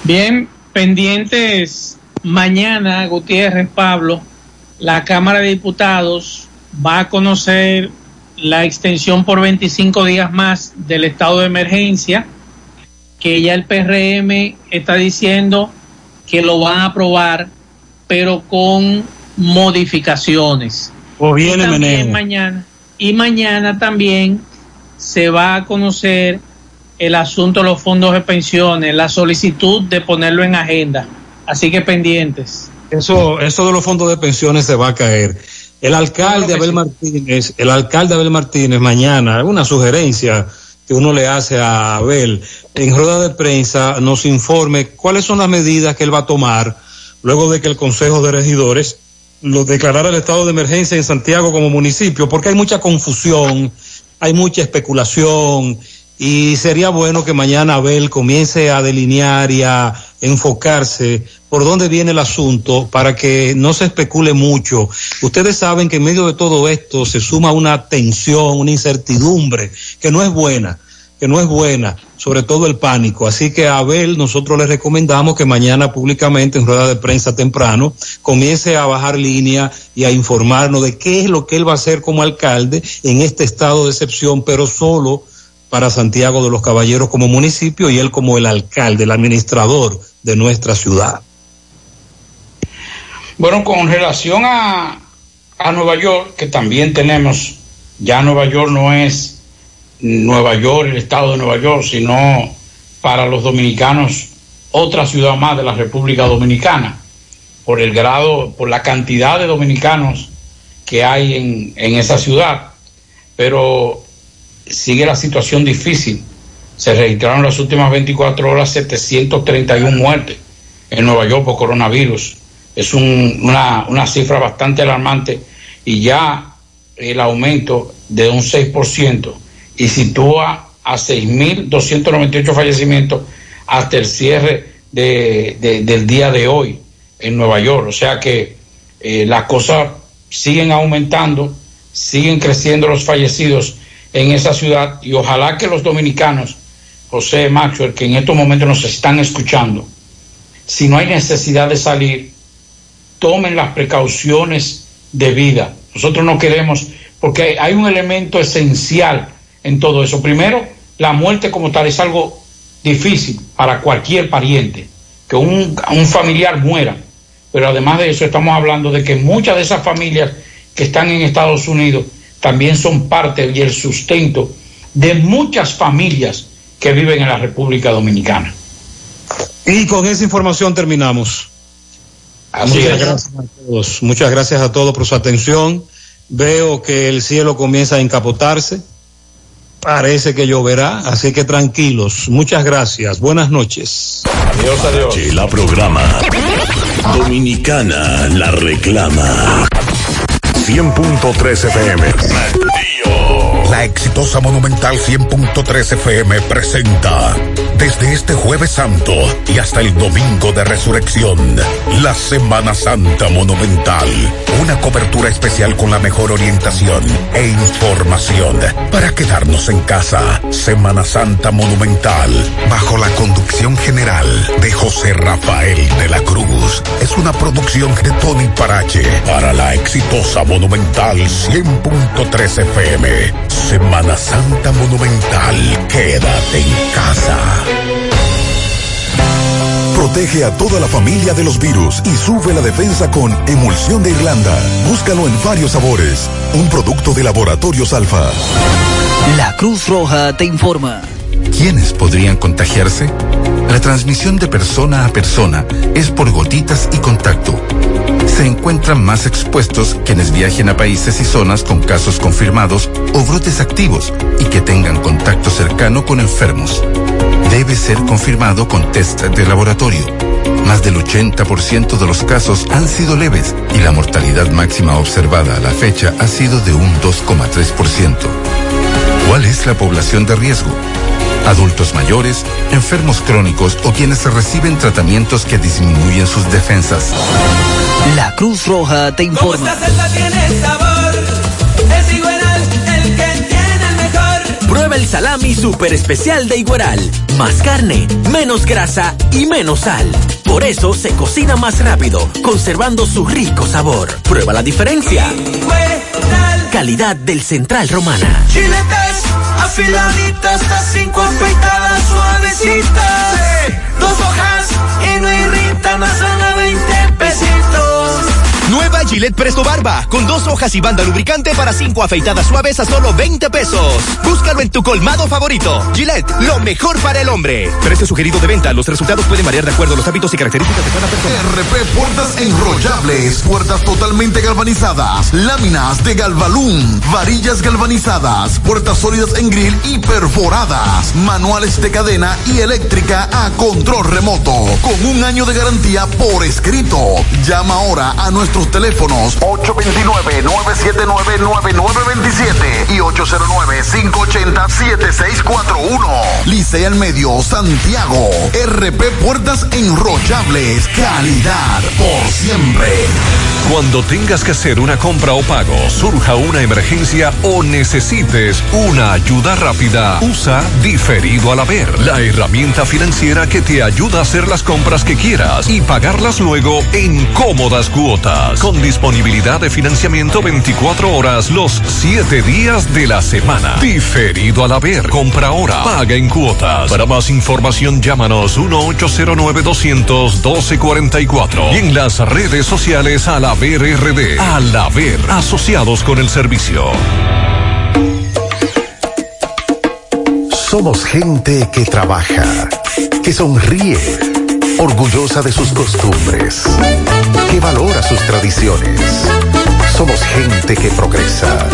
Bien, pendientes mañana, Gutiérrez, Pablo, la Cámara de Diputados va a conocer la extensión por 25 días más del estado de emergencia, que ya el PRM está diciendo que lo van a aprobar, pero con modificaciones. O viene y también mañana y mañana también se va a conocer el asunto de los fondos de pensiones, la solicitud de ponerlo en agenda. Así que pendientes. Eso, eso de los fondos de pensiones se va a caer. El alcalde Abel Martínez, el alcalde Abel Martínez mañana, una sugerencia que uno le hace a Abel, en rueda de prensa nos informe cuáles son las medidas que él va a tomar luego de que el Consejo de Regidores lo declarara el estado de emergencia en Santiago como municipio, porque hay mucha confusión, hay mucha especulación y sería bueno que mañana Abel comience a delinear y a enfocarse por dónde viene el asunto para que no se especule mucho. Ustedes saben que en medio de todo esto se suma una tensión, una incertidumbre que no es buena, que no es buena, sobre todo el pánico. Así que a Abel nosotros le recomendamos que mañana públicamente en rueda de prensa temprano comience a bajar línea y a informarnos de qué es lo que él va a hacer como alcalde en este estado de excepción, pero solo para Santiago de los Caballeros como municipio y él como el alcalde, el administrador de nuestra ciudad. Bueno, con relación a, a Nueva York, que también tenemos, ya Nueva York no es Nueva York, el estado de Nueva York, sino para los dominicanos otra ciudad más de la República Dominicana, por el grado, por la cantidad de dominicanos que hay en, en esa ciudad. Pero sigue la situación difícil. Se registraron las últimas 24 horas 731 muertes en Nueva York por coronavirus. Es un- una, una cifra bastante alarmante y ya el aumento de un 6% y sitúa a 6.298 fallecimientos hasta el cierre de- de- del día de hoy en Nueva York. O sea que eh, las cosas siguen aumentando, siguen creciendo los fallecidos en esa ciudad y ojalá que los dominicanos, José Maxwell, que en estos momentos nos están escuchando, si no hay necesidad de salir, tomen las precauciones de vida. Nosotros no queremos, porque hay un elemento esencial en todo eso. Primero, la muerte como tal es algo difícil para cualquier pariente, que un, un familiar muera, pero además de eso estamos hablando de que muchas de esas familias que están en Estados Unidos también son parte y el sustento de muchas familias que viven en la República Dominicana. Y con esa información terminamos. Así Muchas es. gracias a todos. Muchas gracias a todos por su atención. Veo que el cielo comienza a encapotarse. Parece que lloverá, así que tranquilos. Muchas gracias. Buenas noches. Adiós, adiós. La programa. Dominicana la reclama. 100.3 FM. La exitosa Monumental 100.3 FM presenta desde este jueves santo y hasta el domingo de resurrección, la Semana Santa Monumental. Una cobertura especial con la mejor orientación e información para quedarnos en casa. Semana Santa Monumental, bajo la conducción general de José Rafael de la Cruz. Es una producción de Tony Parache para la exitosa Monumental 100.3 FM. Semana Santa Monumental, quédate en casa. Protege a toda la familia de los virus y sube la defensa con Emulsión de Irlanda. Búscalo en varios sabores. Un producto de Laboratorios Alfa. La Cruz Roja te informa. ¿Quiénes podrían contagiarse? La transmisión de persona a persona es por gotitas y contacto. Se encuentran más expuestos quienes viajen a países y zonas con casos confirmados o brotes activos y que tengan contacto cercano con enfermos. Debe ser confirmado con test de laboratorio. Más del 80% de los casos han sido leves y la mortalidad máxima observada a la fecha ha sido de un 2,3%. ¿Cuál es la población de riesgo? Adultos mayores, enfermos crónicos o quienes reciben tratamientos que disminuyen sus defensas. La Cruz Roja te informa. salsa tiene sabor. Es igual el que tiene el mejor. Prueba el salami super especial de Igueral. Más carne, menos grasa y menos sal. Por eso se cocina más rápido, conservando su rico sabor. Prueba la diferencia. Calidad del Central Romana. Chiletes afiladitas, las cinco afeitadas suavecitas. Dos hojas y no irritan, más a 20 pesitos. Nueva Gillette Presto Barba, con dos hojas y banda lubricante para cinco afeitadas suaves a solo 20 pesos. Búscalo en tu colmado favorito. Gillette, lo mejor para el hombre. Precio sugerido de venta. Los resultados pueden variar de acuerdo a los hábitos y características de cada persona. RP Puertas Enrollables, puertas totalmente galvanizadas, láminas de Galvalum, varillas galvanizadas, puertas sólidas en grill y perforadas, manuales de cadena y eléctrica a control remoto, con un año de garantía por escrito. Llama ahora a nuestros teléfonos 829-979-9927 y 809-580-7641. Licea al medio, Santiago. RP Puertas Enrollables. Calidad por siempre. Cuando tengas que hacer una compra o pago, surja una emergencia o necesites una ayuda rápida, usa Diferido al Haber, la herramienta financiera que te ayuda a hacer las compras que quieras y pagarlas luego en cómodas cuotas, con disponibilidad de financiamiento 24 horas los 7 días de la semana. Diferido al Haber, compra ahora, paga en cuotas. Para más información, llámanos 1-809-200-1244 y en las redes sociales al Haber RD. Al Haber, asociados con el servicio. Somos gente que trabaja, que sonríe, orgullosa de sus costumbres, que valora sus tradiciones. Somos gente que progresa,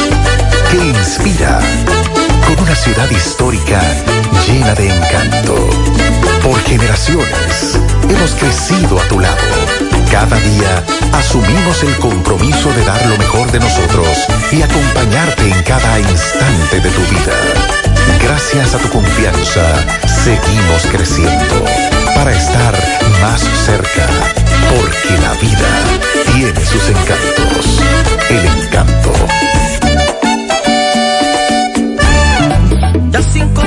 que inspira, con una ciudad histórica llena de encanto. Por generaciones hemos crecido a tu lado. Cada día asumimos el compromiso de dar lo mejor de nosotros y acompañarte en cada instante de tu vida. Gracias a tu confianza, seguimos creciendo para estar más cerca, porque la vida tiene sus encantos.